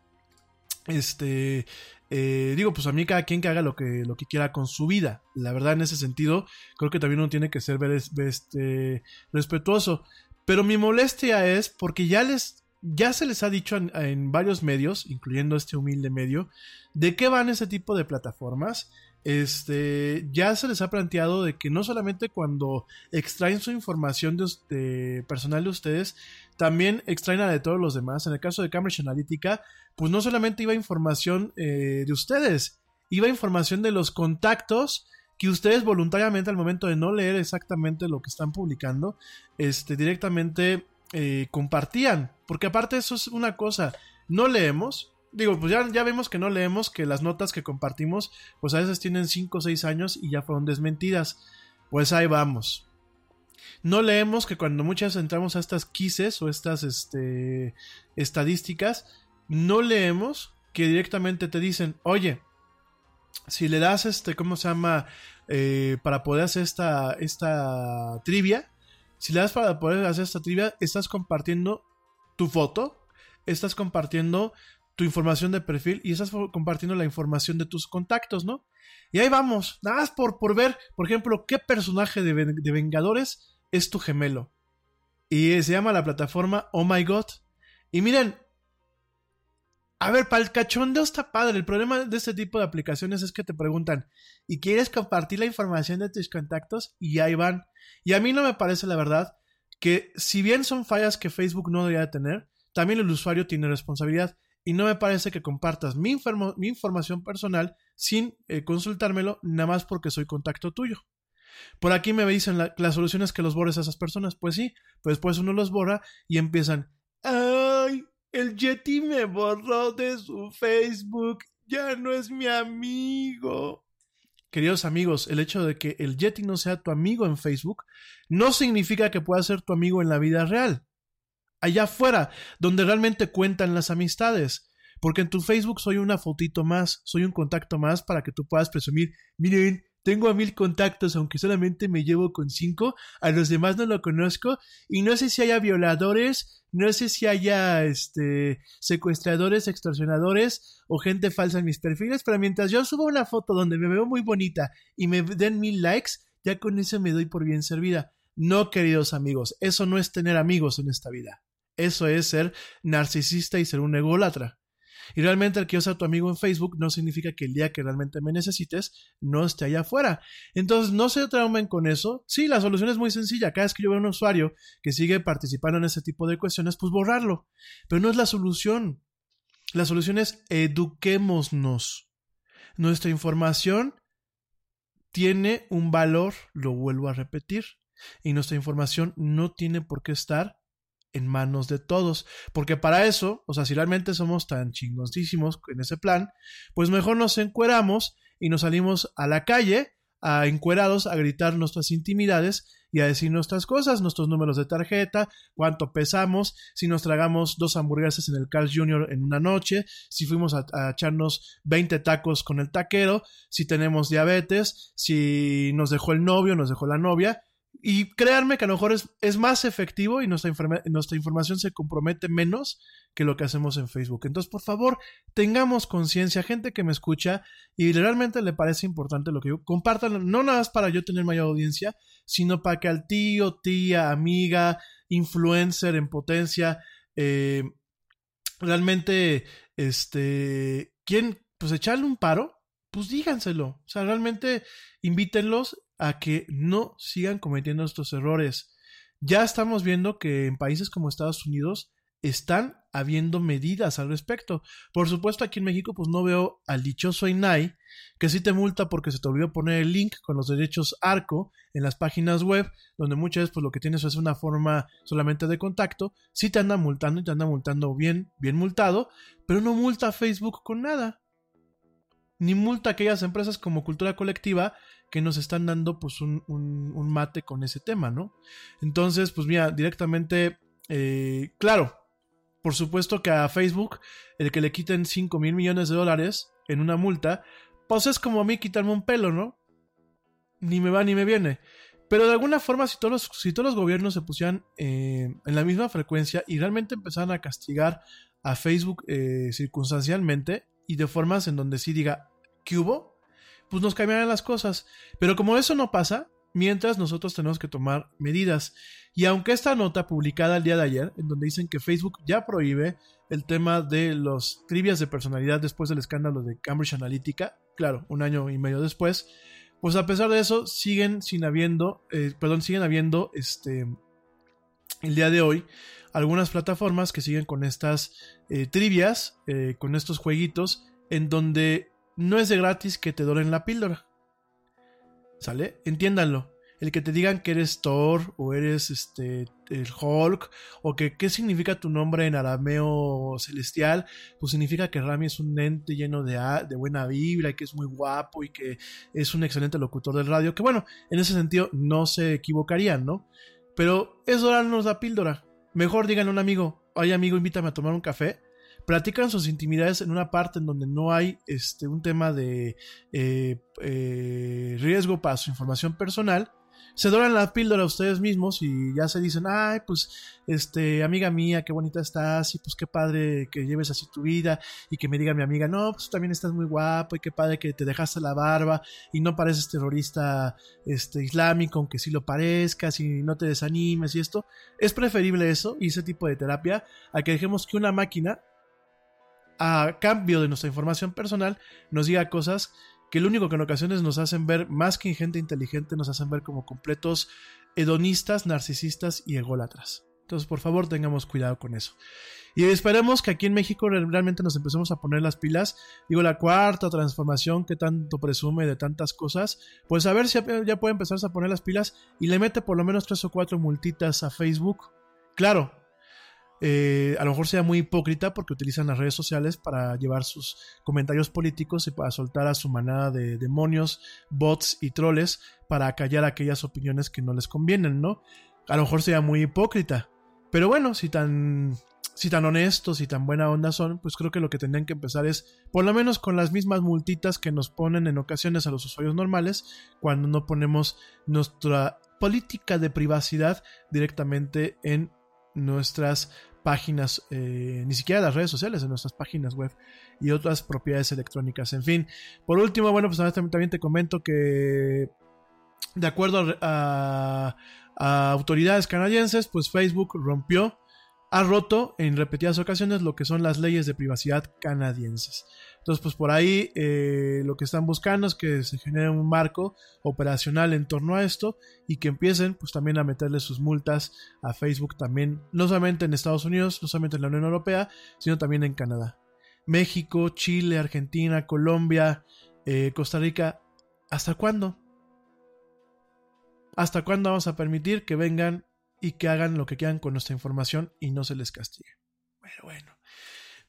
Este, eh, digo, pues a mí cada quien que haga lo que, lo que quiera con su vida. La verdad, en ese sentido, creo que también uno tiene que ser este, respetuoso. Pero mi molestia es porque ya les, ya se les ha dicho en, varios medios, incluyendo este humilde medio, de qué van ese tipo de plataformas. Este, ya se les ha planteado de que no solamente cuando extraen su información de, personal de ustedes, también extraen la de todos los demás. En el caso de Cambridge Analytica, pues no solamente iba información eh, de ustedes, iba información de los contactos que ustedes voluntariamente al momento de no leer exactamente lo que están publicando, este, directamente eh, compartían. Porque aparte eso es una cosa, no leemos, digo, pues ya, ya vemos que no leemos, que las notas que compartimos, pues a veces tienen 5 o 6 años y ya fueron desmentidas. Pues ahí vamos. No leemos que cuando muchas entramos a estas quizzes o estas este, estadísticas, no leemos que directamente te dicen, oye, si le das este, ¿cómo se llama? Eh, para poder hacer esta, esta trivia, si le das para poder hacer esta trivia, estás compartiendo tu foto, estás compartiendo tu información de perfil y estás compartiendo la información de tus contactos, ¿no? Y ahí vamos, nada más por, por ver, por ejemplo, qué personaje de, de Vengadores es tu gemelo. Y se llama la plataforma Oh My God. Y miren, a ver, para el cachondeo está padre. El problema de este tipo de aplicaciones es que te preguntan, ¿y quieres compartir la información de tus contactos? Y ahí van. Y a mí no me parece, la verdad, que si bien son fallas que Facebook no debería tener, también el usuario tiene responsabilidad. Y no me parece que compartas mi, información personal sin eh, consultármelo, nada más porque soy contacto tuyo. Por aquí me dicen la, la solución es que los borres a esas personas. Pues sí, pues después uno los borra y empiezan, ¡ay! El Yeti me borró de su Facebook. Ya no es mi amigo. Queridos amigos, el hecho de que el Yeti no sea tu amigo en Facebook no significa que pueda ser tu amigo en la vida real. Allá afuera, donde realmente cuentan las amistades. Porque en tu Facebook soy una fotito más, soy un contacto más para que tú puedas presumir, miren, tengo a mil contactos, aunque solamente me llevo con cinco, a los demás no lo conozco, y no sé si haya violadores, no sé si haya este secuestradores, extorsionadores o gente falsa en mis perfiles, pero mientras yo subo una foto donde me veo muy bonita y me den mil likes, ya con eso me doy por bien servida. No, queridos amigos, eso no es tener amigos en esta vida. Eso es ser narcisista y ser un ególatra. Y realmente el que yo sea tu amigo en Facebook no significa que el día que realmente me necesites no esté allá afuera. Entonces no se traumen con eso. Sí, la solución es muy sencilla. Cada vez que yo veo a un usuario que sigue participando en ese tipo de cuestiones, pues borrarlo. Pero no es la solución. La solución es eduquémonos. Nuestra información tiene un valor, lo vuelvo a repetir, y nuestra información no tiene por qué estar en manos de todos. Porque para eso, o sea, si realmente somos tan chingosísimos en ese plan, pues mejor nos encueramos y nos salimos a la calle a encuerados a gritar nuestras intimidades y a decir nuestras cosas, nuestros números de tarjeta, cuánto pesamos, si nos tragamos dos hamburguesas en el Carl Jr. en una noche, si fuimos a, a, echarnos 20 tacos con el taquero, si tenemos diabetes, si nos dejó el novio, nos dejó la novia, y créanme que a lo mejor es, es más efectivo y nuestra, nuestra información se compromete menos que lo que hacemos en Facebook. Entonces, por favor, tengamos conciencia, gente que me escucha y realmente le parece importante lo que yo compartan, no nada más para yo tener mayor audiencia, sino para que al tío, tía, amiga, influencer en potencia, eh, realmente, este, ¿quién? Pues echarle un paro, pues díganselo. O sea, realmente invítenlos a que no sigan cometiendo estos errores. Ya estamos viendo que en países como Estados Unidos están habiendo medidas al respecto. Por supuesto, aquí en México, pues no veo al dichoso INAI, que sí te multa porque se te olvidó poner el link con los derechos ARCO en las páginas web, donde muchas veces pues lo que tienes es una forma solamente de contacto, sí te anda multando y te anda multando bien, bien multado, pero no multa Facebook con nada. Ni multa a aquellas empresas como Cultura Colectiva que nos están dando pues un, un, mate con ese tema, ¿no? Entonces, pues mira, directamente, eh, claro, por supuesto que a Facebook, el que le quiten 5 mil millones de dólares en una multa, pues es como a mí quitarme un pelo, ¿no? Ni me va ni me viene. Pero de alguna forma, si todos los, si todos los gobiernos se pusieran eh, en la misma frecuencia y realmente empezaran a castigar a Facebook eh, circunstancialmente y de formas en donde sí diga, ¿qué hubo? pues nos cambiarán las cosas. Pero como eso no pasa, mientras nosotros tenemos que tomar medidas. Y aunque esta nota publicada el día de ayer, en donde dicen que Facebook ya prohíbe el tema de los trivias de personalidad después del escándalo de Cambridge Analytica, claro, un año y medio después, pues a pesar de eso siguen sin habiendo, eh, perdón, siguen habiendo este el día de hoy algunas plataformas que siguen con estas eh, trivias, eh, con estos jueguitos, en donde no es de gratis que te doren la píldora. ¿Sale? Entiéndanlo. El que te digan que eres Thor o eres este el Hulk o que qué significa tu nombre en arameo celestial, pues significa que Rami es un ente lleno de, de buena vibra y que es muy guapo y que es un excelente locutor del radio, que bueno, en ese sentido no se equivocarían, ¿no? Pero es dorarnos la píldora. Mejor díganle a un amigo, oye amigo, invítame a tomar un café platican sus intimidades en una parte en donde no hay este, un tema de eh, eh, riesgo para su información personal, se doran la píldora a ustedes mismos y ya se dicen, ay, pues, este, amiga mía, qué bonita estás y pues qué padre que lleves así tu vida y que me diga mi amiga, no, pues también estás muy guapo y qué padre que te dejaste la barba y no pareces terrorista este, islámico, aunque sí lo parezcas y no te desanimes y esto. Es preferible eso y ese tipo de terapia a que dejemos que una máquina a cambio de nuestra información personal, nos diga cosas que lo único que en ocasiones nos hacen ver, más que gente inteligente, nos hacen ver como completos hedonistas, narcisistas y ególatras. Entonces, por favor, tengamos cuidado con eso. Y esperemos que aquí en México realmente nos empecemos a poner las pilas. Digo, la cuarta transformación que tanto presume de tantas cosas, pues a ver si ya puede empezarse a poner las pilas y le mete por lo menos tres o cuatro multitas a Facebook. Claro, eh, a lo mejor sea muy hipócrita porque utilizan las redes sociales para llevar sus comentarios políticos y para soltar a su manada de demonios, bots y troles para callar aquellas opiniones que no les convienen, ¿no? A lo mejor sea muy hipócrita. Pero bueno, si tan si tan honestos y tan buena onda son, pues creo que lo que tendrían que empezar es, por lo menos con las mismas multitas que nos ponen en ocasiones a los usuarios normales, cuando no ponemos nuestra política de privacidad directamente en nuestras páginas, eh, ni siquiera las redes sociales, en nuestras páginas web y otras propiedades electrónicas. En fin, por último, bueno, pues también te comento que de acuerdo a, a autoridades canadienses, pues Facebook rompió ha roto en repetidas ocasiones lo que son las leyes de privacidad canadienses. Entonces, pues por ahí eh, lo que están buscando es que se genere un marco operacional en torno a esto y que empiecen pues también a meterle sus multas a Facebook también, no solamente en Estados Unidos, no solamente en la Unión Europea, sino también en Canadá. México, Chile, Argentina, Colombia, eh, Costa Rica, ¿hasta cuándo? ¿Hasta cuándo vamos a permitir que vengan y que hagan lo que quieran con nuestra información y no se les castigue. Bueno, bueno.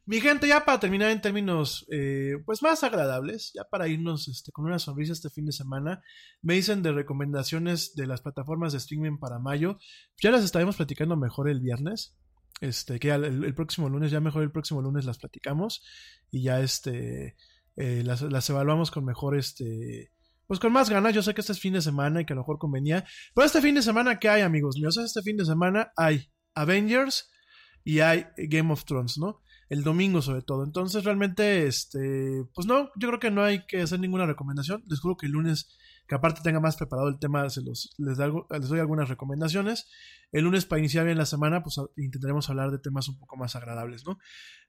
Mi gente, ya para terminar en términos eh, pues más agradables, ya para irnos este, con una sonrisa este fin de semana, me dicen de recomendaciones de las plataformas de streaming para mayo. Ya las estaremos platicando mejor el viernes. Este, que el, próximo lunes, ya mejor el próximo lunes las platicamos y ya este eh, las, evaluamos con mejor este pues con más ganas. Yo sé que este es fin de semana y que a lo mejor convenía. Pero este fin de semana, ¿qué hay, amigos míos? Este fin de semana hay Avengers y hay Game of Thrones, ¿no? El domingo sobre todo. Entonces realmente, este, pues no, yo creo que no hay que hacer ninguna recomendación. Les juro que el lunes, que aparte tenga más preparado el tema, se los, les, les doy algunas recomendaciones. El lunes para iniciar bien la semana, pues intentaremos hablar de temas un poco más agradables, ¿no?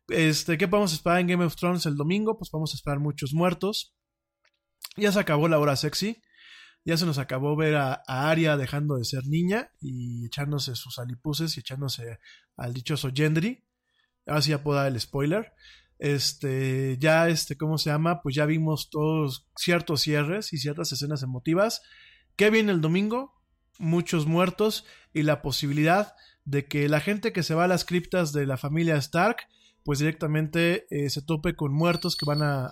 Este, ¿qué podemos esperar en Game of Thrones el domingo? Pues vamos a esperar muchos muertos. Ya se acabó la hora sexy. Ya se nos acabó ver a, Aria dejando de ser niña y echándose sus alipuses y echándose al dichoso Gendry. Ahora sí ya puedo dar el spoiler. Este, ya este, ¿cómo se llama? Pues ya vimos todos ciertos cierres y ciertas escenas emotivas. ¿Qué viene el domingo? Muchos muertos y la posibilidad de que la gente que se va a las criptas de la familia Stark pues directamente eh, se tope con muertos que van a,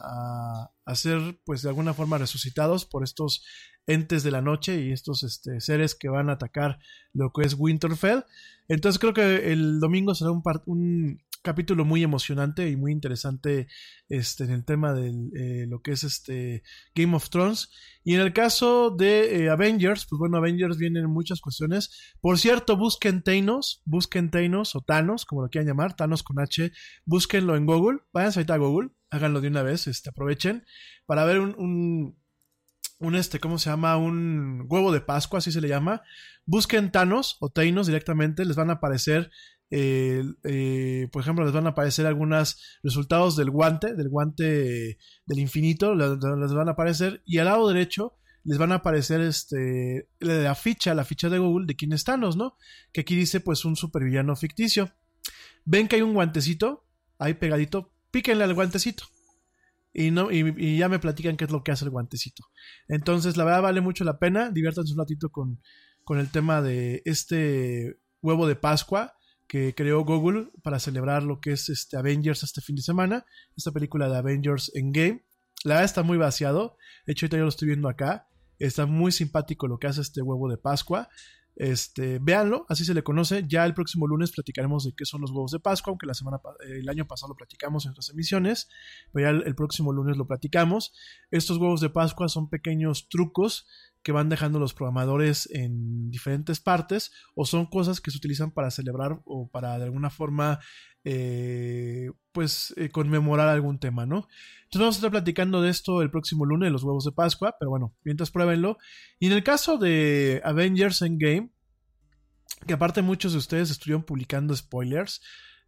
a, ser pues de alguna forma resucitados por estos entes de la noche y estos este, seres que van a atacar lo que es Winterfell. Entonces creo que el domingo será un, un capítulo muy emocionante y muy interesante este, en el tema de eh, lo que es este Game of Thrones. Y en el caso de eh, Avengers, pues bueno, Avengers vienen muchas cuestiones. Por cierto, busquen Thanos, busquen Thanos o Thanos, como lo quieran llamar, Thanos con H, búsquenlo en Google, váyanse ahorita a Google, háganlo de una vez, este, aprovechen para ver un, un un este, ¿cómo se llama? Un huevo de Pascua, así se le llama. Busquen Thanos o Thanos directamente, les van a aparecer eh, por ejemplo, les van a aparecer algunos resultados del guante, del guante del infinito, les, van a aparecer, y al lado derecho les van a aparecer este, la ficha, la ficha de Google de quién es Thanos, ¿no? Que aquí dice pues un supervillano ficticio. Ven que hay un guantecito, ahí pegadito, píquenle al guantecito. Y, no, y, ya me platican qué es lo que hace el guantecito. Entonces, la verdad vale mucho la pena. Diviértanse un ratito con, con el tema de este huevo de Pascua que creó Google para celebrar lo que es este Avengers este fin de semana, esta película de Avengers Endgame. La está muy vaciado, de hecho ahorita yo lo estoy viendo acá, está muy simpático lo que hace este huevo de Pascua. Este, véanlo, así se le conoce. Ya el próximo lunes platicaremos de qué son los huevos de Pascua, aunque la semana el año pasado lo platicamos en otras emisiones, pero ya el próximo lunes lo platicamos. Estos huevos de Pascua son pequeños trucos que van dejando los programadores en diferentes partes o son cosas que se utilizan para celebrar o para de alguna forma eh, pues eh, conmemorar algún tema, ¿no? Entonces vamos a estar platicando de esto el próximo lunes, los huevos de Pascua, pero bueno, mientras pruébenlo. Y en el caso de Avengers Endgame, que aparte muchos de ustedes estuvieron publicando spoilers,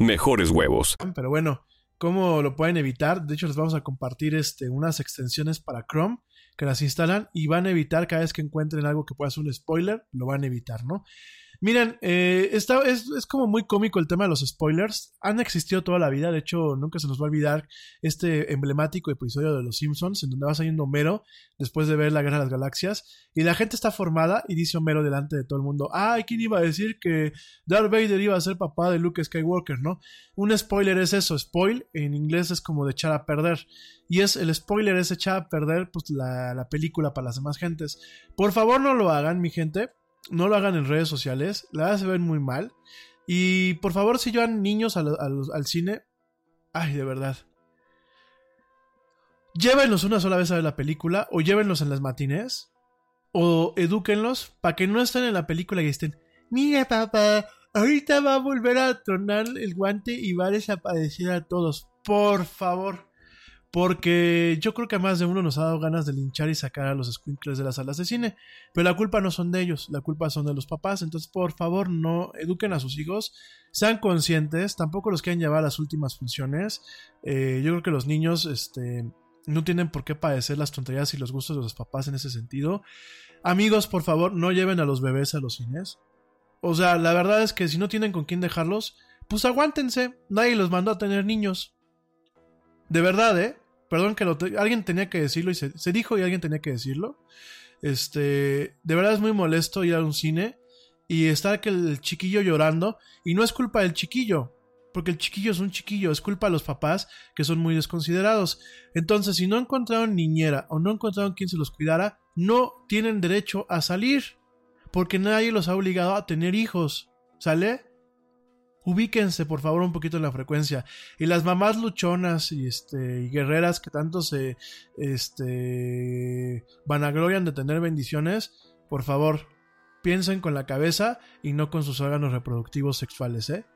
mejores huevos. Pero bueno, ¿cómo lo pueden evitar? De hecho, les vamos a compartir este, unas extensiones para Chrome que las instalan y van a evitar cada vez que encuentren algo que pueda ser un spoiler, lo van a evitar, ¿no? Miren, eh, está, es, es, como muy cómico el tema de los spoilers. Han existido toda la vida, de hecho, nunca se nos va a olvidar este emblemático episodio de Los Simpsons, en donde va saliendo Homero después de ver la Guerra de las Galaxias, y la gente está formada y dice Homero delante de todo el mundo: ¡Ay, quién iba a decir que Darth Vader iba a ser papá de Luke Skywalker, ¿no? Un spoiler es eso, spoil en inglés es como de echar a perder. Y es el spoiler es echar a perder pues, la, la película para las demás gentes. Por favor, no lo hagan, mi gente no lo hagan en redes sociales, la verdad se ven muy mal. Y por favor, si llevan niños al, al, cine, ay, de verdad. Llévenlos una sola vez a ver la película, o llévenlos en las matines, o edúquenlos para que no estén en la película y estén, mira papá, ahorita va a volver a tronar el guante y va a desaparecer a todos. Por favor. Porque yo creo que a más de uno nos ha dado ganas de linchar y sacar a los squinkles de las salas de cine. Pero la culpa no son de ellos, la culpa son de los papás. Entonces, por favor, no eduquen a sus hijos, sean conscientes, tampoco los quieren llevar a las últimas funciones. Eh, yo creo que los niños este, no tienen por qué padecer las tonterías y los gustos de los papás en ese sentido. Amigos, por favor, no lleven a los bebés a los cines. O sea, la verdad es que si no tienen con quién dejarlos, pues aguántense. Nadie los mandó a tener niños. De verdad, ¿eh? Perdón que lo alguien tenía que decirlo y se, se, dijo y alguien tenía que decirlo. Este, de verdad es muy molesto ir a un cine y estar que el chiquillo llorando y no es culpa del chiquillo, porque el chiquillo es un chiquillo, es culpa de los papás que son muy desconsiderados. Entonces, si no encontraron niñera o no encontraron quien se los cuidara, no tienen derecho a salir, porque nadie los ha obligado a tener hijos. ¿Sale? Ubíquense por favor un poquito en la frecuencia. Y las mamás luchonas y, este, y guerreras que tanto se este, vanaglorian de tener bendiciones, por favor, piensen con la cabeza y no con sus órganos reproductivos sexuales, ¿eh?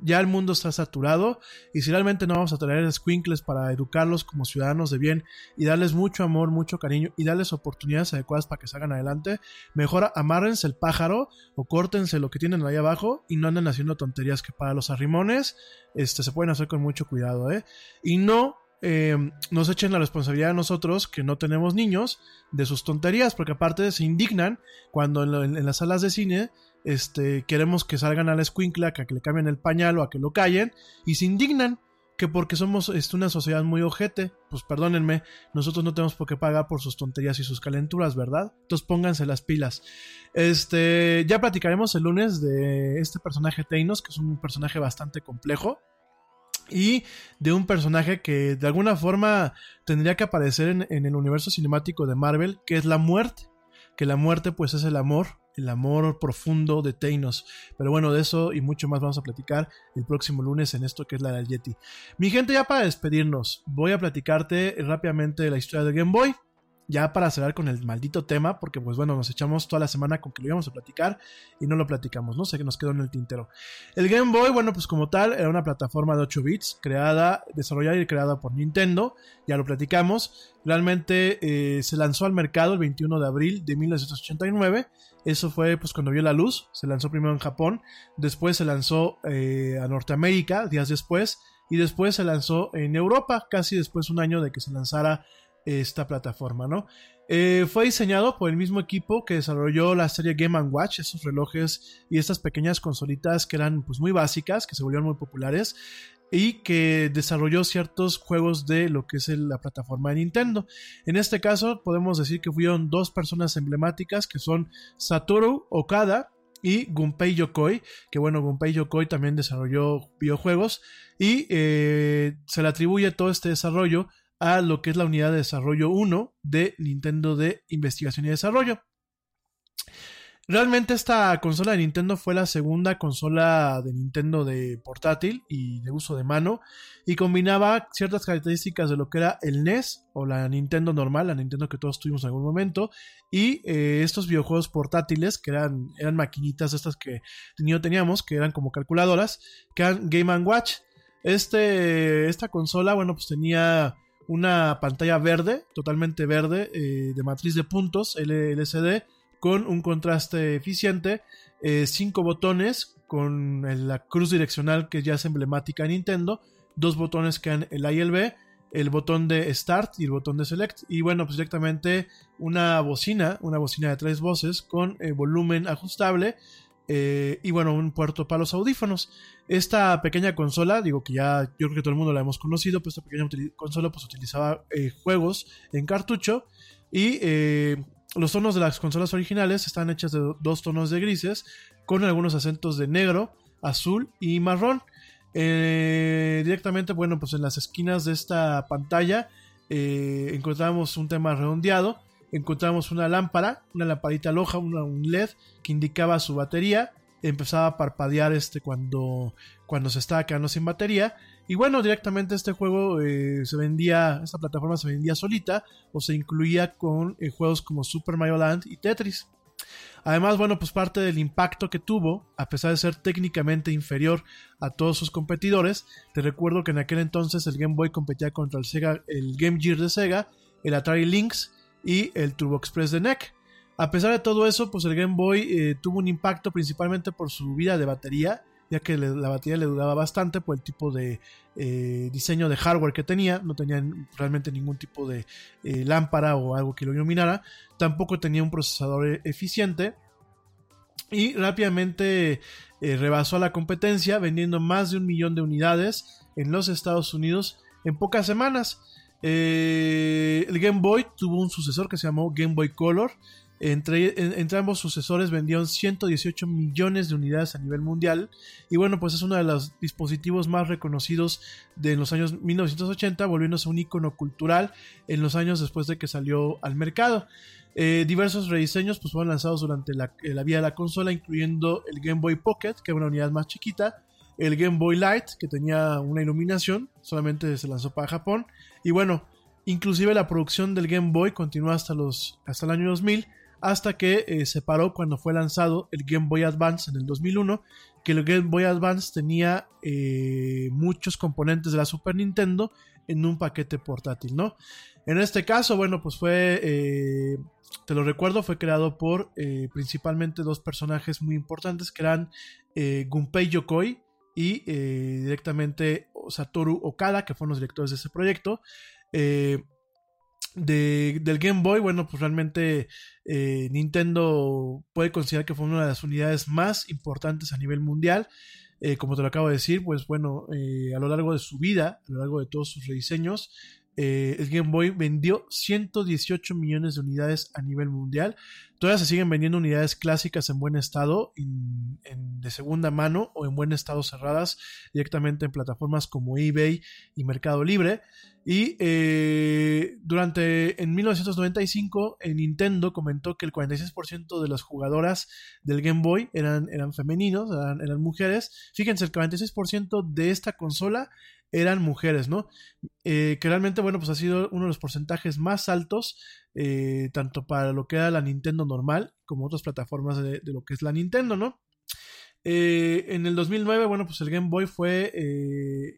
Ya el mundo está saturado y si realmente no vamos a traer squinkles para educarlos como ciudadanos de bien y darles mucho amor, mucho cariño y darles oportunidades adecuadas para que salgan adelante, mejor amárrense el pájaro o córtense lo que tienen ahí abajo y no anden haciendo tonterías que para los arrimones este, se pueden hacer con mucho cuidado, ¿eh? Y no eh, nos echen la responsabilidad a nosotros que no tenemos niños de sus tonterías, porque aparte se indignan cuando en, las salas de cine este, queremos que salgan a la escuincla, a que le cambien el pañal o a que lo callen, y se indignan que porque somos este, una sociedad muy ojete, pues perdónenme, nosotros no tenemos por qué pagar por sus tonterías y sus calenturas, ¿verdad? Entonces pónganse las pilas. Este, ya platicaremos el lunes de este personaje Thanos, que es un personaje bastante complejo. Y de un personaje que de alguna forma tendría que aparecer en, en el universo cinemático de Marvel, que es la muerte. Que la muerte pues es el amor, el amor profundo de Thanos. Pero bueno, de eso y mucho más vamos a platicar el próximo lunes en esto que es la del Yeti. Mi gente, ya para despedirnos, voy a platicarte rápidamente la historia de Game Boy. Ya para cerrar con el maldito tema, porque pues bueno, nos echamos toda la semana con que lo íbamos a platicar y no lo platicamos, no sé que nos quedó en el tintero. El Game Boy, bueno, pues como tal, era una plataforma de 8 bits, creada, desarrollada y creada por Nintendo, ya lo platicamos. Realmente eh, se lanzó al mercado el 21 de abril de 1989 eso fue pues cuando vio la luz, se lanzó primero en Japón, después se lanzó eh, a Norteamérica días después y después se lanzó en Europa, casi después un año de que se lanzara esta plataforma, ¿no? Eh, fue diseñado por el mismo equipo que desarrolló la serie Game ⁇ Watch, esos relojes y estas pequeñas consolitas que eran pues muy básicas, que se volvieron muy populares y que desarrolló ciertos juegos de lo que es la plataforma de Nintendo. En este caso podemos decir que fueron dos personas emblemáticas que son Satoru Okada y Gunpei Yokoi, que bueno, Gunpei Yokoi también desarrolló videojuegos y eh, se le atribuye todo este desarrollo a lo que es la unidad de desarrollo 1 de Nintendo de investigación y desarrollo. Realmente esta consola de Nintendo fue la segunda consola de Nintendo de portátil y de uso de mano y combinaba ciertas características de lo que era el NES o la Nintendo normal, la Nintendo que todos tuvimos en algún momento y eh, estos videojuegos portátiles que eran, eran maquinitas estas que teníamos, que eran como calculadoras, que eran Game Watch. Este, esta consola, bueno, pues tenía una pantalla verde, totalmente verde, eh, de matriz de puntos, LCD, con un contraste eficiente, eh, cinco botones con la cruz direccional que ya es emblemática de Nintendo, dos botones que han el A y el B, el botón de Start y el botón de Select, y bueno, pues directamente una bocina, una bocina de tres voces con eh, volumen ajustable, eh, y bueno, un puerto para los audífonos. Esta pequeña consola, digo que ya yo creo que todo el mundo la hemos conocido, pues esta pequeña consola pues utilizaba juegos en cartucho y los tonos de las consolas originales están hechas de dos tonos de grises, con algunos acentos de negro, azul y marrón. Eh, directamente, bueno, pues en las esquinas de esta pantalla eh, encontramos un tema redondeado, encontramos una lámpara, una lamparita loja, un LED que indicaba su batería, empezaba a parpadear este cuando, cuando se estaba quedando sin batería y bueno, directamente este juego eh, se vendía, esta plataforma se vendía solita o se incluía con eh, juegos como Super Mario Land y Tetris. Además, bueno, pues parte del impacto que tuvo, a pesar de ser técnicamente inferior a todos sus competidores, te recuerdo que en aquel entonces el Game Boy competía contra el Sega, el Game Gear de Sega, el Atari Lynx y el Turbo Express de NEC. A pesar de todo eso, pues el Game Boy eh, tuvo un impacto principalmente por su vida de batería ya que la batería le duraba bastante por el tipo de eh, diseño de hardware que tenía, no tenía realmente ningún tipo de eh, lámpara o algo que lo iluminara, tampoco tenía un procesador eficiente y rápidamente rebasó a la competencia vendiendo más de un millón de unidades en los Estados Unidos en pocas semanas. El Game Boy tuvo un sucesor que se llamó Game Boy Color, entre, ambos sucesores vendieron 118 millones de unidades a nivel mundial. Y bueno, pues es uno de los dispositivos más reconocidos de los años 1980, volviéndose un icono cultural en los años después de que salió al mercado. Eh, diversos rediseños pues, fueron lanzados durante la, la vida de la consola, incluyendo el Game Boy Pocket, que era una unidad más chiquita, el Game Boy Light, que tenía una iluminación, solamente se lanzó para Japón, y bueno, inclusive la producción del Game Boy continuó hasta, los, hasta el año 2000, hasta que eh, se paró cuando fue lanzado el Game Boy Advance en el 2001, que el Game Boy Advance tenía eh, muchos componentes de la Super Nintendo en un paquete portátil, ¿no? En este caso, bueno, pues fue, eh, te lo recuerdo, fue creado por principalmente dos personajes muy importantes que eran Gunpei Yokoi y directamente Satoru Okada, que fueron los directores de ese proyecto del Game Boy, bueno, pues realmente eh, Nintendo puede considerar que fue una de las unidades más importantes a nivel mundial. Eh, como te lo acabo de decir, pues bueno, eh, a lo largo de su vida, a lo largo de todos sus rediseños, el Game Boy vendió 118 millones de unidades a nivel mundial. Todavía se siguen vendiendo unidades clásicas en buen estado, de segunda mano o en buen estado cerradas directamente en plataformas como eBay y Mercado Libre. Y eh, durante, en 1995, Nintendo comentó que el 46% de las jugadoras del Game Boy eran, eran femeninos, eran, mujeres. Fíjense, el 46% de esta consola eran mujeres, ¿no? Eh, que realmente, bueno, pues ha sido uno de los porcentajes más altos, eh, tanto para lo que era la Nintendo normal, como otras plataformas de, lo que es la Nintendo, ¿no? en el 2009, bueno, pues el Game Boy fue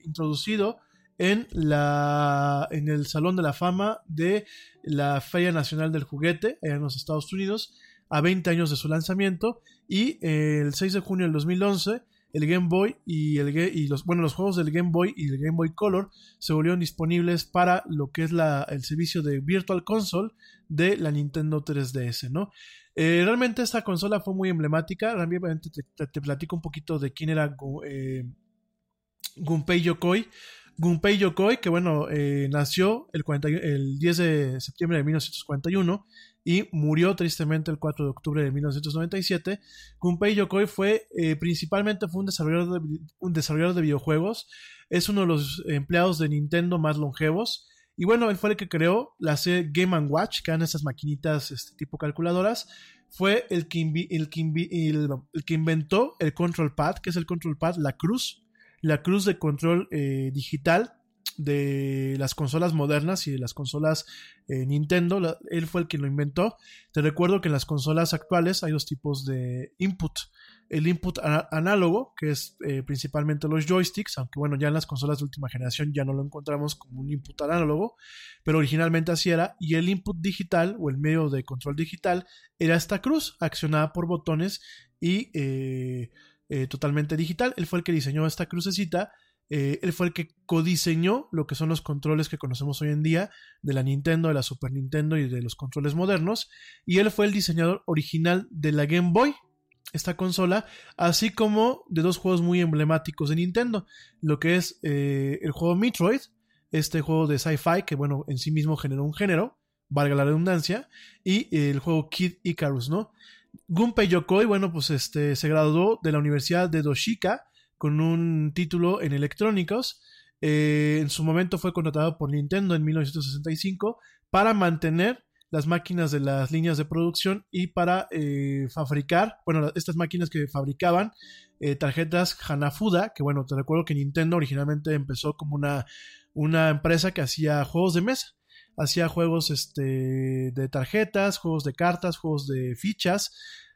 introducido en, la, en el Salón de la Fama de la Feria Nacional del Juguete en los Estados Unidos a 20 años de su lanzamiento y el 6 de junio del 2011 el Game Boy y, el, y los, bueno, los juegos del Game Boy y el Game Boy Color se volvieron disponibles para lo que es la, el servicio de Virtual Console de la Nintendo 3DS, ¿no? Eh, realmente esta consola fue muy emblemática, realmente te, platico un poquito de quién era eh, Gunpei Yokoi. Gunpei Yokoi, que bueno, eh, nació el, el 10 de septiembre de 1941 y murió tristemente el 4 de octubre de 1997. Gunpei Yokoi fue eh, principalmente fue un desarrollador, de, un desarrollador de videojuegos, es uno de los empleados de Nintendo más longevos. Y bueno, él fue el que creó la serie Game Watch, que eran esas maquinitas este, tipo calculadoras. fue el que, inventó el Control Pad, que es el Control Pad, la cruz, la cruz de control eh, digital de las consolas modernas y de las consolas eh, Nintendo. Él fue el que lo inventó. Te recuerdo que en las consolas actuales hay dos tipos de input. El input análogo, que es eh, principalmente los joysticks, aunque bueno, ya en las consolas de última generación ya no lo encontramos como un input análogo, pero originalmente así era. Y el input digital o el medio de control digital era esta cruz accionada por botones y eh, totalmente digital. Él fue el que diseñó esta crucecita. Eh, él fue el que codiseñó lo que son los controles que conocemos hoy en día de la Nintendo, de la Super Nintendo y de los controles modernos. Y él fue el diseñador original de la Game Boy, esta consola, así como de dos juegos muy emblemáticos de Nintendo, lo que es eh, el juego Metroid, este juego de sci-fi que bueno, en sí mismo generó un género, valga la redundancia, y el juego Kid Icarus, ¿no? Gunpei Yokoi, bueno, pues este se graduó de la Universidad de Doshika con un título en electrónicos. Eh, en su momento fue contratado por Nintendo en 1965 para mantener las máquinas de las líneas de producción y para eh, fabricar, bueno, estas máquinas que fabricaban eh, tarjetas Hanafuda, que bueno, te recuerdo que Nintendo originalmente empezó como una, una empresa que hacía juegos de mesa, hacía juegos este, de tarjetas, juegos de cartas, juegos de fichas,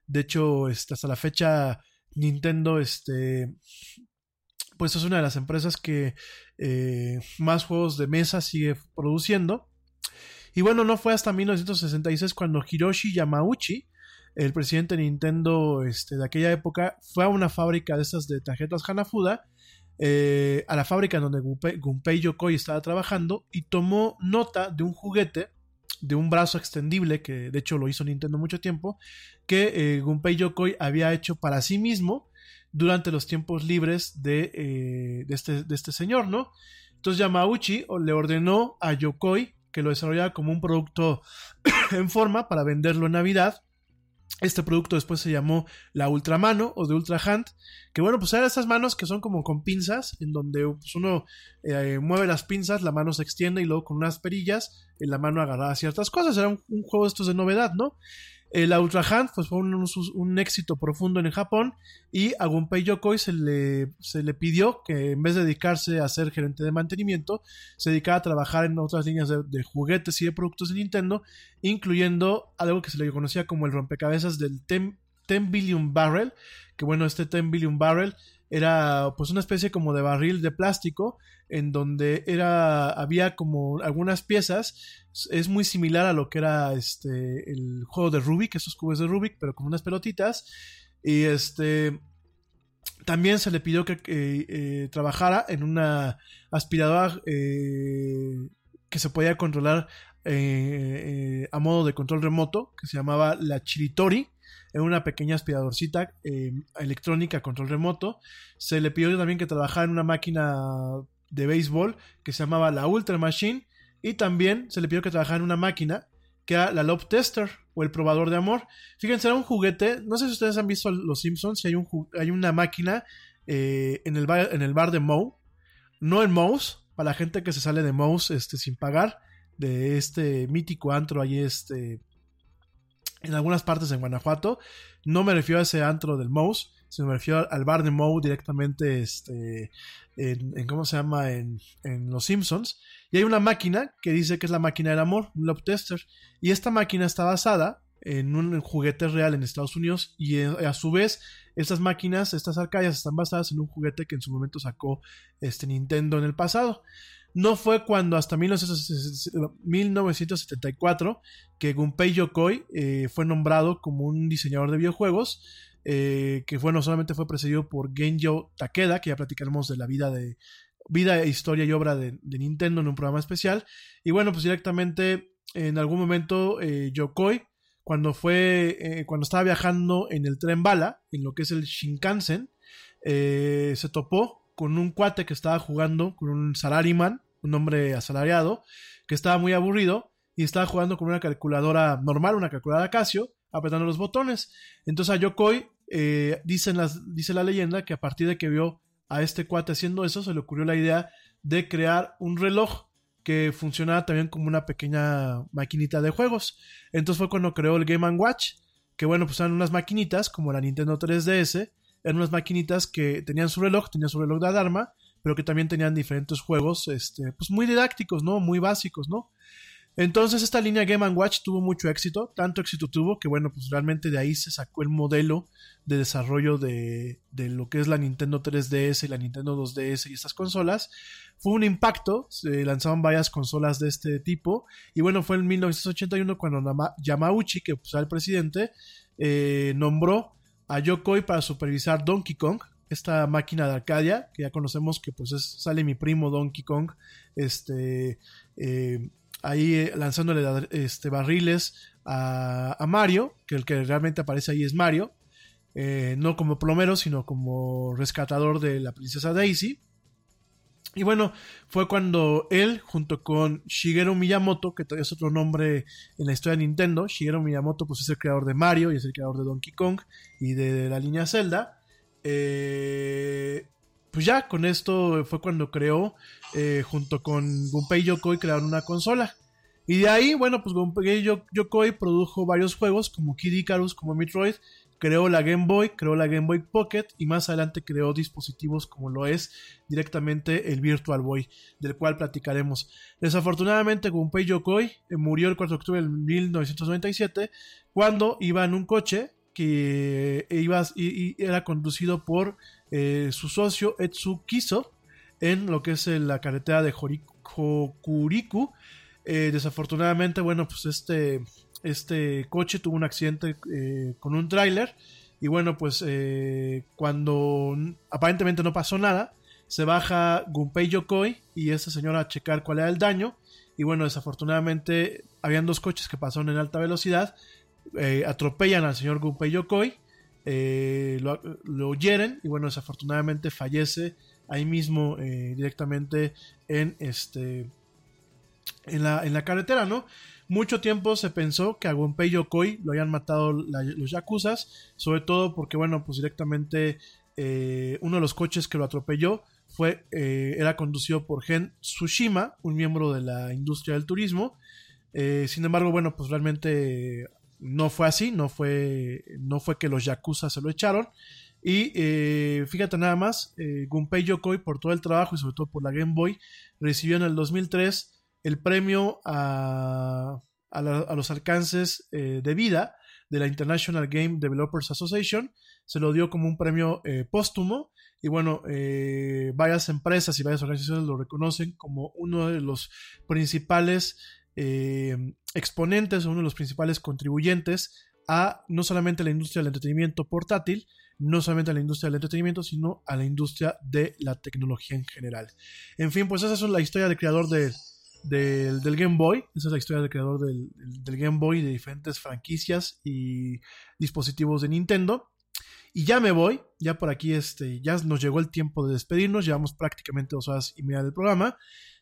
de hecho, este, hasta la fecha Nintendo, este, pues es una de las empresas que eh, más juegos de mesa sigue produciendo. Y bueno, no fue hasta 1966 cuando Hiroshi Yamauchi, el presidente de Nintendo este, de aquella época, fue a una fábrica de estas de tarjetas Hanafuda, eh, a la fábrica donde Gunpei, Yokoi estaba trabajando, y tomó nota de un juguete, de un brazo extendible, que de hecho lo hizo Nintendo mucho tiempo, que eh, Gunpei Yokoi había hecho para sí mismo durante los tiempos libres de, eh, este, de este señor, ¿no? Entonces Yamauchi le ordenó a Yokoi que lo desarrollara como un producto [coughs] en forma para venderlo en Navidad. Este producto después se llamó la Ultramano o de Ultra Hand, que bueno, pues eran esas manos que son como con pinzas, en donde pues, uno eh, mueve las pinzas, la mano se extiende y luego con unas perillas en la mano agarraba ciertas cosas. Era un, un juego estos de novedad, ¿no? Eh, la Ultra Hand pues, fue un, un, éxito profundo en Japón y a Gunpei Yokoi se le, se le pidió que en vez de dedicarse a ser gerente de mantenimiento, se dedicara a trabajar en otras líneas de, juguetes y de productos de Nintendo, incluyendo algo que se le conocía como el rompecabezas del 10, 10 Billion Barrel, que bueno, este 10 Billion Barrel era pues una especie como de barril de plástico en donde era había como algunas piezas es muy similar a lo que era este el juego de Rubik esos cubos de Rubik pero con unas pelotitas. Y este también se le pidió que eh, eh, trabajara en una aspiradora eh, que se podía controlar a modo de control remoto que se llamaba la Chiritori en una pequeña aspiradorcita eh, electrónica control remoto. Se le pidió también que trabajara en una máquina de béisbol que se llamaba la Ultra Machine y también se le pidió que trabajara en una máquina que era la Love Tester o el probador de amor. Fíjense, era un juguete, no sé si ustedes han visto Los Simpsons, si hay, un, hay una máquina eh, en, el bar, en el bar de Moe, no en Mouse, para la gente que se sale de Mouse este, sin pagar, de este mítico antro ahí este en algunas partes en Guanajuato. No me refiero a ese antro del Mouse, sino me refiero al bar de Moe directamente este, en, ¿cómo se llama? En, Los Simpsons. Y hay una máquina que dice que es la máquina del amor, un Love Tester. Y esta máquina está basada en un juguete real en Estados Unidos y a su vez estas máquinas, estas arcadias están basadas en un juguete que en su momento sacó este Nintendo en el pasado. No fue cuando hasta 1974 que Gunpei Yokoi eh, fue nombrado como un diseñador de videojuegos, eh, que bueno, solamente fue precedido por Genjo Takeda, que ya platicaremos de la vida de vida, historia y obra de, Nintendo en un programa especial. Y bueno, pues directamente en algún momento eh, Yokoi, cuando fue, cuando estaba viajando en el tren bala, en lo que es el Shinkansen, se topó con un cuate que estaba jugando con un salaryman, un hombre asalariado, que estaba muy aburrido y estaba jugando con una calculadora normal, una calculadora Casio, apretando los botones. Entonces a Yokoi eh, dice la leyenda que a partir de que vio a este cuate haciendo eso, se le ocurrió la idea de crear un reloj que funcionaba también como una pequeña maquinita de juegos. Entonces fue cuando creó el Game Watch, que bueno, pues eran unas maquinitas como la Nintendo 3DS, eran unas maquinitas que tenían su reloj, tenían su reloj de alarma, pero que también tenían diferentes juegos, este, pues muy didácticos, ¿no? Muy básicos, ¿no? Entonces esta línea Game Watch tuvo mucho éxito, tanto éxito tuvo que bueno, pues realmente de ahí se sacó el modelo de desarrollo de, de, lo que es la Nintendo 3DS y la Nintendo 2DS y estas consolas. Fue un impacto, se lanzaron varias consolas de este tipo y bueno, fue en 1981 cuando Yamauchi, que pues, era el presidente, eh, nombró a Yokoi para supervisar Donkey Kong, esta máquina de Arcadia, que ya conocemos que pues es, sale mi primo Donkey Kong, este... Eh, ahí eh, lanzándole este, barriles a, Mario, que el que realmente aparece ahí es Mario, eh, no como plomero, sino como rescatador de la princesa Daisy. Y bueno, fue cuando él, junto con Shigeru Miyamoto, que todavía es otro nombre en la historia de Nintendo, Shigeru Miyamoto pues es el creador de Mario y es el creador de Donkey Kong y de, la línea Zelda, eh, pues ya con esto fue cuando creó, eh, junto con Gunpei Yokoi, crearon una consola. Y de ahí, bueno, pues Gunpei Yokoi produjo varios juegos como Kid Icarus, como Metroid, creó la Game Boy, creó la Game Boy Pocket y más adelante creó dispositivos como lo es directamente el Virtual Boy, del cual platicaremos. Desafortunadamente, Gunpei Yokoi eh, murió el 4 de octubre de 1997 cuando iba en un coche que iba, y, era conducido por eh, su socio Etsu Kiso en lo que es eh, la carretera de Hokuriku. Eh, desafortunadamente, bueno, pues este, este coche tuvo un accidente con un tráiler y bueno, pues cuando aparentemente no pasó nada, se baja Gunpei Yokoi y esta señora a checar cuál era el daño y bueno, desafortunadamente habían dos coches que pasaron en alta velocidad eh, atropellan al señor Gunpei Yokoi, eh, lo, lo, hieren y bueno, desafortunadamente fallece ahí mismo eh, directamente en este en la, en la carretera, ¿no? Mucho tiempo se pensó que a Gunpei Yokoi lo habían matado los yakuzas, sobre todo porque, bueno, pues directamente uno de los coches que lo atropelló fue, era conducido por Gen Tsushima, un miembro de la industria del turismo. sin embargo, bueno, pues realmente no fue así, no fue, no fue que los Yakuza se lo echaron. Y eh, fíjate nada más, eh, Gunpei Yokoi por todo el trabajo y sobre todo por la Game Boy recibió en el 2003 el premio a, a, los alcances eh, de vida de la International Game Developers Association. Se lo dio como un premio póstumo y bueno, varias empresas y varias organizaciones lo reconocen como uno de los principales eh, exponentes o uno de los principales contribuyentes a no solamente la industria del entretenimiento portátil, no solamente a la industria del entretenimiento, sino a la industria de la tecnología en general. En fin, pues esa es la historia del creador del, Game Boy, esa es la historia del creador del, Game Boy, de diferentes franquicias y dispositivos de Nintendo. Y ya me voy, ya por aquí este, ya nos llegó el tiempo de despedirnos, llevamos prácticamente dos horas y media del programa.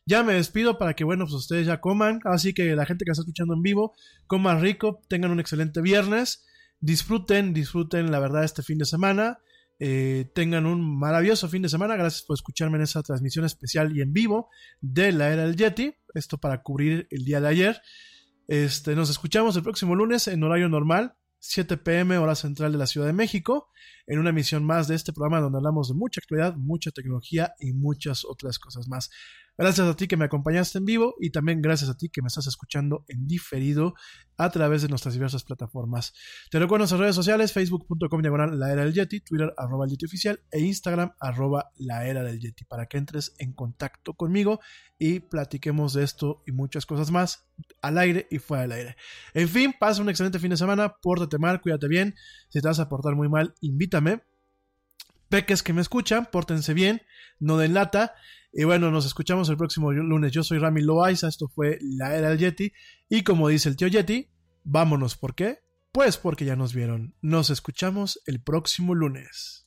Ya me despido para que, bueno, pues ustedes ya coman. Así que la gente que está escuchando en vivo, coman rico, tengan un excelente viernes. Disfruten, disfruten la verdad este fin de semana. Eh, tengan un maravilloso fin de semana. Gracias por escucharme en esa transmisión especial y en vivo de la era del Yeti. Esto para cubrir el día de ayer. Este, nos escuchamos el próximo lunes en horario normal, 7 pm hora central de la Ciudad de México, en una emisión más de este programa donde hablamos de mucha actualidad, mucha tecnología y muchas otras cosas más. Gracias a ti que me acompañaste en vivo y también gracias a ti que me estás escuchando en diferido a través de nuestras diversas plataformas. Te recuerdo nuestras redes sociales, facebook.com diagonal la era del Yeti, Twitter arroba el Yeti oficial e Instagram arroba la era del Yeti para que entres en contacto conmigo y platiquemos de esto y muchas cosas más al aire y fuera del aire. En fin, pasa un excelente fin de semana, pórtate mal, cuídate bien, si te vas a portar muy mal, invítame. Peques que me escuchan, pórtense bien, no den lata y bueno, nos escuchamos el próximo lunes. Yo soy Rami Loaiza, esto fue La Era del Yeti. Y como dice el tío Yeti, vámonos, ¿por qué? Pues porque ya nos vieron. Nos escuchamos el próximo lunes.